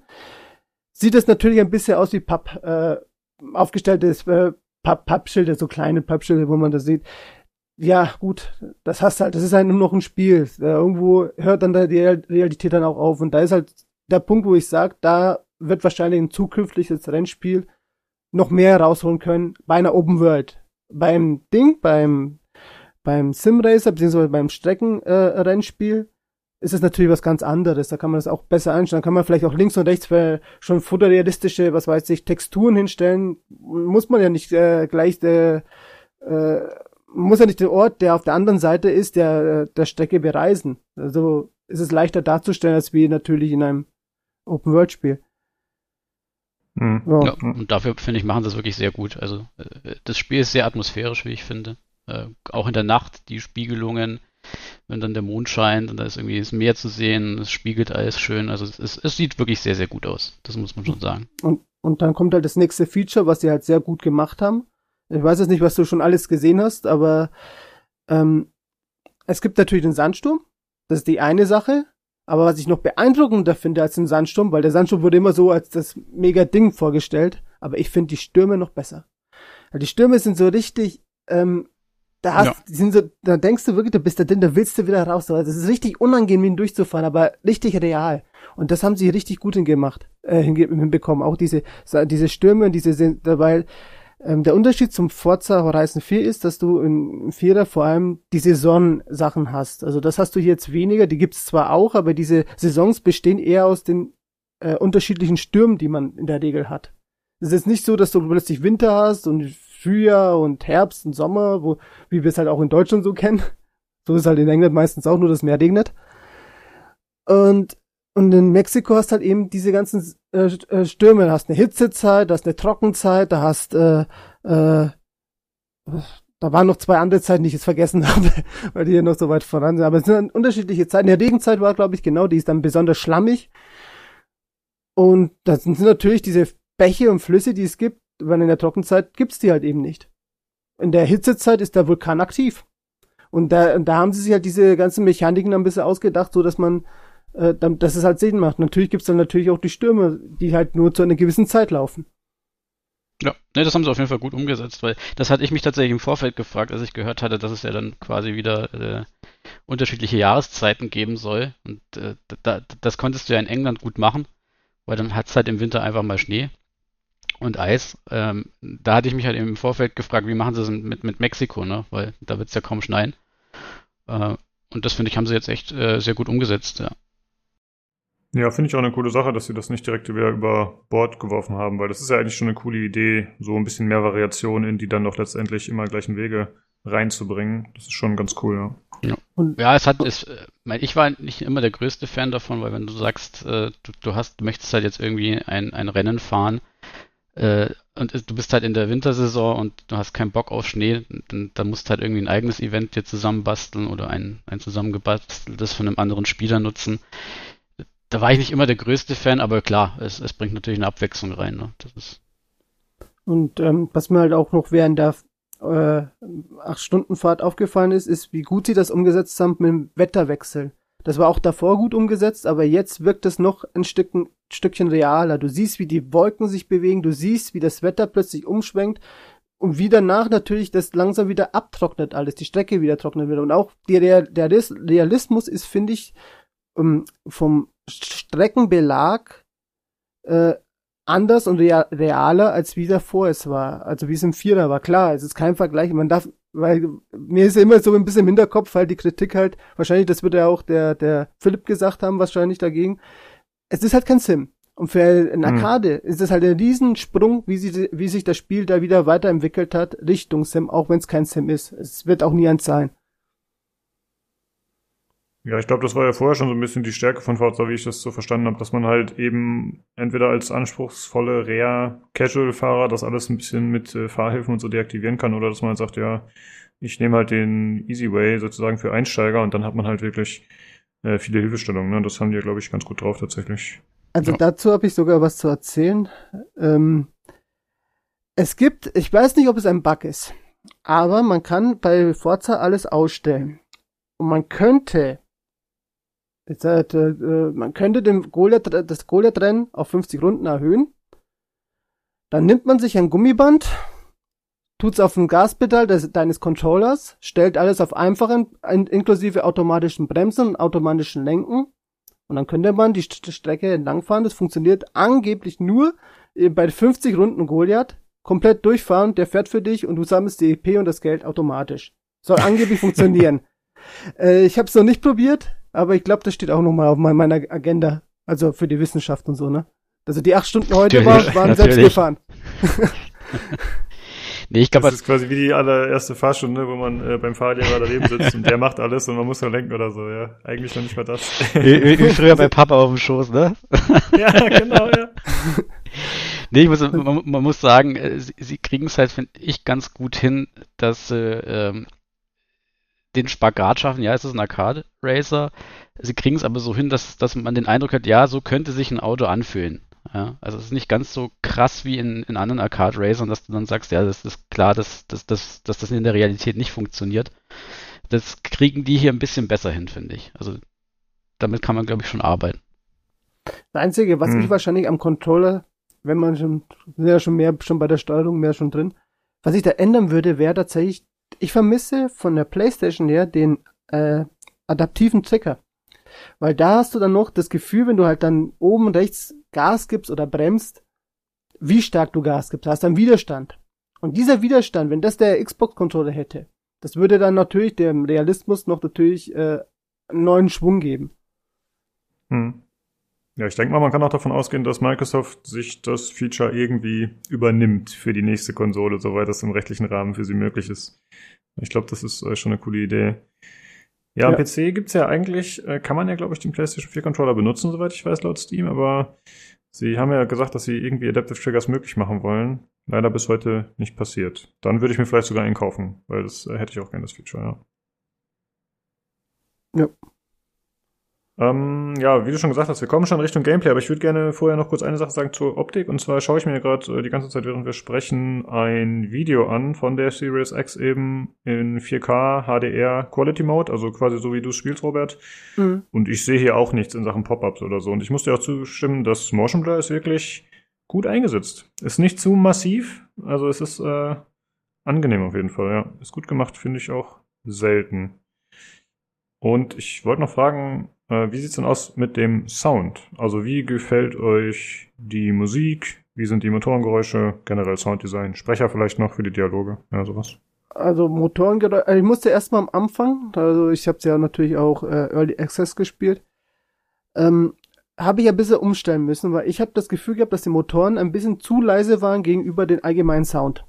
sieht es natürlich ein bisschen aus wie Papp, äh, aufgestelltes äh, Papp, Pappschilder, so kleine Pappschilder, wo man das sieht. Ja, gut, das hast halt, das ist halt nur noch ein Spiel. Äh, irgendwo hört dann da die Real- Realität dann auch auf. Und da ist halt der Punkt, wo ich sage, da wird wahrscheinlich ein zukünftiges Rennspiel noch mehr rausholen können bei einer Open World. Beim Ding, beim, beim Simracer, beziehungsweise beim Streckenrennspiel, äh, ist es natürlich was ganz anderes. Da kann man das auch besser einstellen. Da kann man vielleicht auch links und rechts für schon fotorealistische, was weiß ich, Texturen hinstellen. Muss man ja nicht äh, gleich der, äh, muss ja nicht den Ort, der auf der anderen Seite ist, der, äh, der Strecke bereisen. Also ist es leichter darzustellen, als wie natürlich in einem Open-World-Spiel.
Hm.
Ja.
Ja, und dafür, finde ich, machen sie es wirklich sehr gut. Also, äh, das Spiel ist sehr atmosphärisch, wie ich finde. Äh, auch in der Nacht, die Spiegelungen, wenn dann der Mond scheint und da ist irgendwie das Meer zu sehen, es spiegelt alles schön. Also, es, es, es sieht wirklich sehr, sehr gut aus. Das muss man schon sagen.
Und, und dann kommt halt das nächste Feature, was sie halt sehr gut gemacht haben. Ich weiß jetzt nicht, was du schon alles gesehen hast, aber ähm, es gibt natürlich den Sandsturm. Das ist die eine Sache. Aber was ich noch beeindruckender finde als den Sandsturm, weil der Sandsturm wurde immer so als das mega Ding vorgestellt, aber ich finde die Stürme noch besser. Weil die Stürme sind so richtig, ähm, da hast,
Ja.
die sind so, da denkst du wirklich, du bist da drin, da willst du wieder raus. Also Das ist richtig unangenehm, ihn durchzufahren, aber richtig real. Und das haben sie richtig gut hingemacht, äh, hinbekommen. Auch diese, diese Stürme und diese sind dabei, ähm, der Unterschied zum Forza Horizon 4 ist, dass du im Vierer vor allem die Saisonsachen hast. Also das hast du jetzt weniger, die gibt's zwar auch, aber diese Saisons bestehen eher aus den äh, unterschiedlichen Stürmen, die man in der Regel hat. Es ist nicht so, dass du plötzlich Winter hast und Frühjahr und Herbst und Sommer, wo, wie wir es halt auch in Deutschland so kennen. So ist halt in England meistens auch nur, dass mehr regnet. Und, und in Mexiko hast halt eben diese ganzen äh, äh, Stürme. Da hast eine Hitzezeit, da hast eine Trockenzeit, da hast, äh, äh, da waren noch zwei andere Zeiten, die ich jetzt vergessen habe, weil die hier noch so weit voran sind. Aber es sind dann unterschiedliche Zeiten. Die Regenzeit war, glaube ich, genau, die ist dann besonders schlammig. Und das sind natürlich diese Bäche und Flüsse, die es gibt, weil in der Trockenzeit gibt's die halt eben nicht. In der Hitzezeit ist der Vulkan aktiv. Und da, da haben sie sich halt diese ganzen Mechaniken ein bisschen ausgedacht, so dass man, äh, dass es halt Sinn macht. Natürlich gibt's dann natürlich auch die Stürme, die halt nur zu einer gewissen Zeit laufen.
Ja, ne, das haben sie auf jeden Fall gut umgesetzt, weil das hatte ich mich tatsächlich im Vorfeld gefragt, als ich gehört hatte, dass es ja dann quasi wieder äh, unterschiedliche Jahreszeiten geben soll. Und äh, da, das konntest du ja in England gut machen, weil dann hat's halt im Winter einfach mal Schnee und Eis. Ähm, da hatte ich mich halt eben im Vorfeld gefragt, wie machen sie es mit, mit Mexiko, ne? Weil da wird's ja kaum schneien. Äh, und das finde ich, haben sie jetzt echt äh, sehr gut umgesetzt, ja.
Ja, finde ich auch eine coole Sache, dass sie das nicht direkt wieder über Bord geworfen haben, weil das ist ja eigentlich schon eine coole Idee, so ein bisschen mehr Variation in die dann doch letztendlich immer gleichen Wege reinzubringen. Das ist schon ganz cool, ja.
Und
Ja, es hat, es, äh, ich war nicht immer der größte Fan davon, weil wenn du sagst, äh, du, du hast, du möchtest halt jetzt irgendwie ein, ein Rennen fahren, äh, und du bist halt in der Wintersaison und du hast keinen Bock auf Schnee, dann, dann musst du halt irgendwie ein eigenes Event dir zusammenbasteln oder ein, ein zusammengebasteltes von einem anderen Spieler nutzen. Da war ich nicht immer der größte Fan, aber klar, es, es bringt natürlich eine Abwechslung rein. Ne? Das ist,
Und ähm, was mir halt auch noch während der äh, acht Stunden Fahrt aufgefallen ist, ist, wie gut sie das umgesetzt haben mit dem Wetterwechsel. Das war auch davor gut umgesetzt, aber jetzt wirkt es noch ein Stücken, Stückchen realer. Du siehst, wie die Wolken sich bewegen, du siehst, wie das Wetter plötzlich umschwenkt und wie danach natürlich das langsam wieder abtrocknet alles, die Strecke wieder trocknet wird. Und auch der Ris- Realismus ist, finde ich, ähm, vom Streckenbelag äh, anders und rea realer, als wie davor es war. Also wie es im Vierer war. Klar, es ist kein Vergleich. Man darf, weil mir ist immer so ein bisschen im Hinterkopf, halt die Kritik halt, wahrscheinlich, das wird ja auch der, der Philipp gesagt haben, wahrscheinlich dagegen. Es ist halt kein Sim. Und für eine
Hm.
Arcade ist es halt ein Riesensprung, wie, sie, wie sich das Spiel da wieder weiterentwickelt hat, Richtung Sim, auch wenn es kein Sim ist. Es wird auch nie eins sein.
Ja, ich glaube, das war ja vorher schon so ein bisschen die Stärke von Forza, wie ich das so verstanden habe, dass man halt eben entweder als anspruchsvolle Rare-Casual-Fahrer das alles ein bisschen mit äh, Fahrhilfen und so deaktivieren kann oder dass man halt sagt, ja, ich nehme halt den Easy Way sozusagen für Einsteiger und dann hat man halt wirklich äh, viele Hilfestellungen. Ne? Das haben die ja, glaube ich, ganz gut drauf tatsächlich.
Also
Ja.
dazu habe ich sogar was zu erzählen. Ähm, es gibt, ich weiß nicht, ob es ein Bug ist, aber man kann bei Forza alles ausstellen. Und man könnte, jetzt, äh, äh, man könnte den Goliath, das Goliath-Rennen auf 50 Runden erhöhen. Dann nimmt man sich ein Gummiband, tut's auf dem Gaspedal des, deines Controllers, stellt alles auf einfachen, in, inklusive automatischen Bremsen und automatischen Lenken. Und dann könnte man die St Strecke entlangfahren. Das funktioniert angeblich nur äh, bei 50 Runden Goliath. Komplett durchfahren, der fährt für dich und du sammelst die EP und das Geld automatisch. Soll angeblich funktionieren. Äh, ich habe es noch nicht probiert, aber ich glaube, das steht auch nochmal auf mein- meiner Agenda. Also für die Wissenschaft und so, ne? Also die acht Stunden heute war, waren selbst gefahren.
Nee, ich glaube,
Das ist quasi wie die allererste Fahrstunde, wo man äh, beim Fahrlehrer daneben sitzt und der macht alles und man muss nur lenken oder so, ja. Eigentlich noch nicht mal das.
wie, wie, früher bei Papa auf dem Schoß, ne?
ja, genau, ja.
Nee, ich muss, man, man muss sagen, äh, sie, sie kriegen es halt, finde ich, ganz gut hin, dass sie ähm, den Spagat schaffen. Ja, es ist ein Arcade-Racer. Sie kriegen es aber so hin, dass, dass man den Eindruck hat, ja, so könnte sich ein Auto anfühlen. Ja, also es ist nicht ganz so krass wie in, in anderen Arcade-Racern, dass du dann sagst, ja, das ist klar, dass, dass, dass, dass das in der Realität nicht funktioniert. Das kriegen die hier ein bisschen besser hin, finde ich. Also damit kann man, glaube ich, schon arbeiten.
Das Einzige, was
Hm.
ich wahrscheinlich am Controller, wenn man schon, sind ja schon mehr, schon bei der Steuerung mehr schon drin, was ich da ändern würde, wäre tatsächlich, ich vermisse von der Playstation her den äh, adaptiven Trigger. Weil da hast du dann noch das Gefühl, wenn du halt dann oben rechts Gas gibst oder bremst, wie stark du Gas gibst, hast dann Widerstand. Und dieser Widerstand, wenn das der Xbox-Controller hätte, das würde dann natürlich dem Realismus noch natürlich äh, einen neuen Schwung geben.
Hm. Ja, ich denke mal, man kann auch davon ausgehen, dass Microsoft sich das Feature irgendwie übernimmt für die nächste Konsole, soweit das im rechtlichen Rahmen für sie möglich ist. Ich glaube, das ist äh, schon eine coole Idee. Ja, am
Ja.
PC gibt's ja eigentlich, äh, kann man ja, glaube ich, den PlayStation 4 Controller benutzen, soweit ich weiß, laut Steam, aber sie haben ja gesagt, dass sie irgendwie Adaptive Triggers möglich machen wollen. Leider bis heute nicht passiert. Dann würde ich mir vielleicht sogar einen kaufen, weil das äh, hätte ich auch gerne, das Feature, ja.
Ja.
Ähm, ja, wie du schon gesagt hast, wir kommen schon Richtung Gameplay, aber ich würde gerne vorher noch kurz eine Sache sagen zur Optik. Und zwar schaue ich mir gerade äh, die ganze Zeit, während wir sprechen, ein Video an von der Series X eben in 4K HDR Quality Mode, also quasi so wie du spielst, Robert.
Mhm.
Und ich sehe hier auch nichts in Sachen Pop-ups oder so. Und ich muss dir auch zustimmen, das Motion Blur ist wirklich gut eingesetzt. Ist nicht zu massiv, also es ist äh, angenehm auf jeden Fall, ja. Ist gut gemacht, finde ich auch selten. Und ich wollte noch fragen, äh, wie sieht's denn aus mit dem Sound? Also wie gefällt euch die Musik? Wie sind die Motorengeräusche? Generell Sounddesign? Sprecher vielleicht noch für die Dialoge? Ja, sowas.
Also Motorengeräusche, also ich musste erstmal am Anfang, also ich habe es ja natürlich auch äh, Early Access gespielt, ähm, habe ich ein bisschen umstellen müssen, weil ich habe das Gefühl gehabt, dass die Motoren ein bisschen zu leise waren gegenüber den allgemeinen Sound.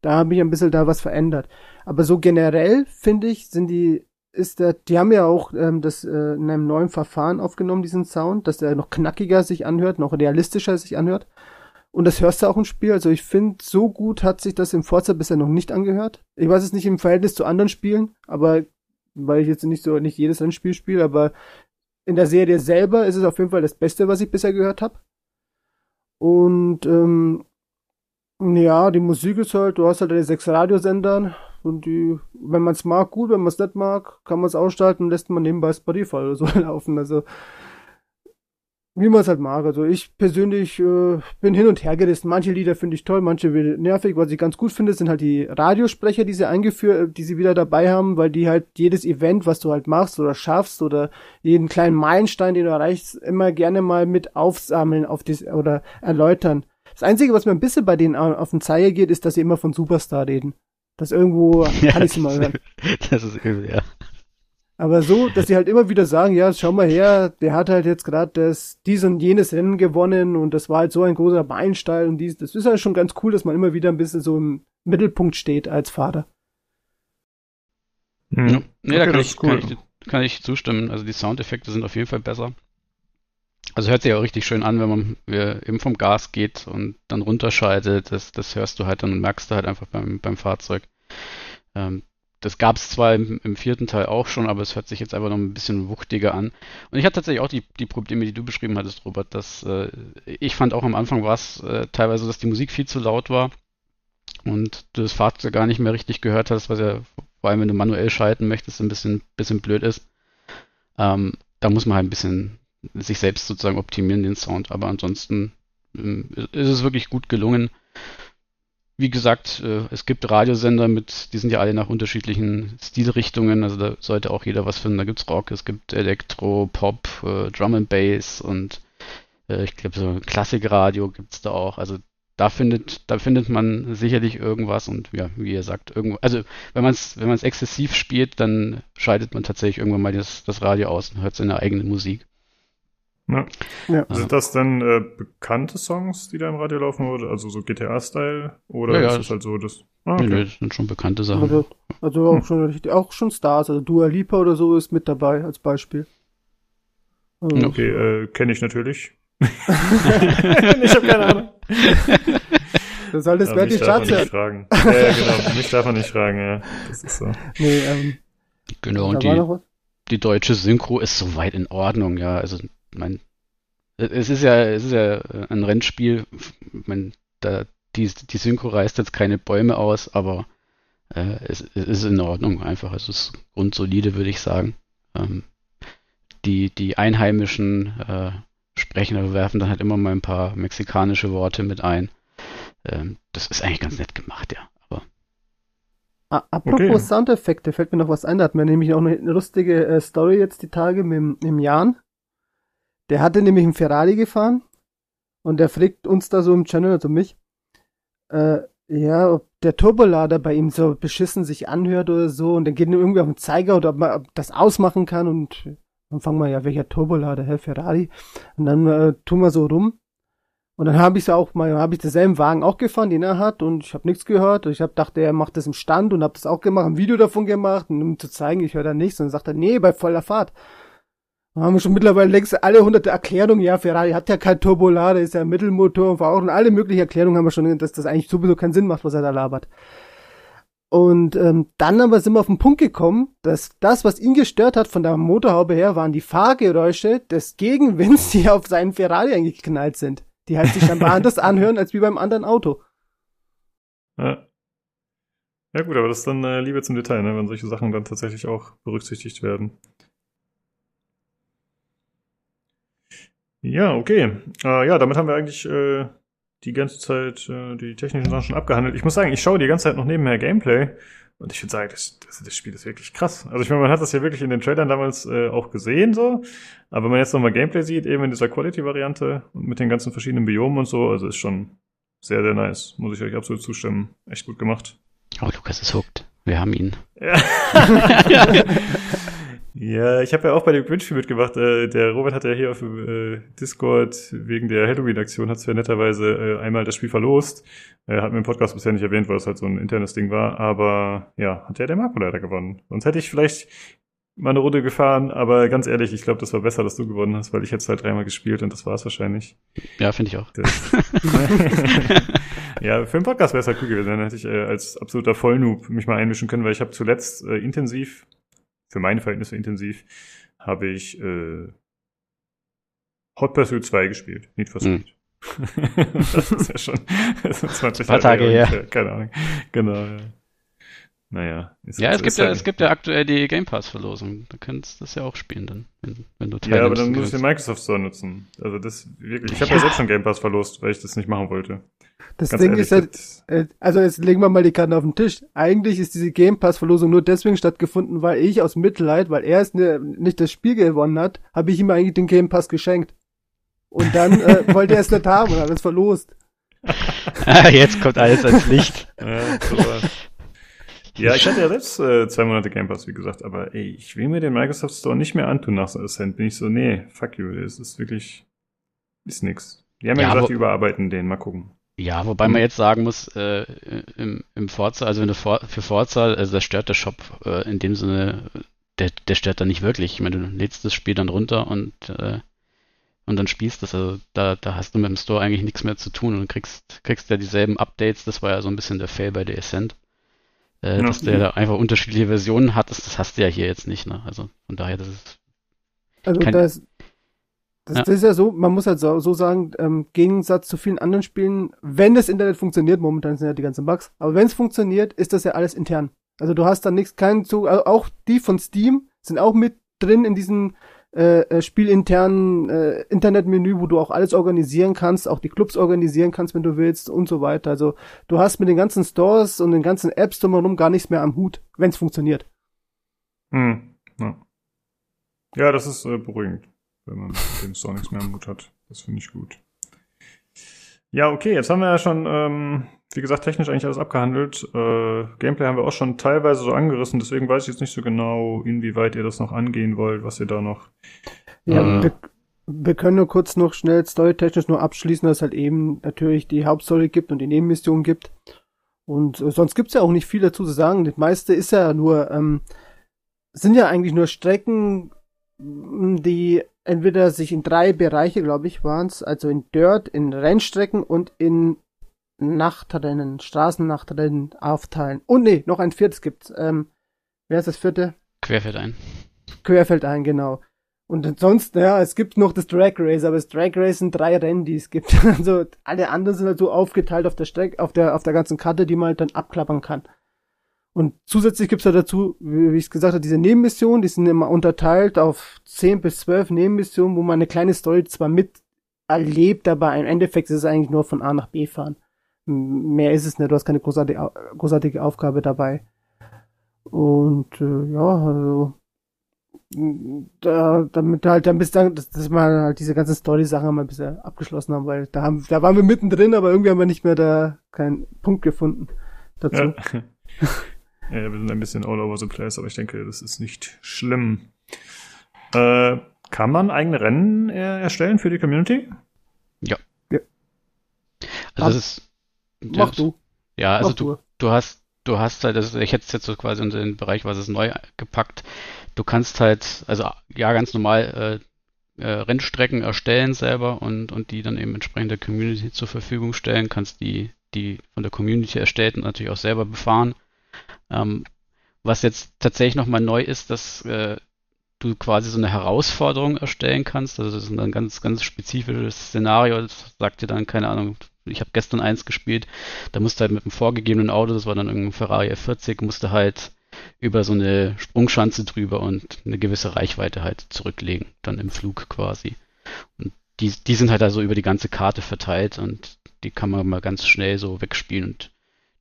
Da habe ich ein bisschen da was verändert. Aber so generell finde ich, sind die, ist der, die haben ja auch ähm, das äh, in einem neuen Verfahren aufgenommen, diesen Sound, dass der noch knackiger sich anhört, noch realistischer sich anhört. Und das hörst du auch im Spiel. Also ich finde, so gut hat sich das im Forza bisher noch nicht angehört. Ich weiß es nicht im Verhältnis zu anderen Spielen, aber weil ich jetzt nicht so nicht jedes Rennspiel spiele, aber in der Serie selber ist es auf jeden Fall das Beste, was ich bisher gehört habe. Und ähm, ja, die Musik ist halt, du hast halt deine sechs Radiosender und die, wenn man es mag, gut, wenn man es nicht mag, kann man es ausschalten und lässt man nebenbei Spotify oder so laufen. Also wie man es halt mag. Also ich persönlich äh, bin hin und her gerissen. Manche Lieder finde ich toll, manche nervig. Was ich ganz gut finde, sind halt die Radiosprecher, die sie eingeführt, die sie wieder dabei haben, weil die halt jedes Event, was du halt machst oder schaffst oder jeden kleinen Meilenstein, den du erreichst, immer gerne mal mit aufsammeln auf dies oder erläutern. Das Einzige, was mir ein bisschen bei denen au- auf den Zeiger geht, ist, dass sie immer von Superstar reden. Das irgendwo kann ich mal hören.
das ist übel, ja.
Aber so, dass sie halt immer wieder sagen, ja, schau mal her, der hat halt jetzt gerade das dies und jenes Rennen gewonnen und das war halt so ein großer Meilenstein und dies, das ist halt schon ganz cool, dass man immer wieder ein bisschen so im Mittelpunkt steht als Vater.
Hm.
Ja. Nee, da
Okay,
kann
das
ich,
ist cool.
kann, ich, kann ich zustimmen. Also die Soundeffekte sind auf jeden Fall besser. Also hört sich auch richtig schön an, wenn man eben vom Gas geht und dann runterschaltet. Das, das hörst du halt dann und merkst du halt einfach beim, beim Fahrzeug. Ähm, das gab es zwar im, im vierten Teil auch schon, aber es hört sich jetzt einfach noch ein bisschen wuchtiger an. Und ich hatte tatsächlich auch die, die Probleme, die du beschrieben hattest, Robert. Dass, äh, ich fand auch am Anfang war es äh, teilweise dass die Musik viel zu laut war und du das Fahrzeug gar nicht mehr richtig gehört hast, was ja vor allem, wenn du manuell schalten möchtest, ein bisschen, bisschen blöd ist. Ähm, da muss man halt ein bisschen sich selbst sozusagen optimieren, den Sound. Aber ansonsten ähm, ist es wirklich gut gelungen. Wie gesagt, äh, es gibt Radiosender mit, die sind ja alle nach unterschiedlichen Stilrichtungen, also da sollte auch jeder was finden. Da gibt's Rock, es gibt Elektro, Pop, äh, Drum and Bass und äh, ich glaube so Klassikradio gibt's da auch. Also da findet, da findet man sicherlich irgendwas und ja, wie ihr sagt, irgendwo, also wenn man es, wenn man es exzessiv spielt, dann schaltet man tatsächlich irgendwann mal das, das Radio aus und hört seine eigene Musik.
Ja.
Ja.
Sind das denn äh, bekannte Songs, die da im Radio laufen, oder also so GTA-Style? Oder
Ja,
ist
das-
es halt so, dass. Ah,
Nee,
okay.
nee, das sind schon bekannte Sachen.
Also, also auch schon richtig, auch schon Stars, also Dua Lipa oder so ist mit dabei als Beispiel. Also.
Okay, äh, kenne ich natürlich. ich habe keine Ahnung.
Das soll das
Ja,
Charts
nicht
ja.
fragen. Ja, genau. Mich darf man nicht fragen, ja. Das ist so.
Nee, ähm,
Genau, und die, die deutsche Synchro ist soweit in Ordnung, ja. Also, mein, es ist ja, es ist ja äh, ein Rennspiel. Mein, da, die, die Synchro reißt jetzt keine Bäume aus, aber äh, es, es ist in Ordnung einfach. Es ist grundsolide, würde ich sagen. Ähm, die, die einheimischen äh, Sprecher werfen dann halt immer mal ein paar mexikanische Worte mit ein. Ähm, das ist eigentlich ganz nett gemacht, ja. Aber
apropos
Okay.
Soundeffekte, fällt mir noch was ein. Da hat mir nämlich auch eine lustige äh, Story jetzt die Tage mit, mit dem Jan. Der hatte nämlich einen Ferrari gefahren und der fragt uns da so im Channel, also mich, äh, ja, ob der Turbolader bei ihm so beschissen sich anhört oder so und dann geht ihm irgendwie auf den Zeiger oder ob man ob das ausmachen kann und dann fangen wir ja, welcher Turbolader, Herr Ferrari? Und dann äh, tun wir so rum und dann habe ich auch mal, habe ich denselben Wagen auch gefahren, den er hat, und ich habe nichts gehört. Ich habe dachte, er macht das im Stand und habe das auch gemacht, ein Video davon gemacht, um zu zeigen, ich höre da nichts. Und dann sagt er, nee, bei voller Fahrt. Haben wir schon mittlerweile längst alle hunderte Erklärungen. Ja, Ferrari hat ja kein Turbolader, ist ja Mittelmotor und auch und alle möglichen Erklärungen haben wir schon, dass das eigentlich sowieso keinen Sinn macht, was er da labert. Und ähm, dann aber sind wir auf den Punkt gekommen, dass das, was ihn gestört hat von der Motorhaube her, waren die Fahrgeräusche des Gegenwinds, die auf seinen Ferrari eigentlich geknallt sind. Die halt sich scheinbar anders anhören als wie beim anderen Auto.
Ja. Ja gut, aber das ist dann äh, Liebe zum Detail, ne? wenn solche Sachen dann tatsächlich auch berücksichtigt werden. Ja, okay. Äh, ja, damit haben wir eigentlich äh, die ganze Zeit äh, die technischen Sachen schon abgehandelt. Ich muss sagen, ich schaue die ganze Zeit noch nebenher Gameplay und ich würde sagen, das, das, das Spiel ist wirklich krass. Also ich meine, man hat das ja wirklich in den Trailern damals äh, auch gesehen so, aber wenn man jetzt nochmal Gameplay sieht, eben in dieser Quality-Variante und mit den ganzen verschiedenen Biomen und so, also ist schon sehr, sehr nice. Muss ich euch absolut zustimmen. Echt gut gemacht.
oh, Lukas ist hooked. Wir haben ihn.
Ja. ja, ich habe ja auch bei dem Grinch-Spiel mitgemacht. Äh, der Robert hat ja hier auf äh, Discord wegen der Halloween-Aktion hat ja netterweise äh, einmal das Spiel verlost. Er hat mir im Podcast bisher nicht erwähnt, weil es halt so ein internes Ding war. Aber ja, hat ja der Marco leider gewonnen. Sonst hätte ich vielleicht mal eine Runde gefahren, aber ganz ehrlich, ich glaube, das war besser, dass du gewonnen hast, weil ich jetzt halt dreimal gespielt und das war es wahrscheinlich.
Ja, finde ich auch.
Ja, für den Podcast wäre es halt cool gewesen. Dann hätte ich äh, als absoluter Vollnoob mich mal einmischen können, weil ich habe zuletzt äh, intensiv, für meine Verhältnisse intensiv, habe ich äh, Hot Pursuit 2 gespielt. Need for
Hm.
Speed. das ist ja schon das sind 20
Ein paar Tage her.
ungefähr. Keine Ahnung. Genau, ja. Naja. Ist,
Ja, es gibt ja,
halt-
es gibt ja aktuell die Game Pass-Verlosung. Du kannst das ja auch spielen dann, wenn, wenn du
Ja, aber
teilnimmst
dann
und
muss ich den. Microsoft Store nutzen. Also das wirklich. Ich habe ja.
Ja.
selbst schon Game Pass verlost, weil ich das nicht machen wollte.
Das
Ganz
Ding
ehrlich,
ist halt, also jetzt legen wir mal die Karten auf den Tisch. Eigentlich ist diese Game Pass Verlosung nur deswegen stattgefunden, weil ich aus Mitleid, weil er es ne, nicht das Spiel gewonnen hat, habe ich ihm eigentlich den Game Pass geschenkt. Und dann äh, wollte er es nicht haben und hat es verlost.
Jetzt kommt alles ans Licht.
Ja, sowas. Ja, ich hatte ja selbst äh, zwei Monate Game Pass, wie gesagt, aber ey, ich will mir den Microsoft Store nicht mehr antun nach so Ascent. Bin ich so, nee, fuck you, das ist wirklich, ist nix. Die haben ja,
Ja,
gesagt, die überarbeiten den, mal gucken.
Ja, wobei man jetzt sagen muss, äh, im, im Forza, also wenn du For für Forza, also das stört der Shop äh, in dem Sinne, der, der stört da nicht wirklich. Ich meine, du lädst das Spiel dann runter und, äh, und dann spielst das. Also da, da hast du mit dem Store eigentlich nichts mehr zu tun und kriegst, kriegst ja dieselben Updates. Das war ja so ein bisschen der Fail bei der Ascent. Äh, dass der da einfach unterschiedliche Versionen hat, das, das hast du ja hier jetzt nicht, ne? Also von daher, das ist.
Also
Kein-
das, das,
Ja.
das ist ja so, man muss halt so, so sagen, ähm, Gegensatz zu vielen anderen Spielen, wenn das Internet funktioniert, momentan sind ja die ganzen Bugs, aber wenn es funktioniert, ist das ja alles intern. Also du hast da nichts, keinen Zug, also auch die von Steam sind auch mit drin in diesem äh, äh, spielinternen äh, Internetmenü, wo du auch alles organisieren kannst, auch die Clubs organisieren kannst, wenn du willst und so weiter. Also du hast mit den ganzen Stores und den ganzen Apps drumherum gar nichts mehr am Hut, wenn es funktioniert.
Hm, ja. ja, das ist äh, beruhigend, wenn man mit dem Store nichts mehr am Mut hat. Das finde ich gut. Ja, okay, jetzt haben wir ja schon, ähm, wie gesagt, technisch eigentlich alles abgehandelt. Äh, Gameplay haben wir auch schon teilweise so angerissen, deswegen weiß ich jetzt nicht so genau, inwieweit ihr das noch angehen wollt, was ihr da noch.
Ja,
Äh.
wir, wir können nur kurz noch schnell storytechnisch nur abschließen, dass es halt eben natürlich die Hauptstory gibt und die Nebenmission gibt. Und äh, sonst gibt's ja auch nicht viel dazu zu sagen. Das meiste ist ja nur, ähm, sind ja eigentlich nur Strecken, die entweder sich in drei Bereiche, glaube ich, waren's, also in Dirt, in Rennstrecken und in Nachtrennen, Straßennachtrennen aufteilen. Und nee, noch ein viertes gibt's. Ähm, wer ist das vierte?
Querfeld ein.
Querfeld ein, genau. Und ansonsten, ja, es gibt noch das Drag Race, aber das Drag Race sind drei Rennen, die es gibt. Also alle anderen sind halt so aufgeteilt auf der Strecke, auf der, auf der ganzen Karte, die man halt dann abklappern kann. Und zusätzlich gibt's ja dazu, wie ich es gesagt habe, diese Nebenmissionen, die sind immer unterteilt auf 10 bis 12 Nebenmissionen, wo man eine kleine Story zwar mit erlebt, aber im Endeffekt ist es eigentlich nur von A nach B fahren. Mehr ist es nicht, du hast keine großartige, großartige Aufgabe dabei. Und äh, ja, also da, damit halt dann bis dann, dass, dass wir halt diese ganzen Story-Sachen mal ein bisschen abgeschlossen haben, weil da haben, da waren wir mittendrin, aber irgendwie haben wir nicht mehr da keinen Punkt gefunden dazu.
Ja. ja, wir sind ein bisschen all over the place, aber ich denke, das ist nicht schlimm. Äh, kann man eigene Rennen äh, erstellen für die Community?
Also das ist.
Mach
das-
du.
Ja, also
Mach
du,
du.
du hast, du hast halt, also ich hätte es jetzt so quasi in den Bereich, was ist neu gepackt. Du kannst halt, also ja, ganz normal äh, äh, Rennstrecken erstellen selber und, und die dann eben entsprechend der Community zur Verfügung stellen, kannst die, die von der Community erstellten natürlich auch selber befahren. Ähm, was jetzt tatsächlich nochmal neu ist, dass äh, du quasi so eine Herausforderung erstellen kannst. Also das ist ein ganz, ganz spezifisches Szenario. Das sagt dir dann, keine Ahnung, ich habe gestern eins gespielt, da musste halt mit einem vorgegebenen Auto, das war dann irgendein Ferrari F40, musste halt über so eine Sprungschanze drüber und eine gewisse Reichweite halt zurücklegen, dann im Flug quasi. Und die, die sind halt also über die ganze Karte verteilt und die kann man mal ganz schnell so wegspielen und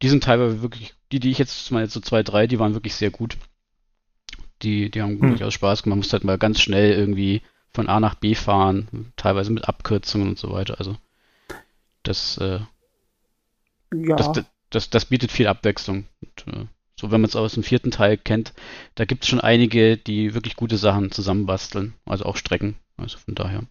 die sind teilweise wirklich, die, die ich jetzt mal jetzt so zwei, drei, die waren wirklich sehr gut. Die, die haben
Hm.
durchaus Spaß gemacht. Man muss halt mal ganz schnell irgendwie von A nach B fahren, teilweise mit Abkürzungen und so weiter. Also das, äh,
Ja,
das, das, das bietet viel Abwechslung. Und, äh, so, wenn man es aus dem vierten Teil kennt, da gibt es schon einige, die wirklich gute Sachen zusammenbasteln, also auch Strecken. Also von daher.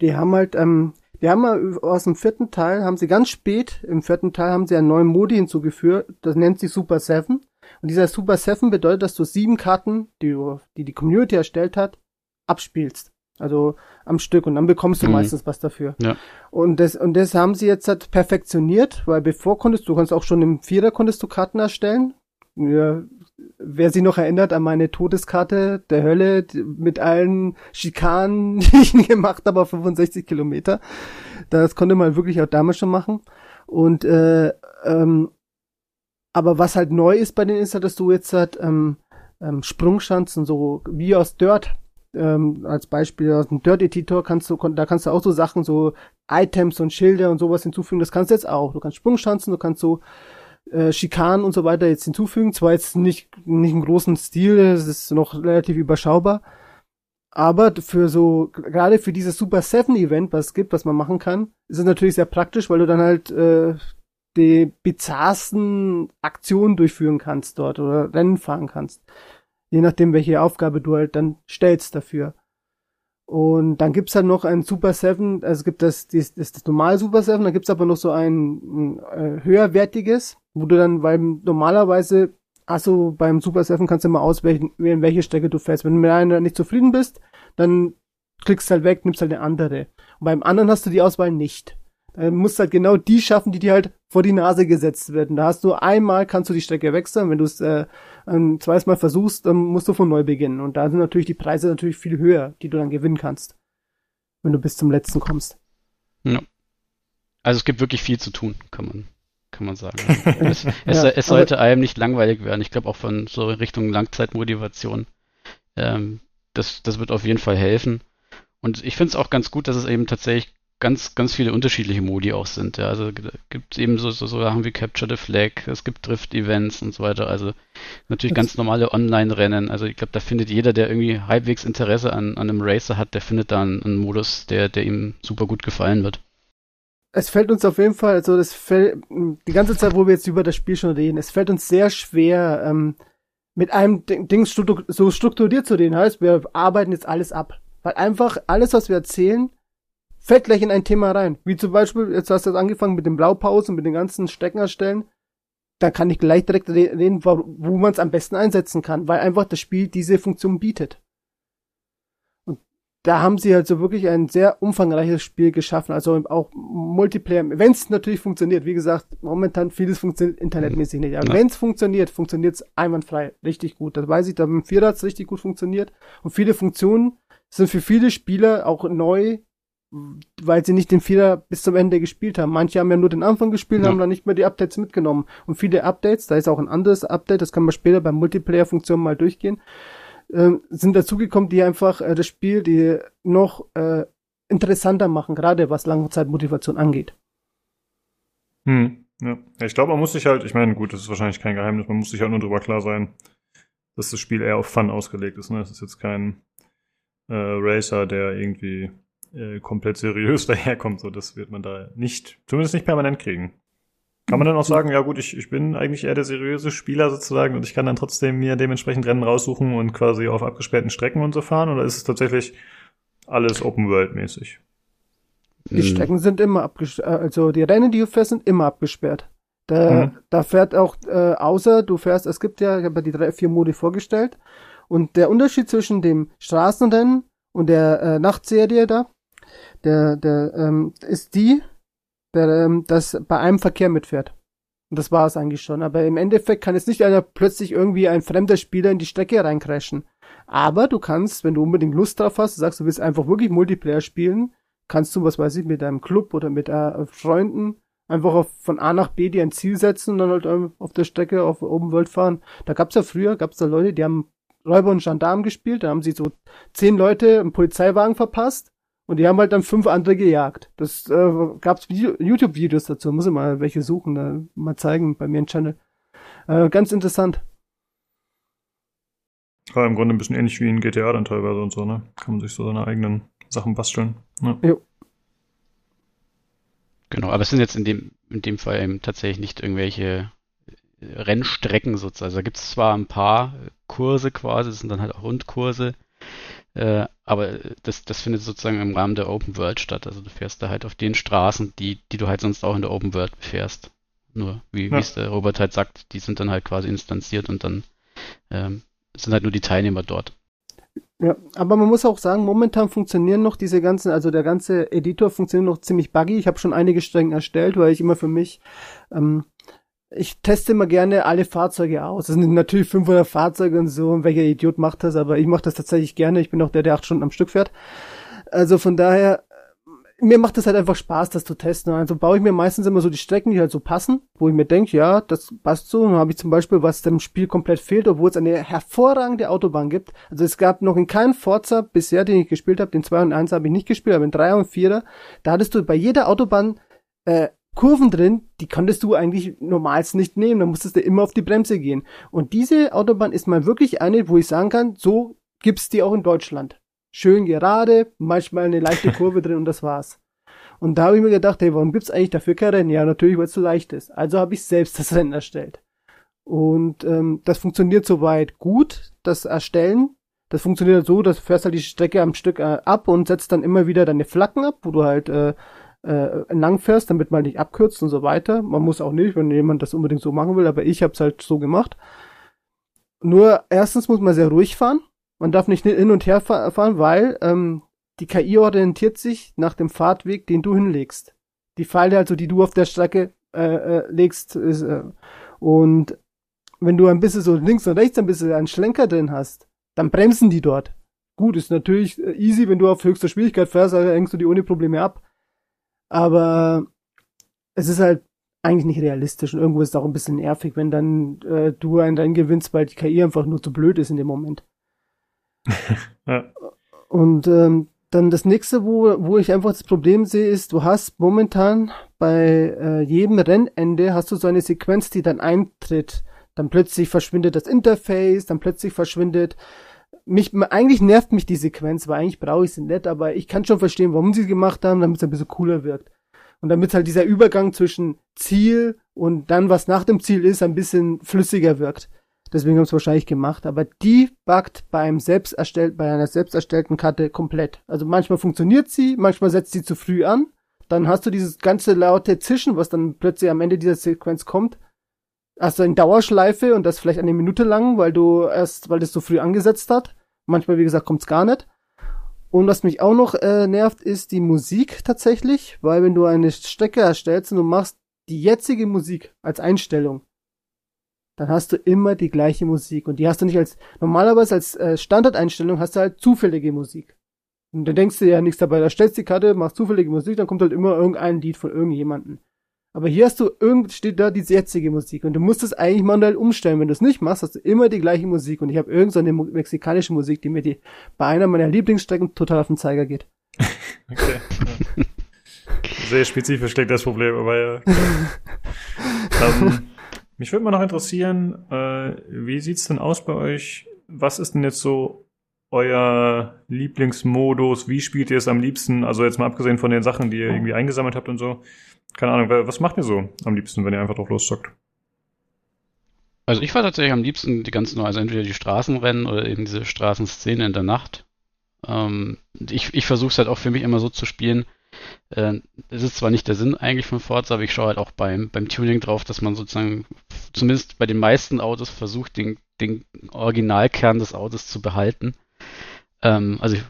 die haben halt, ähm, die haben mal aus dem vierten Teil, haben sie ganz spät, im vierten Teil haben sie einen neuen Modi hinzugefügt, das nennt sich Super Seven. Und dieser Super Seven bedeutet, dass du sieben Karten, die du, die die Community erstellt hat, abspielst. Also am Stück und dann bekommst du
Mhm.
meistens was dafür.
Ja.
Und das, und das haben sie jetzt halt perfektioniert, weil bevor konntest du, kannst auch schon im Vierer konntest du Karten erstellen. Ja, wer sich noch erinnert an meine Todeskarte der Hölle mit allen Schikanen, die ich gemacht habe auf 65 Kilometer. Das konnte man wirklich auch damals schon machen. Und äh, ähm, aber was halt neu ist bei den ist halt, dass du jetzt halt ähm, ähm, Sprungschanzen so wie aus Dirt ähm, als Beispiel aus dem Dirt-Editor kannst du, da kannst du auch so Sachen, so Items und Schilder und sowas hinzufügen. Das kannst du jetzt auch. Du kannst Sprungschanzen, du kannst so äh, Schikanen und so weiter jetzt hinzufügen. Zwar jetzt nicht, nicht im großen Stil, es ist noch relativ überschaubar. Aber für so, gerade für dieses Super Seven Event, was es gibt, was man machen kann, ist es natürlich sehr praktisch, weil du dann halt äh, die bizarrsten Aktionen durchführen kannst dort oder Rennen fahren kannst. Je nachdem, welche Aufgabe du halt dann stellst dafür. Und dann gibt's halt noch ein Super 7, also es gibt das, das, das, das normale Super 7, dann gibt's aber noch so ein, ein äh, höherwertiges, wo du dann, weil normalerweise du beim Super 7 kannst du immer auswählen, welche Strecke du fährst. Wenn du mit einer nicht zufrieden bist, dann klickst halt weg, nimmst halt eine andere. Und beim anderen hast du die Auswahl nicht. Dann musst du halt genau die schaffen, die dir halt vor die Nase gesetzt werden. Da hast du einmal, kannst du die Strecke wechseln. Wenn du es äh, ein zweites Mal versuchst, dann musst du von neu beginnen. Und da sind natürlich die Preise natürlich viel höher, die du dann gewinnen kannst. Wenn du bis zum letzten kommst.
Ja. Also es gibt wirklich viel zu tun, kann man, kann man sagen. es, es,
Ja,
es sollte einem nicht langweilig werden. Ich glaube auch von so Richtung Langzeitmotivation. Ähm, das, das wird auf jeden Fall helfen. Und ich finde es auch ganz gut, dass es eben tatsächlich ganz, ganz viele unterschiedliche Modi auch sind. Ja. Also gibt eben so, so, so Sachen wie Capture the Flag, es gibt Drift-Events und so weiter. Also natürlich ganz normale Online-Rennen. Also ich glaube, da findet jeder, der irgendwie halbwegs Interesse an, an einem Racer hat, der findet da einen, einen Modus, der, der ihm super gut gefallen wird.
es fällt uns auf jeden Fall, also das fällt, die ganze Zeit, wo wir jetzt über das Spiel schon reden, es fällt uns sehr schwer, ähm, mit einem Ding so strukturiert zu reden. Heißt, wir arbeiten jetzt alles ab. Weil einfach alles, was wir erzählen, fällt gleich in ein Thema rein. Wie zum Beispiel, jetzt hast du jetzt angefangen mit den Blaupausen, mit den ganzen Stecken erstellen. Da kann ich gleich direkt re- reden, wo, man es am besten einsetzen kann, weil einfach das Spiel diese Funktion bietet da haben sie halt so wirklich ein sehr umfangreiches Spiel geschaffen, also auch Multiplayer, wenn es natürlich funktioniert. Wie gesagt, momentan vieles funktioniert internetmäßig nicht. Aber
Ja.
wenn es funktioniert, funktioniert es einwandfrei, richtig gut. Das weiß ich, da beim Vierer hat's richtig gut funktioniert. Und viele Funktionen sind für viele Spieler auch neu, weil sie nicht den Vierer bis zum Ende gespielt haben. Manche haben ja nur den Anfang gespielt,
Ja.
haben dann nicht mehr die Updates mitgenommen. Und viele Updates, da ist auch ein anderes Update, das kann man später beim Multiplayer-Funktionen mal durchgehen, ähm, sind dazugekommen, die einfach äh, das Spiel, die noch äh, interessanter machen, gerade was Langzeitmotivation angeht.
Hm, ja. ja. Ich glaube, man muss sich halt, ich meine, gut, das ist wahrscheinlich kein Geheimnis, man muss sich halt nur darüber klar sein, dass das Spiel eher auf Fun ausgelegt ist. Ne? Es ist jetzt kein äh, Racer, der irgendwie äh, komplett seriös daherkommt. So, das wird man da nicht, zumindest nicht permanent kriegen. Kann man dann auch sagen, ja gut, ich, ich bin eigentlich eher der seriöse Spieler sozusagen und ich kann dann trotzdem mir dementsprechend Rennen raussuchen und quasi auf abgesperrten Strecken und so fahren? Oder ist es tatsächlich alles Open World mäßig?
Die
Hm.
Strecken sind immer abgesperrt, also die Rennen, die du fährst, sind immer abgesperrt. Da,
Mhm.
da fährt auch, äh, außer du fährst, es gibt ja, ich habe ja die drei, vier Modi vorgestellt. Und der Unterschied zwischen dem Straßenrennen und der äh, Nachtserie da, der, der, ähm, ist die, der, ähm, dass bei einem Verkehr mitfährt. Und das war es eigentlich schon. Aber im Endeffekt kann jetzt nicht einer plötzlich irgendwie ein fremder Spieler in die Strecke reincrashen. Aber du kannst, wenn du unbedingt Lust drauf hast, du sagst, du willst einfach wirklich Multiplayer spielen, kannst du, was weiß ich, mit deinem Club oder mit äh, Freunden einfach auf, von A nach B dir ein Ziel setzen und dann halt ähm, auf der Strecke auf Open World fahren. Da gab's ja früher, gab's da Leute, die haben Räuber und Gendarmen gespielt, da haben sie so zehn Leute im Polizeiwagen verpasst und die haben halt dann fünf andere gejagt. Das äh, gab's Video- YouTube-Videos dazu, muss ich mal welche suchen, da mal zeigen bei mir im Channel. Äh, ganz interessant.
Ja, im Grunde ein bisschen ähnlich wie in GTA dann teilweise und so, ne? Kann man sich so seine eigenen Sachen basteln. Ne?
Genau, aber es sind jetzt in dem, in dem Fall eben tatsächlich nicht irgendwelche äh, Rennstrecken sozusagen. Also da gibt es zwar ein paar Kurse quasi, das sind dann halt auch Rundkurse, äh, aber das, das findet sozusagen im Rahmen der Open World statt. Also du fährst da halt auf den Straßen, die, die du halt sonst auch in der Open World fährst. Nur, wie
Ja.
wie es der Robert halt sagt, die sind dann halt quasi instanziert und dann ähm, sind halt nur die Teilnehmer dort.
Ja, aber man muss auch sagen, momentan funktionieren noch diese ganzen, also der ganze Editor funktioniert noch ziemlich buggy. Ich habe schon einige Strecken erstellt, weil ich immer für mich, ähm, ich teste immer gerne alle Fahrzeuge aus. Es sind natürlich 500 Fahrzeuge und so, und welcher Idiot macht das, aber ich mache das tatsächlich gerne. Ich bin auch der, der acht Stunden am Stück fährt. Also von daher, mir macht es halt einfach Spaß, das zu testen. Also baue ich mir meistens immer so die Strecken, die halt so passen, wo ich mir denke, ja, das passt so. Und dann habe ich zum Beispiel, was dem Spiel komplett fehlt, obwohl es eine hervorragende Autobahn gibt. Also es gab noch in keinem Forza bisher, den ich gespielt habe, den 2 und 1 habe ich nicht gespielt, aber in 3 und 4, da hattest du bei jeder Autobahn äh, Kurven drin, die konntest du eigentlich normals nicht nehmen, da musstest du immer auf die Bremse gehen. Und diese Autobahn ist mal wirklich eine, wo ich sagen kann, so gibt's die auch in Deutschland schön gerade, manchmal eine leichte Kurve drin und das war's. Und da habe ich mir gedacht, hey, warum gibt's eigentlich dafür kein Rennen? Ja, natürlich, weil es so leicht ist. Also habe ich selbst das Rennen erstellt. Und ähm, das funktioniert soweit gut, das Erstellen. Das funktioniert so, dass du fährst halt die Strecke am Stück äh, ab und setzt dann immer wieder deine Flaggen ab, wo du halt äh, äh, entlang fährst, damit man nicht abkürzt und so weiter. Man muss auch nicht, wenn jemand das unbedingt so machen will, aber ich habe es halt so gemacht. Nur erstens muss man sehr ruhig fahren. Man darf nicht hin und her fa- fahren, weil ähm, die KI orientiert sich nach dem Fahrtweg, den du hinlegst. Die Pfeile, also die du auf der Strecke äh, äh, legst, ist, äh, und wenn du ein bisschen so links und rechts ein bisschen einen Schlenker drin hast, dann bremsen die dort. Gut, ist natürlich äh, easy, wenn du auf höchster Schwierigkeit fährst, also hängst du die ohne Probleme ab. Aber es ist halt eigentlich nicht realistisch und irgendwo ist es auch ein bisschen nervig, wenn dann äh, du ein Rennen gewinnst, weil die KI einfach nur zu blöd ist in dem Moment.
Ja.
Und ähm, dann das nächste, wo, wo ich einfach das Problem sehe, ist, du hast momentan bei äh, jedem Rennende hast du so eine Sequenz, die dann eintritt. Dann plötzlich verschwindet das Interface, dann plötzlich verschwindet. Mich, eigentlich nervt mich die Sequenz, weil eigentlich brauche ich sie nicht, aber ich kann schon verstehen, warum sie sie gemacht haben, damit es ein bisschen cooler wirkt. Und damit halt dieser Übergang zwischen Ziel und dann, was nach dem Ziel ist, ein bisschen flüssiger wirkt. Deswegen haben sie es wahrscheinlich gemacht. Aber die buggt beim selbst erstellt, bei einer selbst erstellten Karte komplett. Also manchmal funktioniert sie, manchmal setzt sie zu früh an. Dann hast du dieses ganze laute Zischen, was dann plötzlich am Ende dieser Sequenz kommt. Hast du eine Dauerschleife und das vielleicht eine Minute lang, weil du erst, weil das so früh angesetzt hat. Manchmal, wie gesagt, kommt's gar nicht. Und was mich auch noch äh, nervt, ist die Musik tatsächlich, weil wenn du eine Strecke erstellst und du machst die jetzige Musik als Einstellung, dann hast du immer die gleiche Musik. Und die hast du nicht als, normalerweise als äh, Standardeinstellung hast du halt zufällige Musik. Und dann denkst du ja nichts dabei. Da stellst die Karte, machst zufällige Musik, dann kommt halt immer irgendein Lied von irgendjemanden. Aber hier hast du irgend, steht da die jetzige Musik. Und du musst es eigentlich manuell umstellen. Wenn du es nicht machst, hast du immer die gleiche Musik. Und ich habe irgend so mexikanische Musik, die mir die, bei einer meiner Lieblingsstrecken total auf den Zeiger geht.
Okay. Ja. Sehr spezifisch klingt das Problem, aber ja. ähm, mich würde mal noch interessieren, äh, wie sieht's denn aus bei euch? Was ist denn jetzt so euer Lieblingsmodus? Wie spielt ihr es am liebsten? Also jetzt mal abgesehen von den Sachen, die ihr irgendwie eingesammelt habt und so. Keine Ahnung, wa- was macht ihr so am liebsten, wenn ihr einfach drauf loszockt?
Also ich fahre tatsächlich am liebsten die ganzen, also entweder die Straßenrennen oder eben diese Straßenszene in der Nacht. Ähm, ich ich versuche es halt auch für mich immer so zu spielen. Äh, es ist zwar nicht der Sinn eigentlich von Forza, aber ich schaue halt auch beim, beim Tuning drauf, dass man sozusagen zumindest bei den meisten Autos versucht, den, den Originalkern des Autos zu behalten. Ähm, also ich,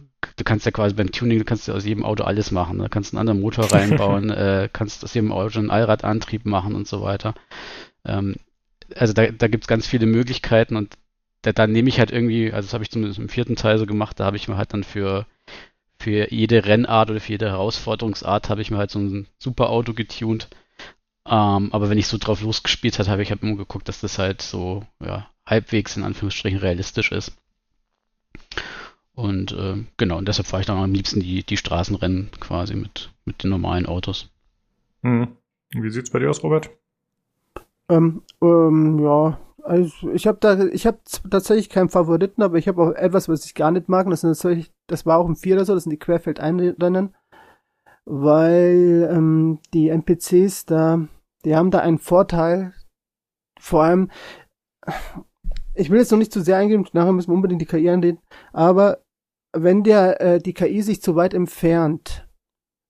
du kannst ja quasi beim Tuning, du kannst ja aus jedem Auto alles machen. Da kannst einen anderen Motor reinbauen, äh, kannst aus jedem Auto einen Allradantrieb machen und so weiter. Ähm, also da, da gibt es ganz viele Möglichkeiten und da, dann nehme ich halt irgendwie, also das habe ich zumindest im vierten Teil so gemacht, da habe ich mir halt dann für, für jede Rennart oder für jede Herausforderungsart habe ich mir halt so ein super Auto getuned. Ähm, aber wenn ich so drauf losgespielt habe, habe ich halt immer geguckt, dass das halt so ja, halbwegs in Anführungsstrichen realistisch ist. Und äh, genau, und deshalb fahre ich dann am liebsten die, die Straßenrennen quasi mit, mit den normalen Autos.
Hm. Wie sieht's bei dir aus, Robert?
Ähm, ähm, ja, also ich habe da, ich habe tatsächlich keinen Favoriten, aber ich habe auch etwas, was ich gar nicht mag. Und das, sind tatsächlich, das war auch im Vierer so, das sind die Querfeldeinrennen, weil ähm, die NPCs da, die haben da einen Vorteil. Vor allem, ich will jetzt noch nicht zu sehr eingehen, nachher müssen wir unbedingt die KI anreden, aber wenn der äh, die KI sich zu weit entfernt,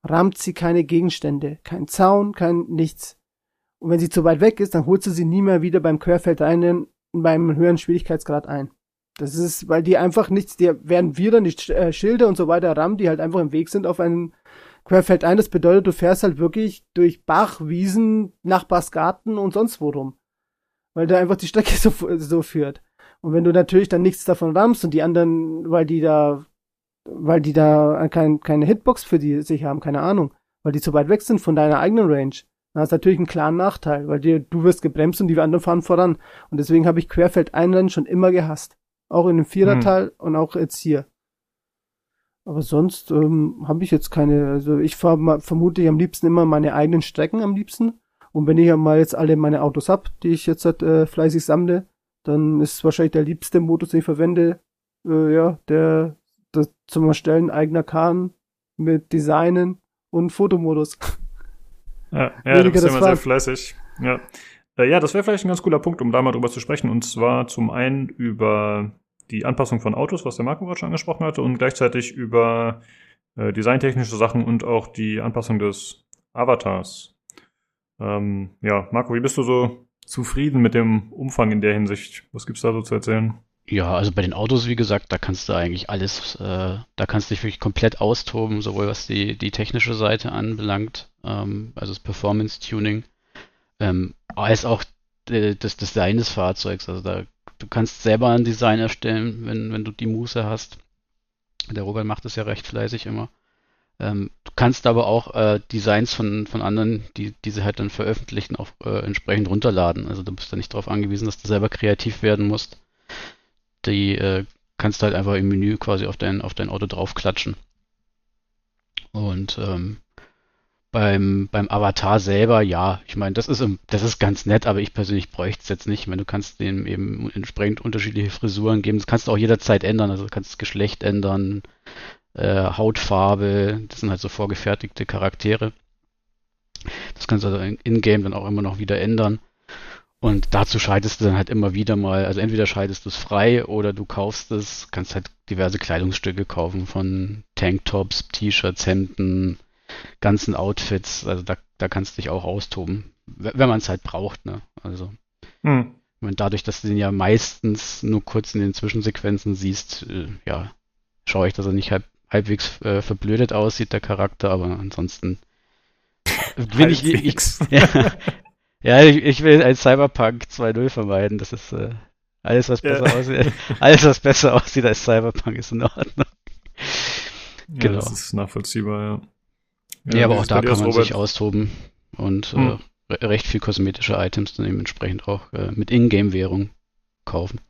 rammt sie keine Gegenstände, kein Zaun, kein nichts. Und wenn sie zu weit weg ist, dann holst du sie nie mehr wieder beim Querfeldeinen beim höheren Schwierigkeitsgrad ein. Das ist, weil die einfach nichts, die werden wir dann nicht äh, Schilder und so weiter rammen, die halt einfach im Weg sind auf einen Querfeldein. Das bedeutet, du fährst halt wirklich durch Bach, Wiesen, Nachbarsgarten und sonst wo rum. Weil da einfach die Strecke so, so führt. Und wenn du natürlich dann nichts davon rammst und die anderen, weil die da, weil die da kein, keine Hitbox für die sich haben, keine Ahnung, weil die zu weit weg sind von deiner eigenen Range, dann hast du natürlich einen klaren Nachteil, weil dir, du wirst gebremst und die anderen fahren voran. Und deswegen habe ich Querfeldeinrennen schon immer gehasst. Auch in dem Viererteil
Hm.
und auch jetzt hier. Aber sonst ähm, habe ich jetzt keine, also ich fahr, ma- vermute ich am liebsten immer meine eigenen Strecken am liebsten. Und wenn ich ja mal jetzt alle meine Autos hab, die ich jetzt halt, äh, fleißig sammle, dann ist wahrscheinlich der liebste Modus, den ich verwende, äh, ja, der das zum Erstellen eigener Karten mit Designen und Fotomodus.
Ja, ja du bist
das
immer sehr fleißig. Ja. Äh, ja, das wäre vielleicht ein ganz cooler Punkt, um da mal drüber zu sprechen. Und zwar zum einen über die Anpassung von Autos, was der Marco gerade schon angesprochen hatte, und gleichzeitig über äh, designtechnische Sachen und auch die Anpassung des Avatars. Ähm, ja, Marco, wie bist du so zufrieden mit dem Umfang in der Hinsicht? Was gibt's da so zu erzählen?
Ja, also bei den Autos, wie gesagt, da kannst du eigentlich alles, äh, da kannst du dich wirklich komplett austoben, sowohl was die, die technische Seite anbelangt, ähm, also das Performance-Tuning, ähm, als auch äh, das Design des Fahrzeugs. Also da, du kannst selber ein Design erstellen, wenn, wenn du die Muße hast. Der Robert macht das ja recht fleißig immer. Ähm, du kannst aber auch äh, Designs von, von anderen, die, die sie halt dann veröffentlichen, auch äh, entsprechend runterladen. Also du bist da nicht darauf angewiesen, dass du selber kreativ werden musst. Die äh, kannst du halt einfach im Menü quasi auf dein, auf dein Auto draufklatschen. Und ähm, beim, beim Avatar selber, ja, ich meine, das ist, das ist ganz nett, aber ich persönlich bräuchte es jetzt nicht. Ich meine, du kannst dem eben entsprechend unterschiedliche Frisuren geben. Das kannst du auch jederzeit ändern. Also du kannst das Geschlecht ändern, äh, Hautfarbe, das sind halt so vorgefertigte Charaktere. Das kannst du also in- in-game dann auch immer noch wieder ändern. Und dazu schaltest du dann halt immer wieder mal, also entweder schaltest du es frei oder du kaufst es, kannst halt diverse Kleidungsstücke kaufen von Tanktops, T-Shirts, Hemden, ganzen Outfits. Also da, da kannst du dich auch austoben, wenn man es halt braucht, ne? Also
Hm.
meine, dadurch, dass du den ja meistens nur kurz in den Zwischensequenzen siehst, äh, ja, schaue ich, dass er nicht halb, halbwegs äh, verblödet aussieht, der Charakter, aber ansonsten bin ich, ich, ja, ja ich, ich will ein Cyberpunk 2.0 vermeiden. Das ist äh, alles, was
Ja.
besser aussieht. Alles, was besser aussieht als Cyberpunk, ist in Ordnung.
Ja,
Genau.
das ist nachvollziehbar, ja.
Ja, aber
wie
auch da kann man
Robert?
sich austoben und
Hm.
äh, re- recht viel kosmetische Items dann dementsprechend auch äh, mit Ingame-Währung kaufen.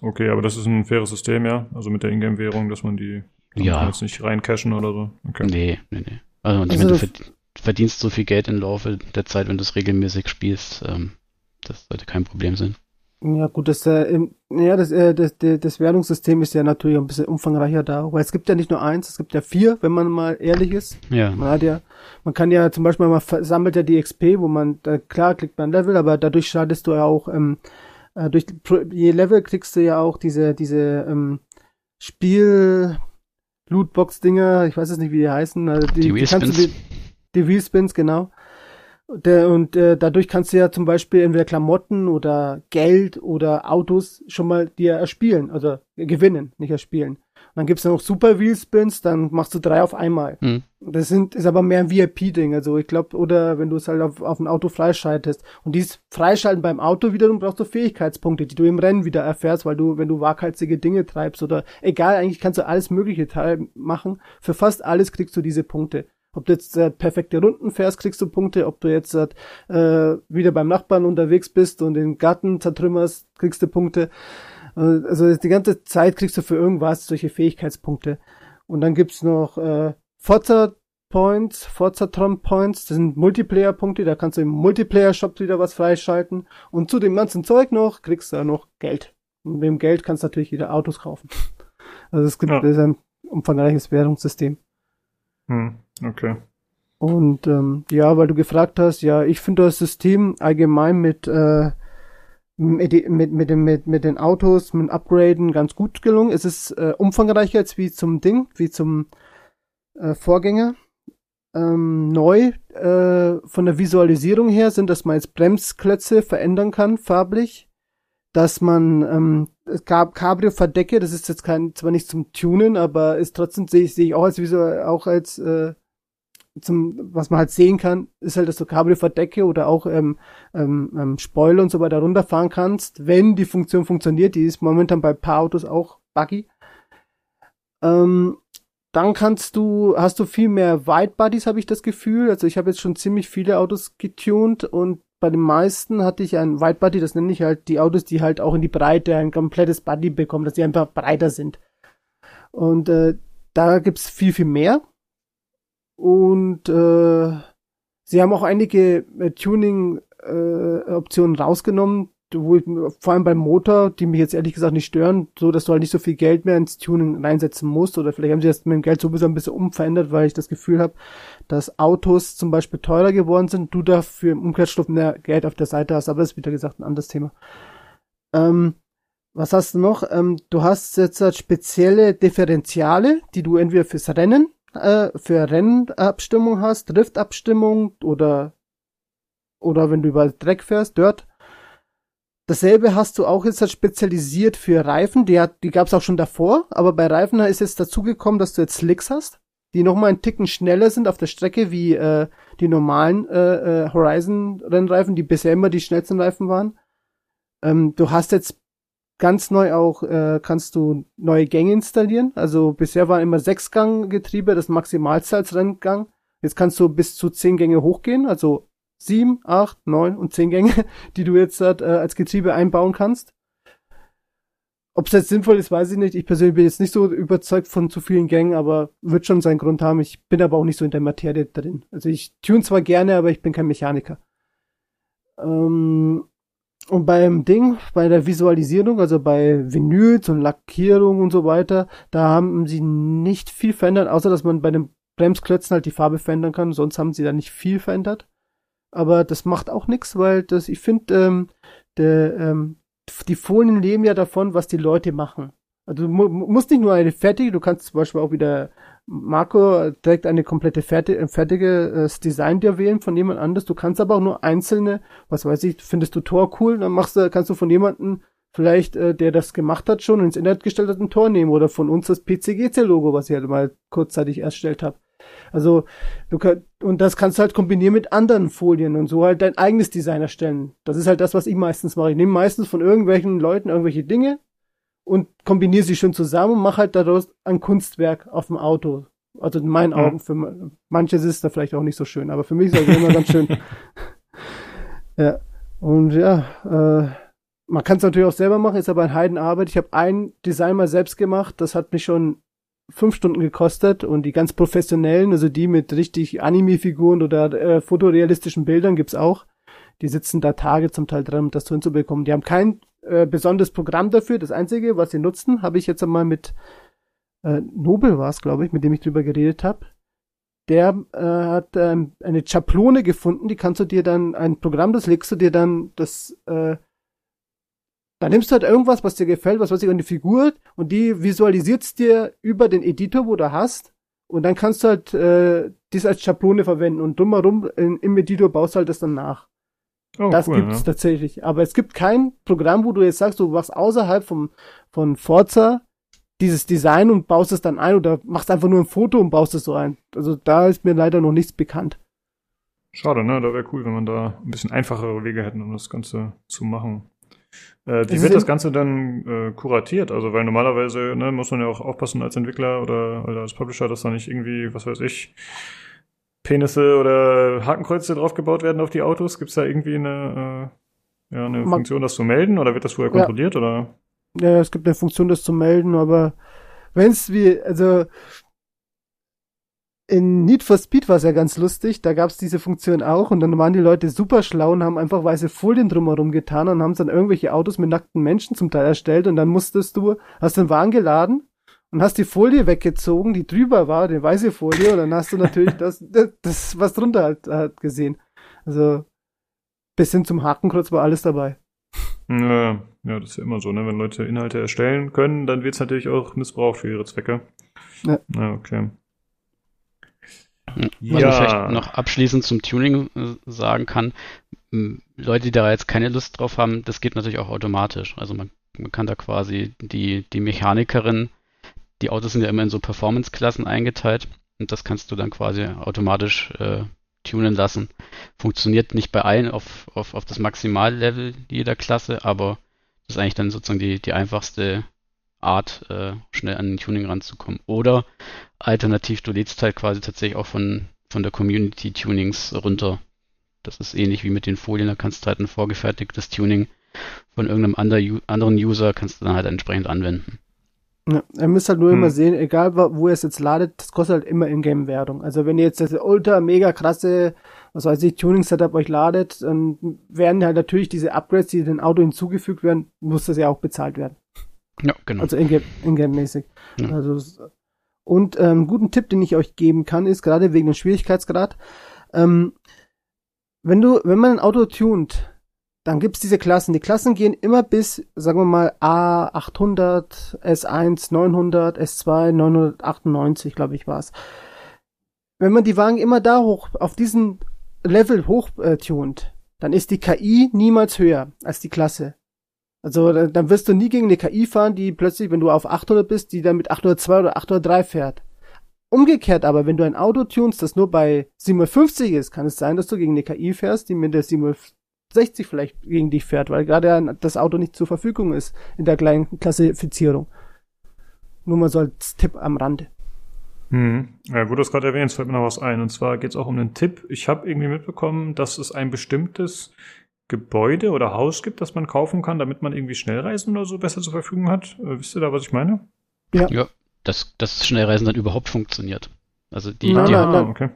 Okay, aber das ist ein faires System, ja. Also mit der Ingame-Währung, dass man die
Ja.
man jetzt nicht reincashen oder so. Okay.
Nee, nee, nee. Also, und ich
Also
meine, du verdienst so viel Geld im Laufe der Zeit, wenn du es regelmäßig spielst. Ähm, das sollte kein Problem sein.
Ja, gut, das, äh, im, ja, das, äh, das, das, das Währungssystem ist ja natürlich ein bisschen umfangreicher da, weil es gibt ja nicht nur eins, es gibt ja vier, wenn man mal ehrlich ist.
Ja,
Man hat ja, man kann ja zum Beispiel, man ver- sammelt ja die XP, wo man, da, klar kriegt man Level, aber dadurch schaltest du ja auch, ähm, äh, durch je Level kriegst du ja auch diese, diese, ähm, Spiel, Lootbox-Dinger, ich weiß jetzt nicht, wie die heißen. Also die,
die
die kannst du die, die Wheelspins, genau. Der, und äh, dadurch kannst du ja zum Beispiel entweder Klamotten oder Geld oder Autos schon mal dir erspielen, also gewinnen, nicht erspielen. Und dann gibt's noch Super Wheelspins, dann machst du drei auf einmal.
Hm.
Das sind, ist aber mehr ein VIP-Ding, also ich glaube, oder wenn du es halt auf, auf ein Auto freischaltest. Und dies Freischalten beim Auto wiederum brauchst du Fähigkeitspunkte, die du im Rennen wieder erfährst, weil du, wenn du waghalsige Dinge treibst oder egal, eigentlich kannst du alles mögliche machen. Für fast alles kriegst du diese Punkte. Ob du jetzt äh, perfekte Runden fährst, kriegst du Punkte. Ob du jetzt äh, wieder beim Nachbarn unterwegs bist und den Garten zertrümmerst, kriegst du Punkte. Äh, also die ganze Zeit kriegst du für irgendwas solche Fähigkeitspunkte. Und dann gibt's noch äh, Forza Points, Forza Tron Points, das sind Multiplayer-Punkte, da kannst du im Multiplayer-Shop wieder was freischalten. Und zu dem ganzen Zeug noch kriegst du ja noch Geld. Und mit dem Geld kannst du natürlich wieder Autos kaufen. Also es gibt
Ja.
ein umfangreiches Währungssystem.
Hm, okay.
Und ähm, ja, weil du gefragt hast, ja, ich finde das System allgemein mit, äh, mit, mit, mit, mit, mit den Autos, mit Upgraden ganz gut gelungen. Es ist äh, umfangreicher jetzt wie zum Ding, wie zum äh, Vorgänger. Ähm, neu äh, von der Visualisierung her sind, dass man jetzt Bremsklötze verändern kann, farblich. Dass man ähm, gab Cabrio-Verdecke, das ist jetzt kein, zwar nicht zum Tunen, aber ist trotzdem sehe ich, sehe ich auch als visual, auch als äh, zum, was man halt sehen kann, ist halt, dass du Cabrio-Verdecke oder auch ähm, ähm, ähm, Spoiler und so weiter runterfahren kannst, wenn die Funktion funktioniert. Die ist momentan bei paar Autos auch buggy. Ähm, dann kannst du, hast du viel mehr White Bodies, habe ich das Gefühl. Also ich habe jetzt schon ziemlich viele Autos getuned und bei den meisten hatte ich ein White Body, das nenne ich halt die Autos, die halt auch in die Breite ein komplettes Body bekommen, dass die einfach breiter sind. Und äh, da gibt's viel, viel mehr. Und äh, sie haben auch einige äh, Tuning-Optionen rausgenommen, wo, vor allem beim Motor, die mich jetzt ehrlich gesagt nicht stören, so dass du halt nicht so viel Geld mehr ins Tuning reinsetzen musst. Oder vielleicht haben sie das mit dem Geld sowieso ein bisschen umverändert, weil ich das Gefühl habe, dass Autos zum Beispiel teurer geworden sind, du dafür im Umkehrschluss mehr Geld auf der Seite hast, aber das ist wieder gesagt ein anderes Thema. Ähm, was hast du noch? Ähm, du hast jetzt halt spezielle Differentiale, die du entweder fürs Rennen, äh, für Rennabstimmung hast, Driftabstimmung oder oder wenn du über Dreck fährst, Dirt. Dasselbe hast du auch jetzt halt spezialisiert für Reifen. Die, die gab es auch schon davor, aber bei Reifen ist jetzt dazugekommen, dass du jetzt Slicks hast, die nochmal einen Ticken schneller sind auf der Strecke wie äh, die normalen äh, äh, Horizon-Rennreifen, die bisher immer die schnellsten Reifen waren. Ähm, du hast jetzt ganz neu auch, äh, kannst du neue Gänge installieren. Also bisher waren immer Sechsgang-Getriebe, das Maximalste als Renngang. Jetzt kannst du bis zu zehn Gänge hochgehen, also sieben, acht, neun und zehn Gänge, die du jetzt halt, äh, als Getriebe einbauen kannst. Ob es jetzt sinnvoll ist, weiß ich nicht. Ich persönlich bin jetzt nicht so überzeugt von zu vielen Gängen, aber wird schon seinen Grund haben. Ich bin aber auch nicht so in der Materie drin. Also ich tune zwar gerne, aber ich bin kein Mechaniker. Ähm, und beim Ding, bei der Visualisierung, also bei Vinyls und Lackierung und so weiter, da haben sie nicht viel verändert, außer dass man bei den Bremsklötzen halt die Farbe verändern kann. Sonst haben sie da nicht viel verändert. Aber das macht auch nichts, weil das, ich finde, ähm, ähm, die Folien leben ja davon, was die Leute machen. Also du mu musst nicht nur eine fertige, du kannst zum Beispiel auch wieder Marco direkt eine komplette fertige, fertiges Design dir wählen von jemand anders. Du kannst aber auch nur einzelne, was weiß ich, findest du Tor cool, dann machst du, kannst du von jemandem vielleicht, äh, der das gemacht hat, schon ins Internet gestellt hat, ein Tor nehmen oder von uns das PCGC-Logo, was ich halt mal kurzzeitig erstellt habe. Also du kannst und das kannst du halt kombinieren mit anderen Folien und so halt dein eigenes Design erstellen. Das ist halt das, was ich meistens mache. Ich nehme meistens von irgendwelchen Leuten irgendwelche Dinge und kombiniere sie schön zusammen und mache halt daraus ein Kunstwerk auf dem Auto. Also in meinen
Ja.
Augen. Für manches ist da vielleicht auch nicht so schön, aber für mich ist das immer ganz schön. ja. Und ja, äh, man kann es natürlich auch selber machen, ist aber ein Heidenarbeit. Ich habe ein Design mal selbst gemacht, das hat mich schon fünf Stunden gekostet und die ganz professionellen, also die mit richtig Anime-Figuren oder äh, fotorealistischen Bildern gibt's auch. Die sitzen da Tage zum Teil dran, um das hinzubekommen. Die haben kein äh, besonderes Programm dafür. Das einzige, was sie nutzen, habe ich jetzt einmal mit äh, Nobel war es, glaube ich, mit dem ich drüber geredet habe. Der äh, hat ähm, eine Schablone gefunden, die kannst du dir dann, ein Programm, das legst du dir dann, das äh, da nimmst du halt irgendwas, was dir gefällt, was weiß ich, eine Figur und die visualisiert's dir über den Editor, wo du hast. Und dann kannst du halt äh, dies als Schablone verwenden und drumherum in, im Editor baust halt das dann nach.
Oh,
das
cool,
gibt's
ja.
tatsächlich. Aber es gibt kein Programm, wo du jetzt sagst, du machst außerhalb vom, von Forza dieses Design und baust es dann ein oder machst einfach nur ein Foto und baust es so ein. Also da ist mir leider noch nichts bekannt.
Schade, ne? Da wäre cool, wenn man da ein bisschen einfachere Wege hätten, um das Ganze zu machen. Äh, wie
Es
wird das Ganze dann äh, kuratiert? Also, weil normalerweise ne, muss man ja auch aufpassen als Entwickler oder, oder als Publisher, dass da nicht irgendwie, was weiß ich, Penisse oder Hakenkreuze draufgebaut werden auf die Autos. Gibt es da irgendwie eine, äh, ja, eine
Man-
Funktion, das zu melden oder wird das vorher
Ja.
kontrolliert? Oder?
Ja, es gibt eine Funktion, das zu melden, aber wenn es wie, also in Need for Speed war es ja ganz lustig, da gab es diese Funktion auch und dann waren die Leute super schlau und haben einfach weiße Folien drumherum getan und haben dann irgendwelche Autos mit nackten Menschen zum Teil erstellt und dann musstest du, hast den Wagen geladen und hast die Folie weggezogen, die drüber war, die weiße Folie und dann hast du natürlich das, das, das was drunter halt, halt gesehen. Also bis hin zum Hakenkreuz war alles dabei.
Ja, ja, das ist ja immer so, ne? Wenn Leute Inhalte erstellen können, dann wird es natürlich auch missbraucht für ihre Zwecke.
Ja.
Ja, okay.
Was
Ja.
man vielleicht noch abschließend zum Tuning äh, sagen kann, Leute, die da jetzt keine Lust drauf haben, das geht natürlich auch automatisch. Also man, man kann da quasi die, die Mechanikerin, die Autos sind ja immer in so Performance-Klassen eingeteilt und das kannst du dann quasi automatisch äh, tunen lassen. Funktioniert nicht bei allen auf, auf, auf das Maximallevel jeder Klasse, aber das ist eigentlich dann sozusagen die, die einfachste Art, äh, schnell an den Tuning ranzukommen. Oder alternativ, du lädst halt quasi tatsächlich auch von, von der Community Tunings runter. Das ist ähnlich wie mit den Folien, da kannst du halt ein vorgefertigtes Tuning von irgendeinem ander, anderen User kannst du dann halt entsprechend anwenden.
Ja, ihr müsst halt nur
Hm.
immer sehen, egal wo ihr es jetzt ladet, das kostet halt immer Ingame-Währung. Also wenn ihr jetzt das ultra mega krasse, was weiß ich, Tuning-Setup euch ladet, dann werden halt natürlich diese Upgrades, die dem Auto hinzugefügt werden, muss das ja auch bezahlt werden.
Ja, genau.
Also Ingame- Ingame-mäßig.
Ja.
Also, und ähm, einen guten Tipp, den ich euch geben kann, ist gerade wegen dem Schwierigkeitsgrad, ähm, wenn du, wenn man ein Auto tunt, dann gibt's diese Klassen. Die Klassen gehen immer bis, sagen wir mal, A800, S1 900, S2 998, glaube ich, war's. Wenn man die Wagen immer da hoch, auf diesen Level hoch äh, dann ist die KI niemals höher als die Klasse. Also da- dann wirst du nie gegen eine KI fahren, die plötzlich, wenn du auf 800 bist, die dann mit 802 oder 803 fährt. Umgekehrt aber, wenn du ein Auto tunst, das nur bei 750 ist, kann es sein, dass du gegen eine KI fährst, die mit der 760 vielleicht gegen dich fährt, weil gerade das Auto nicht zur Verfügung ist in der kleinen Klassifizierung. Nur mal so als Tipp am Rande.
Hm. Ja, wo du es gerade erwähnst, fällt mir noch was ein. Und zwar geht es auch um einen Tipp. Ich habe irgendwie mitbekommen, dass es ein bestimmtes Gebäude oder Haus gibt, das man kaufen kann, damit man irgendwie Schnellreisen oder so besser zur Verfügung hat. Äh, wisst ihr da, was ich meine?
Ja, dass das Schnellreisen dann überhaupt funktioniert. Also die,
Nein,
die
nein, nein.
Ah, okay.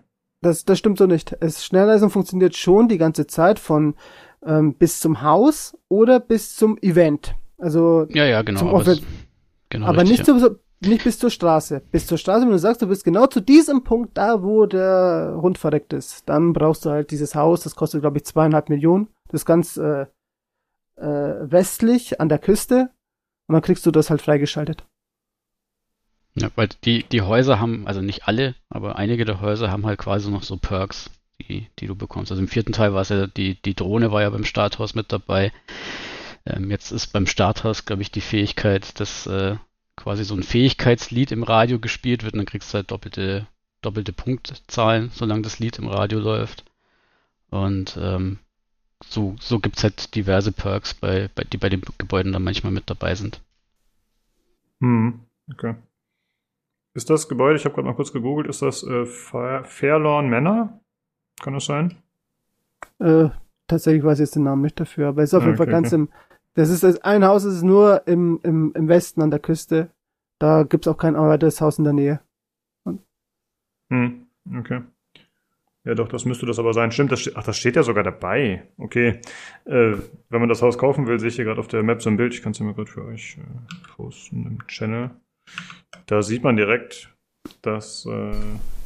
Das, das stimmt so nicht. Es, Schnellreisen funktioniert schon die ganze Zeit von ähm, bis zum Haus oder bis zum Event. Also
ja, ja, genau.
Zum
aber
Office-
genau
aber
richtig,
nicht,
ja.
zu, nicht bis zur Straße. Bis zur Straße, wenn du sagst, du bist genau zu diesem Punkt da, wo der Hund verreckt ist, dann brauchst du halt dieses Haus, das kostet, glaube ich, zweieinhalb Millionen. Das ist ganz äh, äh, westlich an der Küste. Und dann kriegst du das halt freigeschaltet.
Ja, weil die, die Häuser haben, also nicht alle, aber einige der Häuser haben halt quasi noch so Perks, die, die du bekommst. Also im vierten Teil war es ja, die, die Drohne war ja beim Starthaus mit dabei. Ähm, jetzt ist beim Starthaus, glaube ich, die Fähigkeit, dass äh, quasi so ein Fähigkeitslied im Radio gespielt wird und dann kriegst du halt doppelte, doppelte Punktzahlen, solange das Lied im Radio läuft. Und ähm, so, so gibt's halt diverse Perks, bei, bei, die bei den Gebäuden dann manchmal mit dabei sind.
Hm. Okay. Ist das Gebäude, ich habe gerade mal kurz gegoogelt, ist das äh, Fair- Fairlawn Manor? Kann das sein?
Äh, tatsächlich weiß ich jetzt den Namen nicht dafür, aber es ist auf
Ah,
jeden Fall
okay,
ganz
okay.
im. Das ist das ein Haus, das ist nur im, im, im Westen an der Küste. Da gibt's auch kein weiteres Haus in der Nähe.
Hm. Okay. Ja, doch, das müsste das aber sein. Stimmt, das steht, ach, das steht ja sogar dabei. Okay. Äh, wenn man das Haus kaufen will, sehe ich hier gerade auf der Map so ein Bild. Ich kann es ja mal gerade für euch äh, posten im Channel. Da sieht man direkt, dass, äh,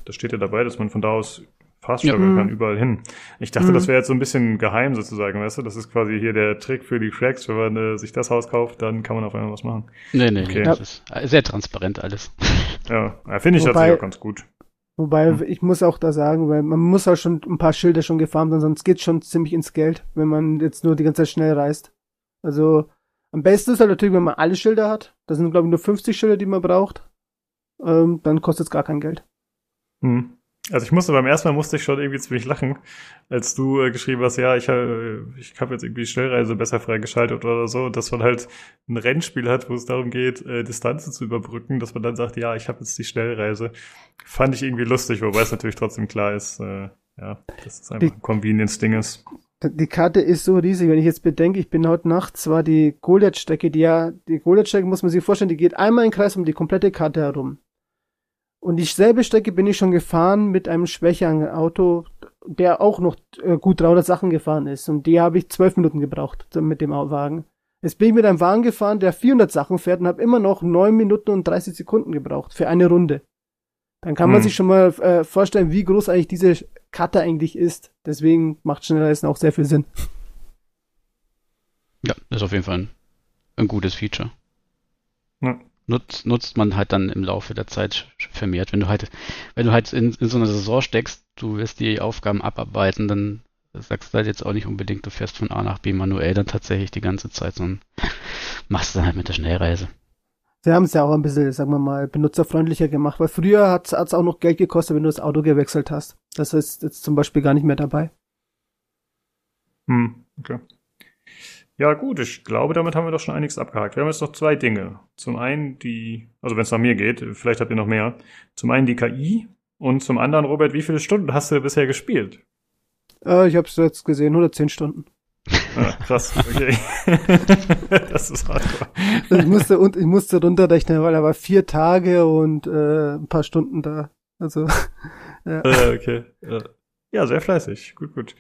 das steht ja dabei, dass man von da aus fast
Ja.
kann, überall hin. Ich dachte,
Mhm.
das wäre jetzt so ein bisschen geheim sozusagen, weißt du? Das ist quasi hier der Trick für die Cracks. Wenn man äh, sich das Haus kauft, dann kann man auf einmal was machen.
Nee, nee,
Okay.
nee, das ist sehr transparent alles.
Ja, ja finde ich
Wobei-
tatsächlich auch ganz gut.
Wobei,
Hm.
ich muss auch da sagen, weil man muss auch schon ein paar Schilder schon gefarmt haben, sonst geht's schon ziemlich ins Geld, wenn man jetzt nur die ganze Zeit schnell reist. Also, am besten ist halt natürlich, wenn man alle Schilder hat. Das sind, glaube ich, nur 50 Schilder, die man braucht. Ähm, dann kostet es gar kein Geld.
Hm. Also ich musste beim ersten Mal musste ich schon irgendwie ziemlich lachen, als du äh, geschrieben hast, ja, ich habe ich hab jetzt irgendwie Schnellreise besser freigeschaltet oder so, dass man halt ein Rennspiel hat, wo es darum geht, äh, Distanzen zu überbrücken, dass man dann sagt, ja, ich habe jetzt die Schnellreise. Fand ich irgendwie lustig, wobei es natürlich trotzdem klar ist, äh, ja, dass es einfach ein Convenience-Ding ist.
Die Karte ist so riesig, wenn ich jetzt bedenke, ich bin heute Nacht zwar die Goliath-Strecke, die ja, die Goliath-Strecke muss man sich vorstellen, die geht einmal im Kreis um die komplette Karte herum. Und dieselbe Strecke bin ich schon gefahren mit einem schwächeren Auto, der auch noch äh, gut 300 Sachen gefahren ist. Und die habe ich zwölf Minuten gebraucht mit dem Wagen. Jetzt bin ich mit einem Wagen gefahren, der 400 Sachen fährt und habe immer noch neun Minuten und 30 Sekunden gebraucht für eine Runde. Dann kann man
Hm.
sich schon mal äh, vorstellen, wie groß eigentlich diese Karte eigentlich ist. Deswegen macht Schnellreisen auch sehr viel Sinn.
Ja, ist auf jeden Fall ein, ein gutes Feature.
Ja.
Nutzt, nutzt man halt dann im Laufe der Zeit vermehrt. Wenn du halt, wenn du halt in, in so einer Saison steckst, du wirst die Aufgaben abarbeiten, dann sagst du halt jetzt auch nicht unbedingt, du fährst von A nach B manuell dann tatsächlich die ganze Zeit, sondern machst dann halt mit der Schnellreise.
Sie haben es ja auch ein bisschen, sagen wir mal, benutzerfreundlicher gemacht, weil früher hat es auch noch Geld gekostet, wenn du das Auto gewechselt hast. Das ist jetzt zum Beispiel gar nicht mehr dabei.
Hm, okay. Ja, gut, ich glaube, damit haben wir doch schon einiges abgehakt. Wir haben jetzt noch zwei Dinge. Zum einen die, also wenn es nach mir geht, vielleicht habt ihr noch mehr. Zum einen die KI und zum anderen, Robert, wie viele Stunden hast du bisher gespielt?
Äh, ich habe es jetzt gesehen, 110 Stunden.
Ja, krass, okay. das ist hardcore.
Also ich musste und ich musste runterrechnen, weil er war vier Tage und äh, ein paar Stunden da. Also
Äh, okay. Ja, sehr fleißig. Gut, gut.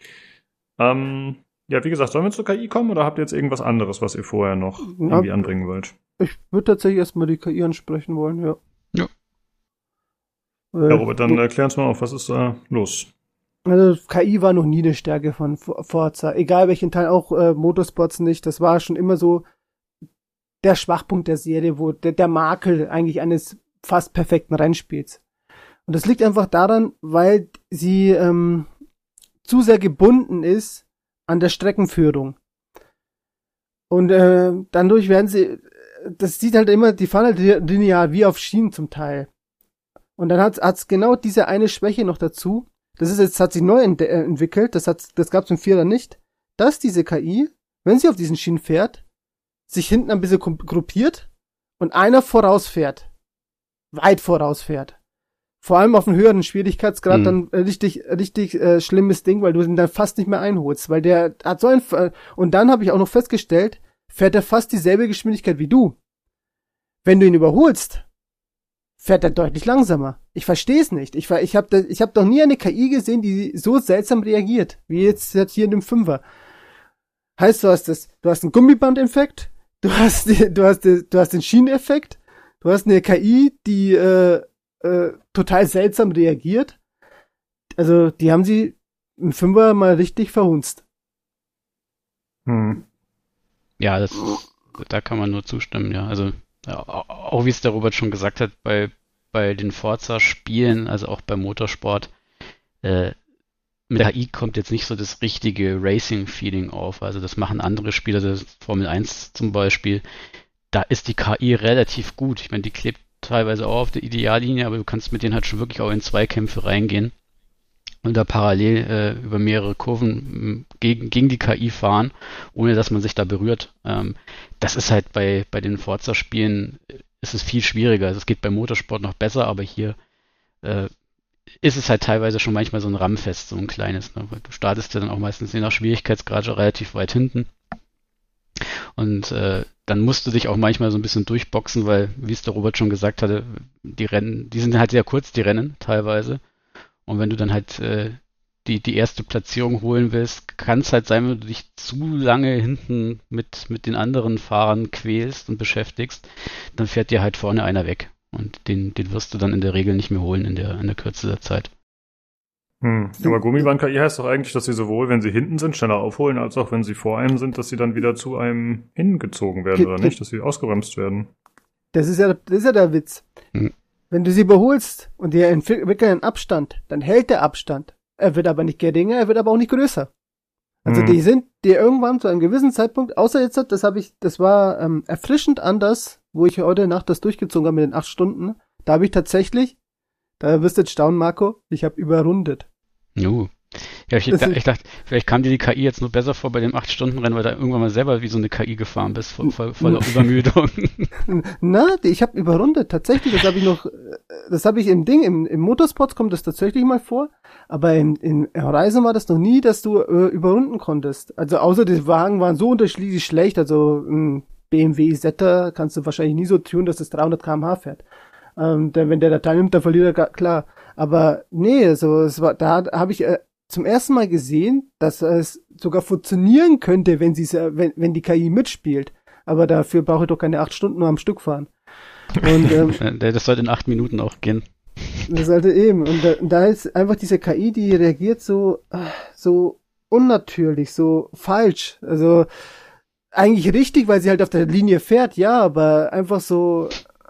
Ähm, ja, wie gesagt, sollen wir zur KI kommen oder habt ihr jetzt irgendwas anderes, was ihr vorher noch irgendwie anbringen wollt?
ich würde tatsächlich erstmal die KI ansprechen wollen, ja.
Ja.
Ja, Robert, dann erklär uns mal auf, was ist da los?
Also KI war noch nie eine Stärke von For- Forza, egal welchen Teil, auch äh, Motorsports nicht. Das war schon immer so der Schwachpunkt der Serie, wo der, der Makel eigentlich eines fast perfekten Rennspiels. Und das liegt einfach daran, weil sie ähm, zu sehr gebunden ist an der Streckenführung. Und äh, dadurch werden sie, das sieht halt immer, die fahren halt linear wie auf Schienen zum Teil. Und dann hat es genau diese eine Schwäche noch dazu, das ist jetzt, hat sich neu äh, entwickelt, das hat, das gab's im Vierer nicht, dass diese KI, wenn sie auf diesen Schienen fährt, sich hinten ein bisschen gru- gruppiert und einer vorausfährt. Weit vorausfährt. Vor allem auf einem höheren Schwierigkeitsgrad
Mhm.
dann richtig, richtig äh, schlimmes Ding, weil du ihn dann fast nicht mehr einholst, weil der hat so ein, und dann habe ich auch noch festgestellt, fährt er fast dieselbe Geschwindigkeit wie du. Wenn du ihn überholst, fährt er deutlich langsamer. Ich verstehe es nicht. Ich, ich habe ich hab doch nie eine KI gesehen, die so seltsam reagiert, wie jetzt, jetzt hier in dem Fünfer. Heißt, du hast das, du hast einen Gummiband-Effekt, du hast, du hast, du hast den Schieneneffekt, du hast eine KI, die äh, äh, total seltsam reagiert. Also, die haben sie im Fünfer mal richtig verhunzt.
Hm.
Ja, das, da kann man nur zustimmen, ja. Also, ja, auch, auch wie es der Robert schon gesagt hat, bei, bei den Forza-Spielen, also auch beim Motorsport, äh, mit der KI kommt jetzt nicht so das richtige Racing-Feeling auf. Also das machen andere Spieler, das Formel 1 zum Beispiel. Da ist die KI relativ gut. Ich meine, die klebt teilweise auch auf der Ideallinie, aber du kannst mit denen halt schon wirklich auch in Zweikämpfe reingehen und da parallel äh, über mehrere Kurven gegen, gegen die KI fahren, ohne dass man sich da berührt. Ähm, das ist halt bei, bei den Forza-Spielen äh, ist es viel schwieriger. Also es geht beim Motorsport noch besser, aber hier äh, ist es halt teilweise schon manchmal so ein Rammfest, so ein kleines. Ne? Du startest ja dann auch meistens je nach Schwierigkeitsgrad schon relativ weit hinten. Und äh, dann musst du dich auch manchmal so ein bisschen durchboxen, weil, wie es der Robert schon gesagt hatte, die Rennen, die sind halt sehr kurz, die Rennen teilweise. Und wenn du dann halt äh, die, die erste Platzierung holen willst, kann es halt sein, wenn du dich zu lange hinten mit, mit den anderen Fahrern quälst und beschäftigst, dann fährt dir halt vorne einer weg. Und den, den wirst du dann in der Regel nicht mehr holen in der, in der Kürze der Zeit.
Hm. Aber Gummiband-KI heißt doch eigentlich, dass sie sowohl, wenn sie hinten sind, schneller aufholen, als auch wenn sie vor einem sind, dass sie dann wieder zu einem hingezogen werden, oder nicht? Dass sie ausgebremst werden.
Das ist ja, das ist ja der Witz.
Hm.
Wenn du sie überholst und die entwickeln einen Abstand, dann hält der Abstand. Er wird aber nicht geringer, er wird aber auch nicht größer. Also
Hm.
die sind dir irgendwann zu einem gewissen Zeitpunkt, außer jetzt, das habe ich, das war ähm, erfrischend anders, wo ich heute Nacht das durchgezogen habe mit den acht Stunden. Da habe ich tatsächlich, da wirst du jetzt staunen, Marco, ich habe überrundet.
Uh. Ja, ich,
Das
da, ich dachte, vielleicht kam dir die KI jetzt nur besser vor bei dem 8-Stunden-Rennen, weil du irgendwann mal selber wie so eine KI gefahren bist, voll, voll, voller Übermüdung.
Na, ich habe überrundet, tatsächlich, das habe ich noch, äh, das habe ich im Ding, im, im Motorsports kommt das tatsächlich mal vor, aber in, in Horizon war das noch nie, dass du äh, überrunden konntest. Also außer die Wagen waren so unterschiedlich schlecht, also ein BMW Zeta kannst du wahrscheinlich nie so tun, dass es 300 km/h fährt. Ähm, denn wenn der da teilnimmt, dann verliert er klar. Aber nee, so es war, da habe ich äh, zum ersten Mal gesehen, dass es sogar funktionieren könnte, wenn sie wenn, wenn die KI mitspielt. Aber dafür brauche ich doch keine acht Stunden nur am Stück fahren. Und ähm,
Äh, das sollte in acht Minuten auch gehen.
das sollte eben. Und da, da ist einfach diese KI, die reagiert so, ah, so unnatürlich, so falsch. Also eigentlich richtig, weil sie halt auf der Linie fährt, ja, aber einfach so,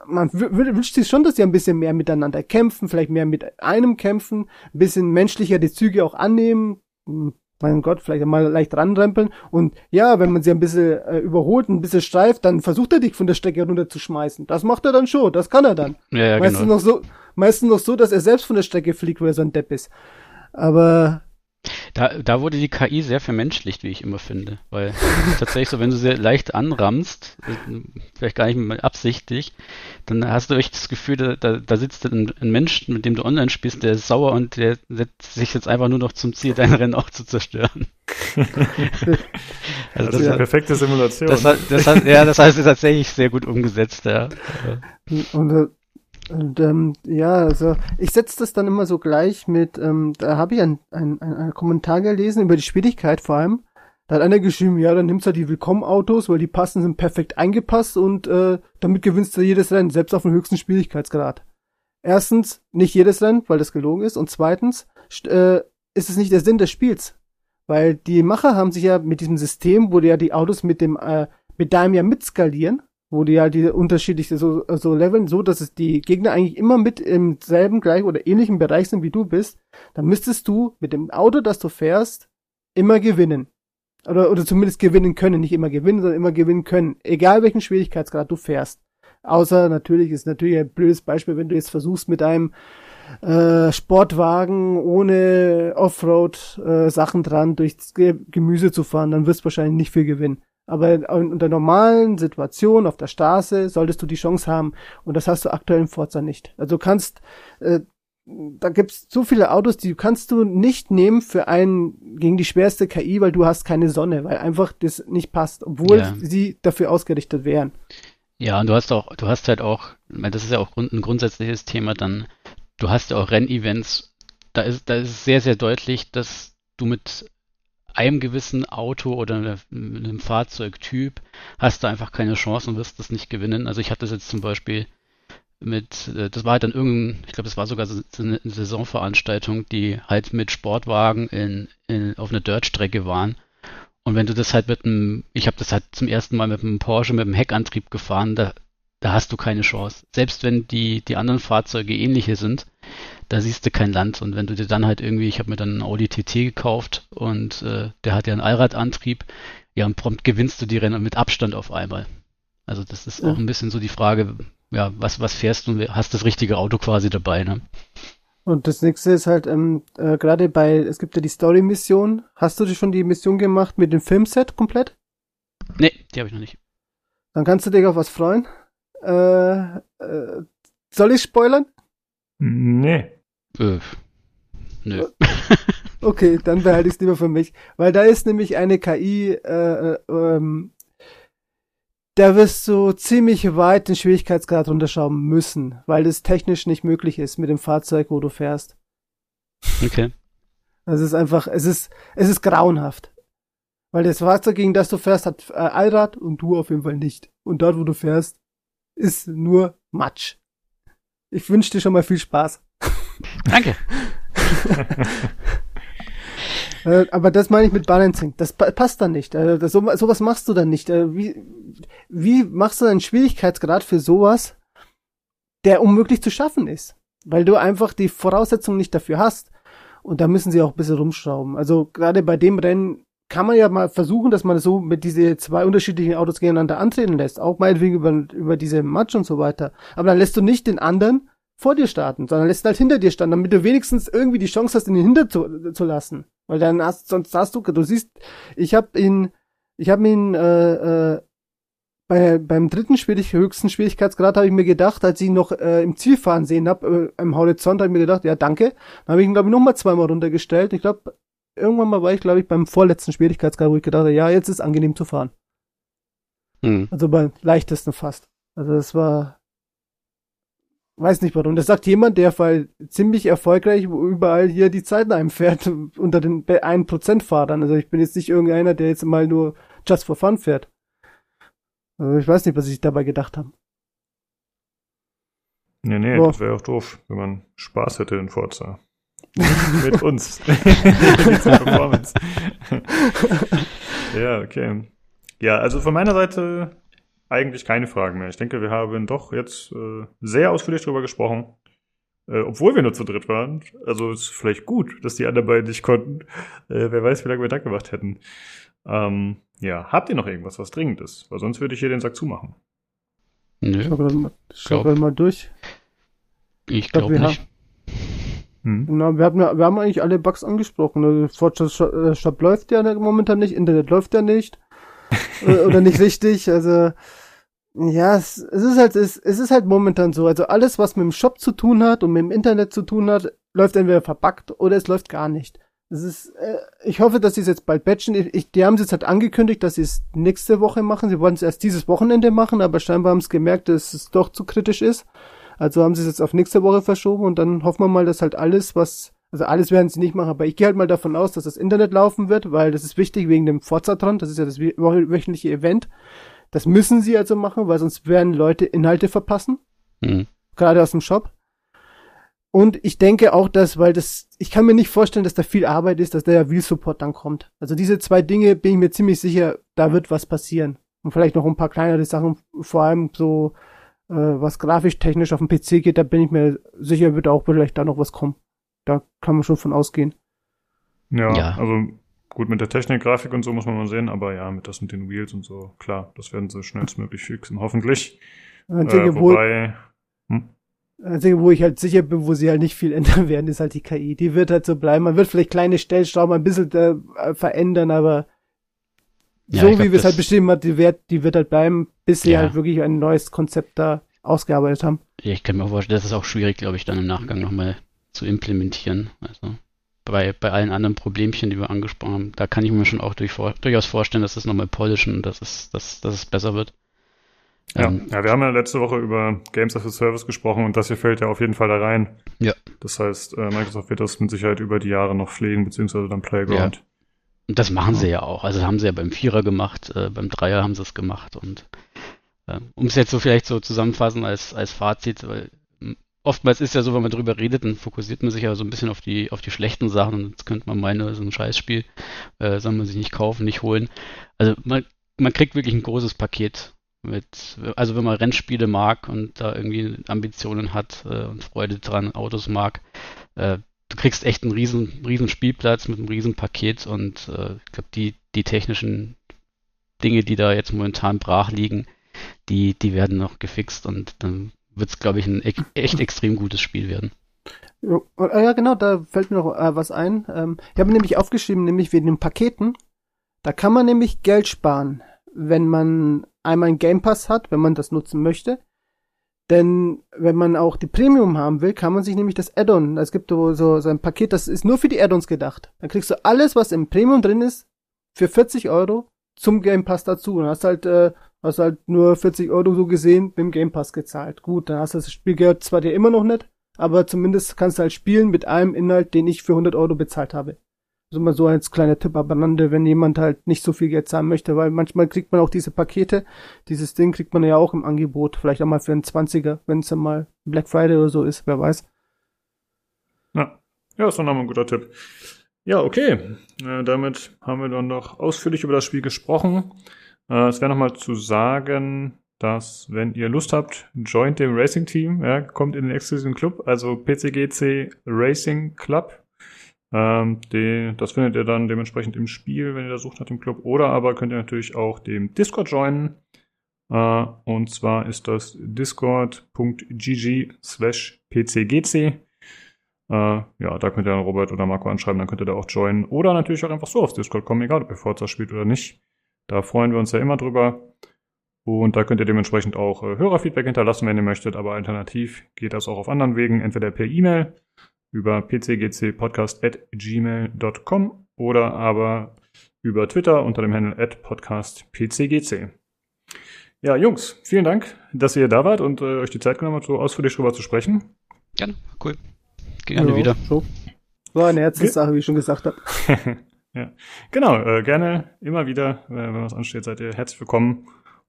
man wünscht sich schon, dass sie ein bisschen mehr miteinander kämpfen, vielleicht mehr mit einem kämpfen, ein bisschen menschlicher die Züge auch annehmen. Hm, Mein Gott, vielleicht mal leicht ranrempeln. Und ja, wenn man sie ein bisschen äh, überholt, ein bisschen streift, dann versucht er dich von der Strecke runterzuschmeißen. Das macht er dann schon, das kann er dann.
Ja, ja,
meistens
genau.
noch so, meistens noch so, dass er selbst von der Strecke fliegt, weil er so ein Depp ist. Aber
Da, da wurde die KI sehr vermenschlicht, wie ich immer finde. Weil tatsächlich so, wenn du sehr leicht anrammst, äh, vielleicht gar nicht mal absichtlich, dann hast du echt das Gefühl, da, da, sitzt ein, ein Mensch, mit dem du online spielst, der ist sauer und der setzt sich jetzt einfach nur noch zum Ziel, dein Rennen auch zu zerstören. Also das,
die
hat,
perfekte Simulation.
das, hat, das hat, ja, das heißt, es ist tatsächlich sehr gut umgesetzt, ja.
Und, äh, und ähm, ja, also ich setze das dann immer so gleich mit, ähm, da habe ich einen ein, ein Kommentar gelesen über die Schwierigkeit vor allem. Da hat einer geschrieben, ja, dann nimmst du halt die Willkommen-Autos, weil die passen sind perfekt eingepasst und äh, damit gewinnst du jedes Rennen, selbst auf dem höchsten Schwierigkeitsgrad. Erstens, nicht jedes Rennen, weil das gelogen ist. Und zweitens, äh, ist es nicht der Sinn des Spiels. Weil die Macher haben sich ja mit diesem System, wo die ja die Autos mit dem, äh, mit deinem mitskalieren, wo die ja die unterschiedliche so, so leveln, so dass es die Gegner eigentlich immer mit im selben gleich oder ähnlichen Bereich sind wie du bist, dann müsstest du mit dem Auto, das du fährst, immer gewinnen. Oder, oder zumindest gewinnen können. Nicht immer gewinnen, sondern immer gewinnen können. Egal welchen Schwierigkeitsgrad du fährst. Außer natürlich ist natürlich ein blödes Beispiel, wenn du jetzt versuchst mit einem äh, Sportwagen ohne Offroad-Sachen dran durchs Ge Gemüse zu fahren, dann wirst du wahrscheinlich nicht viel gewinnen. Aber in- unter normalen Situationen auf der Straße solltest du die Chance haben. Und das hast du aktuell in Forza nicht. Also du kannst, äh, da gibt's so viele Autos, die kannst du nicht nehmen für einen gegen die schwerste KI, weil du hast keine Sonne, weil einfach das nicht passt, obwohl
Ja.
sie dafür ausgerichtet wären.
Ja, und du hast auch, du hast halt auch, meine, das ist ja auch ein grundsätzliches Thema, dann, du hast ja auch Rennevents, da ist, da ist es sehr, sehr deutlich, dass du mit einem gewissen Auto oder einem Fahrzeugtyp hast du einfach keine Chance und wirst das nicht gewinnen. Also ich hatte das jetzt zum Beispiel mit, äh, das war halt dann irgendein, ich glaube, das war sogar so so eine Saisonveranstaltung, die halt mit Sportwagen in, in, auf einer Dirtstrecke waren. Und wenn du das halt mit einem, ich habe das halt zum ersten Mal mit einem Porsche mit einem Heckantrieb gefahren, da, da hast du keine Chance. Selbst wenn die, die anderen Fahrzeuge ähnliche sind, da siehst du kein Land. Und wenn du dir dann halt irgendwie, ich habe mir dann einen Audi TT gekauft und äh, der hat ja einen Allradantrieb, ja, und prompt gewinnst du die Rennen mit Abstand auf einmal. Also das ist
Ja.
auch ein bisschen so die Frage, ja, was, was fährst du, hast das richtige Auto quasi dabei, ne?
Und das nächste ist halt, ähm, äh, gerade bei, es gibt ja die Story-Mission. Hast du dir schon die Mission gemacht mit dem Filmset komplett?
Nee, die habe ich noch nicht.
Dann kannst du dich auf was freuen. Äh, äh, soll ich spoilern?
nee.
Äh, nö.
Okay, dann behalte ich es lieber für mich. Weil da ist nämlich eine KI, äh, äh, ähm, da wirst du ziemlich weit den Schwierigkeitsgrad runterschrauben müssen, weil es technisch nicht möglich ist mit dem Fahrzeug, wo du fährst.
Okay.
Also es ist einfach, es ist, es ist grauenhaft. Weil das Fahrzeug, gegen das du fährst, hat äh, Allrad und du auf jeden Fall nicht. Und dort, wo du fährst, ist nur Matsch. Ich wünsche dir schon mal viel Spaß.
Danke.
Äh, aber das meine ich mit Balancing. Das pa passt dann nicht. Äh, das, so, sowas machst du dann nicht. Äh, wie, wie machst du einen Schwierigkeitsgrad für sowas, der unmöglich zu schaffen ist? Weil du einfach die Voraussetzungen nicht dafür hast. Und da müssen sie auch ein bisschen rumschrauben. Also gerade bei dem Rennen kann man ja mal versuchen, dass man so mit diese zwei unterschiedlichen Autos gegeneinander antreten lässt. Auch meinetwegen über, über diese Match und so weiter. Aber dann lässt du nicht den anderen vor dir starten, sondern lässt ihn halt hinter dir starten, damit du wenigstens irgendwie die Chance hast, ihn hinter zu, zu lassen. Weil dann hast, sonst hast du, du siehst, ich habe ihn, ich habe ihn äh, äh, bei, beim dritten Schwierig höchsten Schwierigkeitsgrad habe ich mir gedacht, als ich ihn noch äh, im Ziel fahren sehen hab, äh, im Horizont, habe ich mir gedacht, ja danke. Dann habe ich ihn glaube ich noch mal zweimal runtergestellt. Ich glaube, irgendwann mal war ich glaube ich beim vorletzten Schwierigkeitsgrad, wo ich gedacht habe, ja jetzt ist angenehm zu fahren.
Hm.
Also beim leichtesten fast. Also das war, weiß nicht warum. Das sagt jemand, der weil ziemlich erfolgreich überall hier die Zeiten einfährt unter den 1% Fahrern. Also ich bin jetzt nicht irgendeiner, der jetzt mal nur just for fun fährt. Also ich weiß nicht, was ich dabei gedacht habe.
Nee, nee,
Ja.
das wäre auch doof, wenn man Spaß hätte in Forza. Mit uns. Mit der Performance. ja, okay. Ja, also von meiner Seite eigentlich keine Fragen mehr. Ich denke, wir haben doch jetzt äh, sehr ausführlich drüber gesprochen. Äh, obwohl wir nur zu dritt waren. Also ist vielleicht gut, dass die anderen beiden nicht konnten. Äh, wer weiß, wie lange wir da gemacht hätten. Ähm, ja, habt ihr noch irgendwas, was dringend ist? Weil sonst würde ich hier den Sack zumachen.
Nö,
Schau gerade mal, schau
Glaub-
gerade mal durch.
ich
glaub,
glaube
wir
nicht.
Hm?
Na, wir, hatten, wir haben eigentlich alle Bugs angesprochen. Also Forza Shop, äh, läuft ja momentan nicht, Internet läuft ja nicht. äh, oder nicht richtig. Also ja, es, es ist halt, es, es ist halt momentan so. Also alles, was mit dem Shop zu tun hat und mit dem Internet zu tun hat, läuft entweder verbuggt oder es läuft gar nicht. Es ist, äh, ich hoffe, dass sie es jetzt bald batchen. Ich, ich, die haben es jetzt halt angekündigt, dass sie es nächste Woche machen. Sie wollten es erst dieses Wochenende machen, aber scheinbar haben sie gemerkt, dass es doch zu kritisch ist. Also haben sie es jetzt auf nächste Woche verschoben und dann hoffen wir mal, dass halt alles, was, also alles werden sie nicht machen, aber ich gehe halt mal davon aus, dass das Internet laufen wird, weil das ist wichtig wegen dem Forza-Tron. Das ist ja das wö- wöchentliche Event. Das müssen sie also machen, weil sonst werden Leute Inhalte verpassen
Hm.
gerade aus dem Shop. Und ich denke auch, dass, weil das, ich kann mir nicht vorstellen, dass da viel Arbeit ist, dass der Wheel Support dann kommt. Also diese zwei Dinge bin ich mir ziemlich sicher, da wird was passieren. Und vielleicht noch ein paar kleinere Sachen, vor allem so, äh, was grafisch technisch auf dem PC geht, da bin ich mir sicher, wird auch vielleicht da noch was kommen. Da kann man schon von ausgehen.
Ja,
Ja.
also gut, mit der Technik, Grafik und so muss man mal sehen, aber ja, mit das mit den Wheels und so, klar, das werden sie schnellstmöglich fixen, hoffentlich.
Einzige,
Äh,
wo,
wobei, hm?
das Einzige, wo ich halt sicher bin, wo sie halt nicht viel ändern werden, ist halt die KI. Die wird halt so bleiben. Man wird vielleicht kleine Stellschrauben ein bisschen äh, verändern, aber
Ja,
so wie wir es halt beschrieben hat, die wird, die wird halt bleiben, bis sie
Ja.
halt wirklich ein neues Konzept da ausgearbeitet haben.
Ja, ich kann mir auch vorstellen, das ist auch schwierig, glaube ich, dann im Nachgang nochmal zu implementieren. Also bei, bei allen anderen Problemchen, die wir angesprochen haben, da kann ich mir schon auch durch, durchaus vorstellen, dass das nochmal polischen und dass es, dass, dass es besser wird.
Ja.
Ähm,
ja, wir haben ja letzte Woche über Games as a Service gesprochen und das hier fällt ja auf jeden Fall da rein.
Ja.
Das heißt, äh, Microsoft wird das mit Sicherheit über die Jahre noch pflegen, beziehungsweise dann Playground.
Und das machen sie ja auch. Also haben sie ja beim Vierer gemacht, äh, beim Dreier haben sie es gemacht. Und äh, um es jetzt so vielleicht so zusammenfassen als, als Fazit, weil m, oftmals ist ja so, wenn man drüber redet, dann fokussiert man sich ja so ein bisschen auf die, auf die schlechten Sachen und jetzt könnte man meinen, so ein Scheißspiel äh, soll man sich nicht kaufen, nicht holen. Also man, man kriegt wirklich ein großes Paket mit, also wenn man Rennspiele mag und da irgendwie Ambitionen hat äh, und Freude dran, Autos mag, äh, du kriegst echt einen riesen, riesen Spielplatz mit einem riesen Paket und äh, ich glaube, die, die technischen Dinge, die da jetzt momentan brach liegen, die, die werden noch gefixt und dann wird es, glaube ich, ein e echt extrem gutes Spiel werden.
Äh, ja, genau, da fällt mir noch äh, was ein. Ähm, ich habe nämlich aufgeschrieben, nämlich wegen den Paketen. Da kann man nämlich Geld sparen, wenn man einmal einen Game Pass hat, wenn man das nutzen möchte. Denn wenn man auch die Premium haben will, kann man sich nämlich das Add-on, es gibt so, so, ein Paket, das ist nur für die Add-ons gedacht. Dann kriegst du alles, was im Premium drin ist, für 40 Euro zum Game Pass dazu. Und hast halt, äh, hast halt nur 40 Euro so gesehen mit dem Game Pass gezahlt. Gut, dann hast du das Spielgeld zwar dir immer noch nicht, aber zumindest kannst du halt spielen mit einem Inhalt, den ich für 100 Euro bezahlt habe. Also mal so als kleiner Tipp abeinander, wenn jemand halt nicht so viel Geld zahlen möchte, weil manchmal kriegt man auch diese Pakete, dieses Ding kriegt man ja auch im Angebot, vielleicht auch mal für einen 20er, wenn es dann mal Black Friday oder so ist, wer weiß.
Ja, ja ist doch nochmal ein guter Tipp. Ja, okay. Äh, damit haben wir dann noch ausführlich über das Spiel gesprochen. Äh, es wäre nochmal zu sagen, dass, wenn ihr Lust habt, joint dem Racing Team, ja, kommt in den exklusiven Club, also PCGC Racing Club. Ähm, die, das findet ihr dann dementsprechend im Spiel, wenn ihr da sucht nach dem Club. Oder aber könnt ihr natürlich auch dem Discord joinen. Äh, und zwar ist das discord.gg slash pcgc. Äh, ja, da könnt ihr dann Robert oder Marco anschreiben, dann könnt ihr da auch joinen. Oder natürlich auch einfach so aufs Discord kommen, egal ob ihr Forza spielt oder nicht. Da freuen wir uns ja immer drüber. Und da könnt ihr dementsprechend auch äh, Hörerfeedback hinterlassen, wenn ihr möchtet. Aber alternativ geht das auch auf anderen Wegen, entweder per E-Mail über pcgcpodcast.gmail.com oder aber über Twitter unter dem Handle at podcastpcgc. Ja, Jungs, vielen Dank, dass ihr da wart und äh, euch die Zeit genommen habt, so ausführlich drüber zu sprechen.
Gerne, cool. Gerne
Ja,
wieder.
So. War eine Herzenssache, wie ich schon gesagt habe.
ja, genau, äh, gerne immer wieder, äh, wenn was ansteht, seid ihr herzlich willkommen.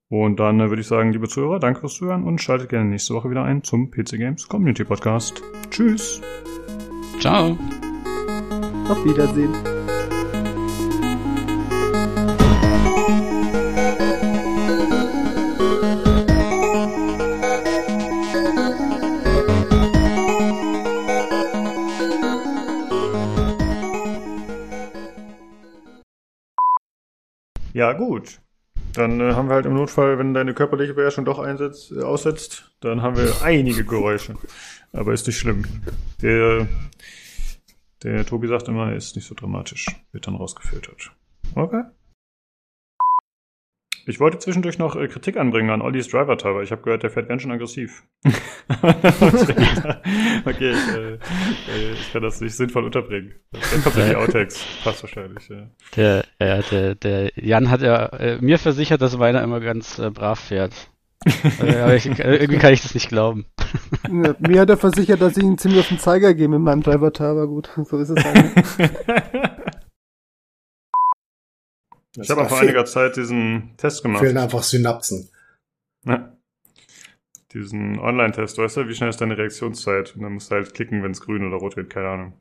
Und dann äh, würde ich sagen, liebe Zuhörer, danke fürs Zuhören und schaltet gerne nächste Woche wieder ein zum PC Games Community Podcast. Tschüss.
Ciao.
Auf Wiedersehen.
Ja, gut. Dann äh, haben wir halt im Notfall, wenn deine körperliche Beherrschung doch einsetzt, äh, aussetzt, dann haben wir einige Geräusche. Aber ist nicht schlimm. Der, der Tobi sagt immer, ist nicht so dramatisch. Wird dann rausgefiltert. Okay. Ich wollte zwischendurch noch äh, Kritik anbringen an Ollis Driver Tower. Ich habe gehört, der fährt ganz schön aggressiv. okay, ich, äh, äh, ich kann das nicht sinnvoll unterbringen. Dann kommt ja die Outtakes. Passt wahrscheinlich, ja.
Der, der, der Jan hat ja äh, mir versichert, dass Weiner immer ganz brav fährt. Äh, aber ich, äh, irgendwie kann ich das nicht glauben.
Ja, mir hat er versichert, dass ich ihn ziemlich auf den Zeiger gehe mit meinem Driver aber gut, so ist es halt.
Ich habe vor einiger Zeit diesen Test gemacht.
fehlen einfach Synapsen.
Ja. Diesen Online-Test, weißt du, wie schnell ist deine Reaktionszeit? Und dann musst du halt klicken, wenn es grün oder rot wird, keine Ahnung.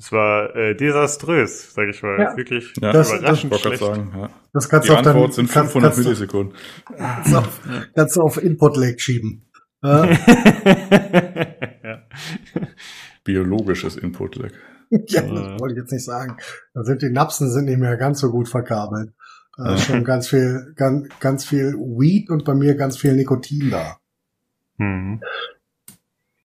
Es war äh, desaströs, sag ich mal.
Ja.
Wirklich
Ja,
Das-
überraschend
gerade
schlecht.
sagen, ja.
Das kannst
Die
du auf
Antwort
dein,
sind
kannst,
500
kannst,
Millisekunden.
kannst, du auf, kannst du auf Input-Lag schieben. Ja,
ja.
Biologisches Input-Lag.
ja,
Äh.
das wollte ich jetzt nicht sagen. Da sind die Napsen sind nicht mehr ganz so gut verkabelt. Da ist
Ja.
schon ganz viel, ganz, ganz viel Weed und bei mir ganz viel Nikotin da.
Mhm.